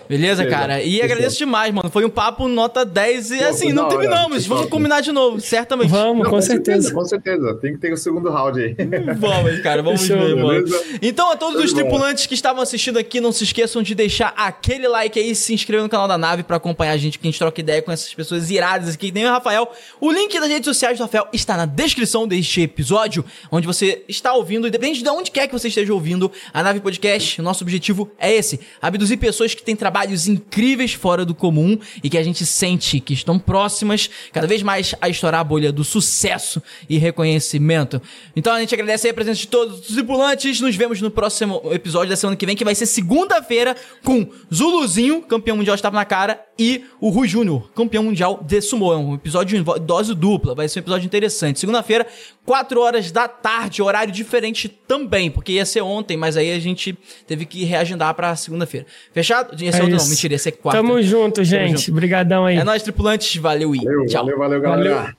Beleza, cara? E agradeço demais, mano. Foi um papo nota 10 e Pô, assim, não terminamos. Vamos top. combinar de novo, certamente. Vamos, Não, com certeza. Com certeza. Tem que ter o segundo round aí. Vamos, cara, vamos ver, mano. beleza? Então, a todos os tripulantes que estavam assistindo aqui, não se esqueçam de deixar aquele like aí, se inscrever no canal da nave pra acompanhar a gente, que a gente troca ideia com essas pessoas iradas aqui, que nem o Rafael. O link das redes sociais do Rafael está na descrição deste episódio, onde você está ouvindo, independente de onde quer que você esteja ouvindo, a Nave Podcast, o nosso objetivo é esse: abduzir pessoas que têm trabalhos incríveis fora do comum e que a gente sente que estão próximas cada vez mais a estourar a bolha do sucesso e reconhecimento. Então a gente agradece aí a presença de todos os tripulantes. Nos vemos no próximo episódio da semana que vem, que vai ser segunda-feira, com Zuluzinho, campeão mundial de tapa na cara, e o Rui Júnior, campeão mundial de sumo. É um episódio vo- dose dupla, vai ser um episódio interessante. Segunda-feira, 4 horas da tarde, horário diferente também, porque ia ser ontem, mas aí a gente teve que reagendar pra segunda-feira. Fechado? Ia ser É ontem, não, isso. mentira, ia ser quarta. Tamo junto, gente. junto. Obrigadão aí. É nóis, tripulantes. Valeu e Valeu, tchau. valeu, valeu, galera. Valeu.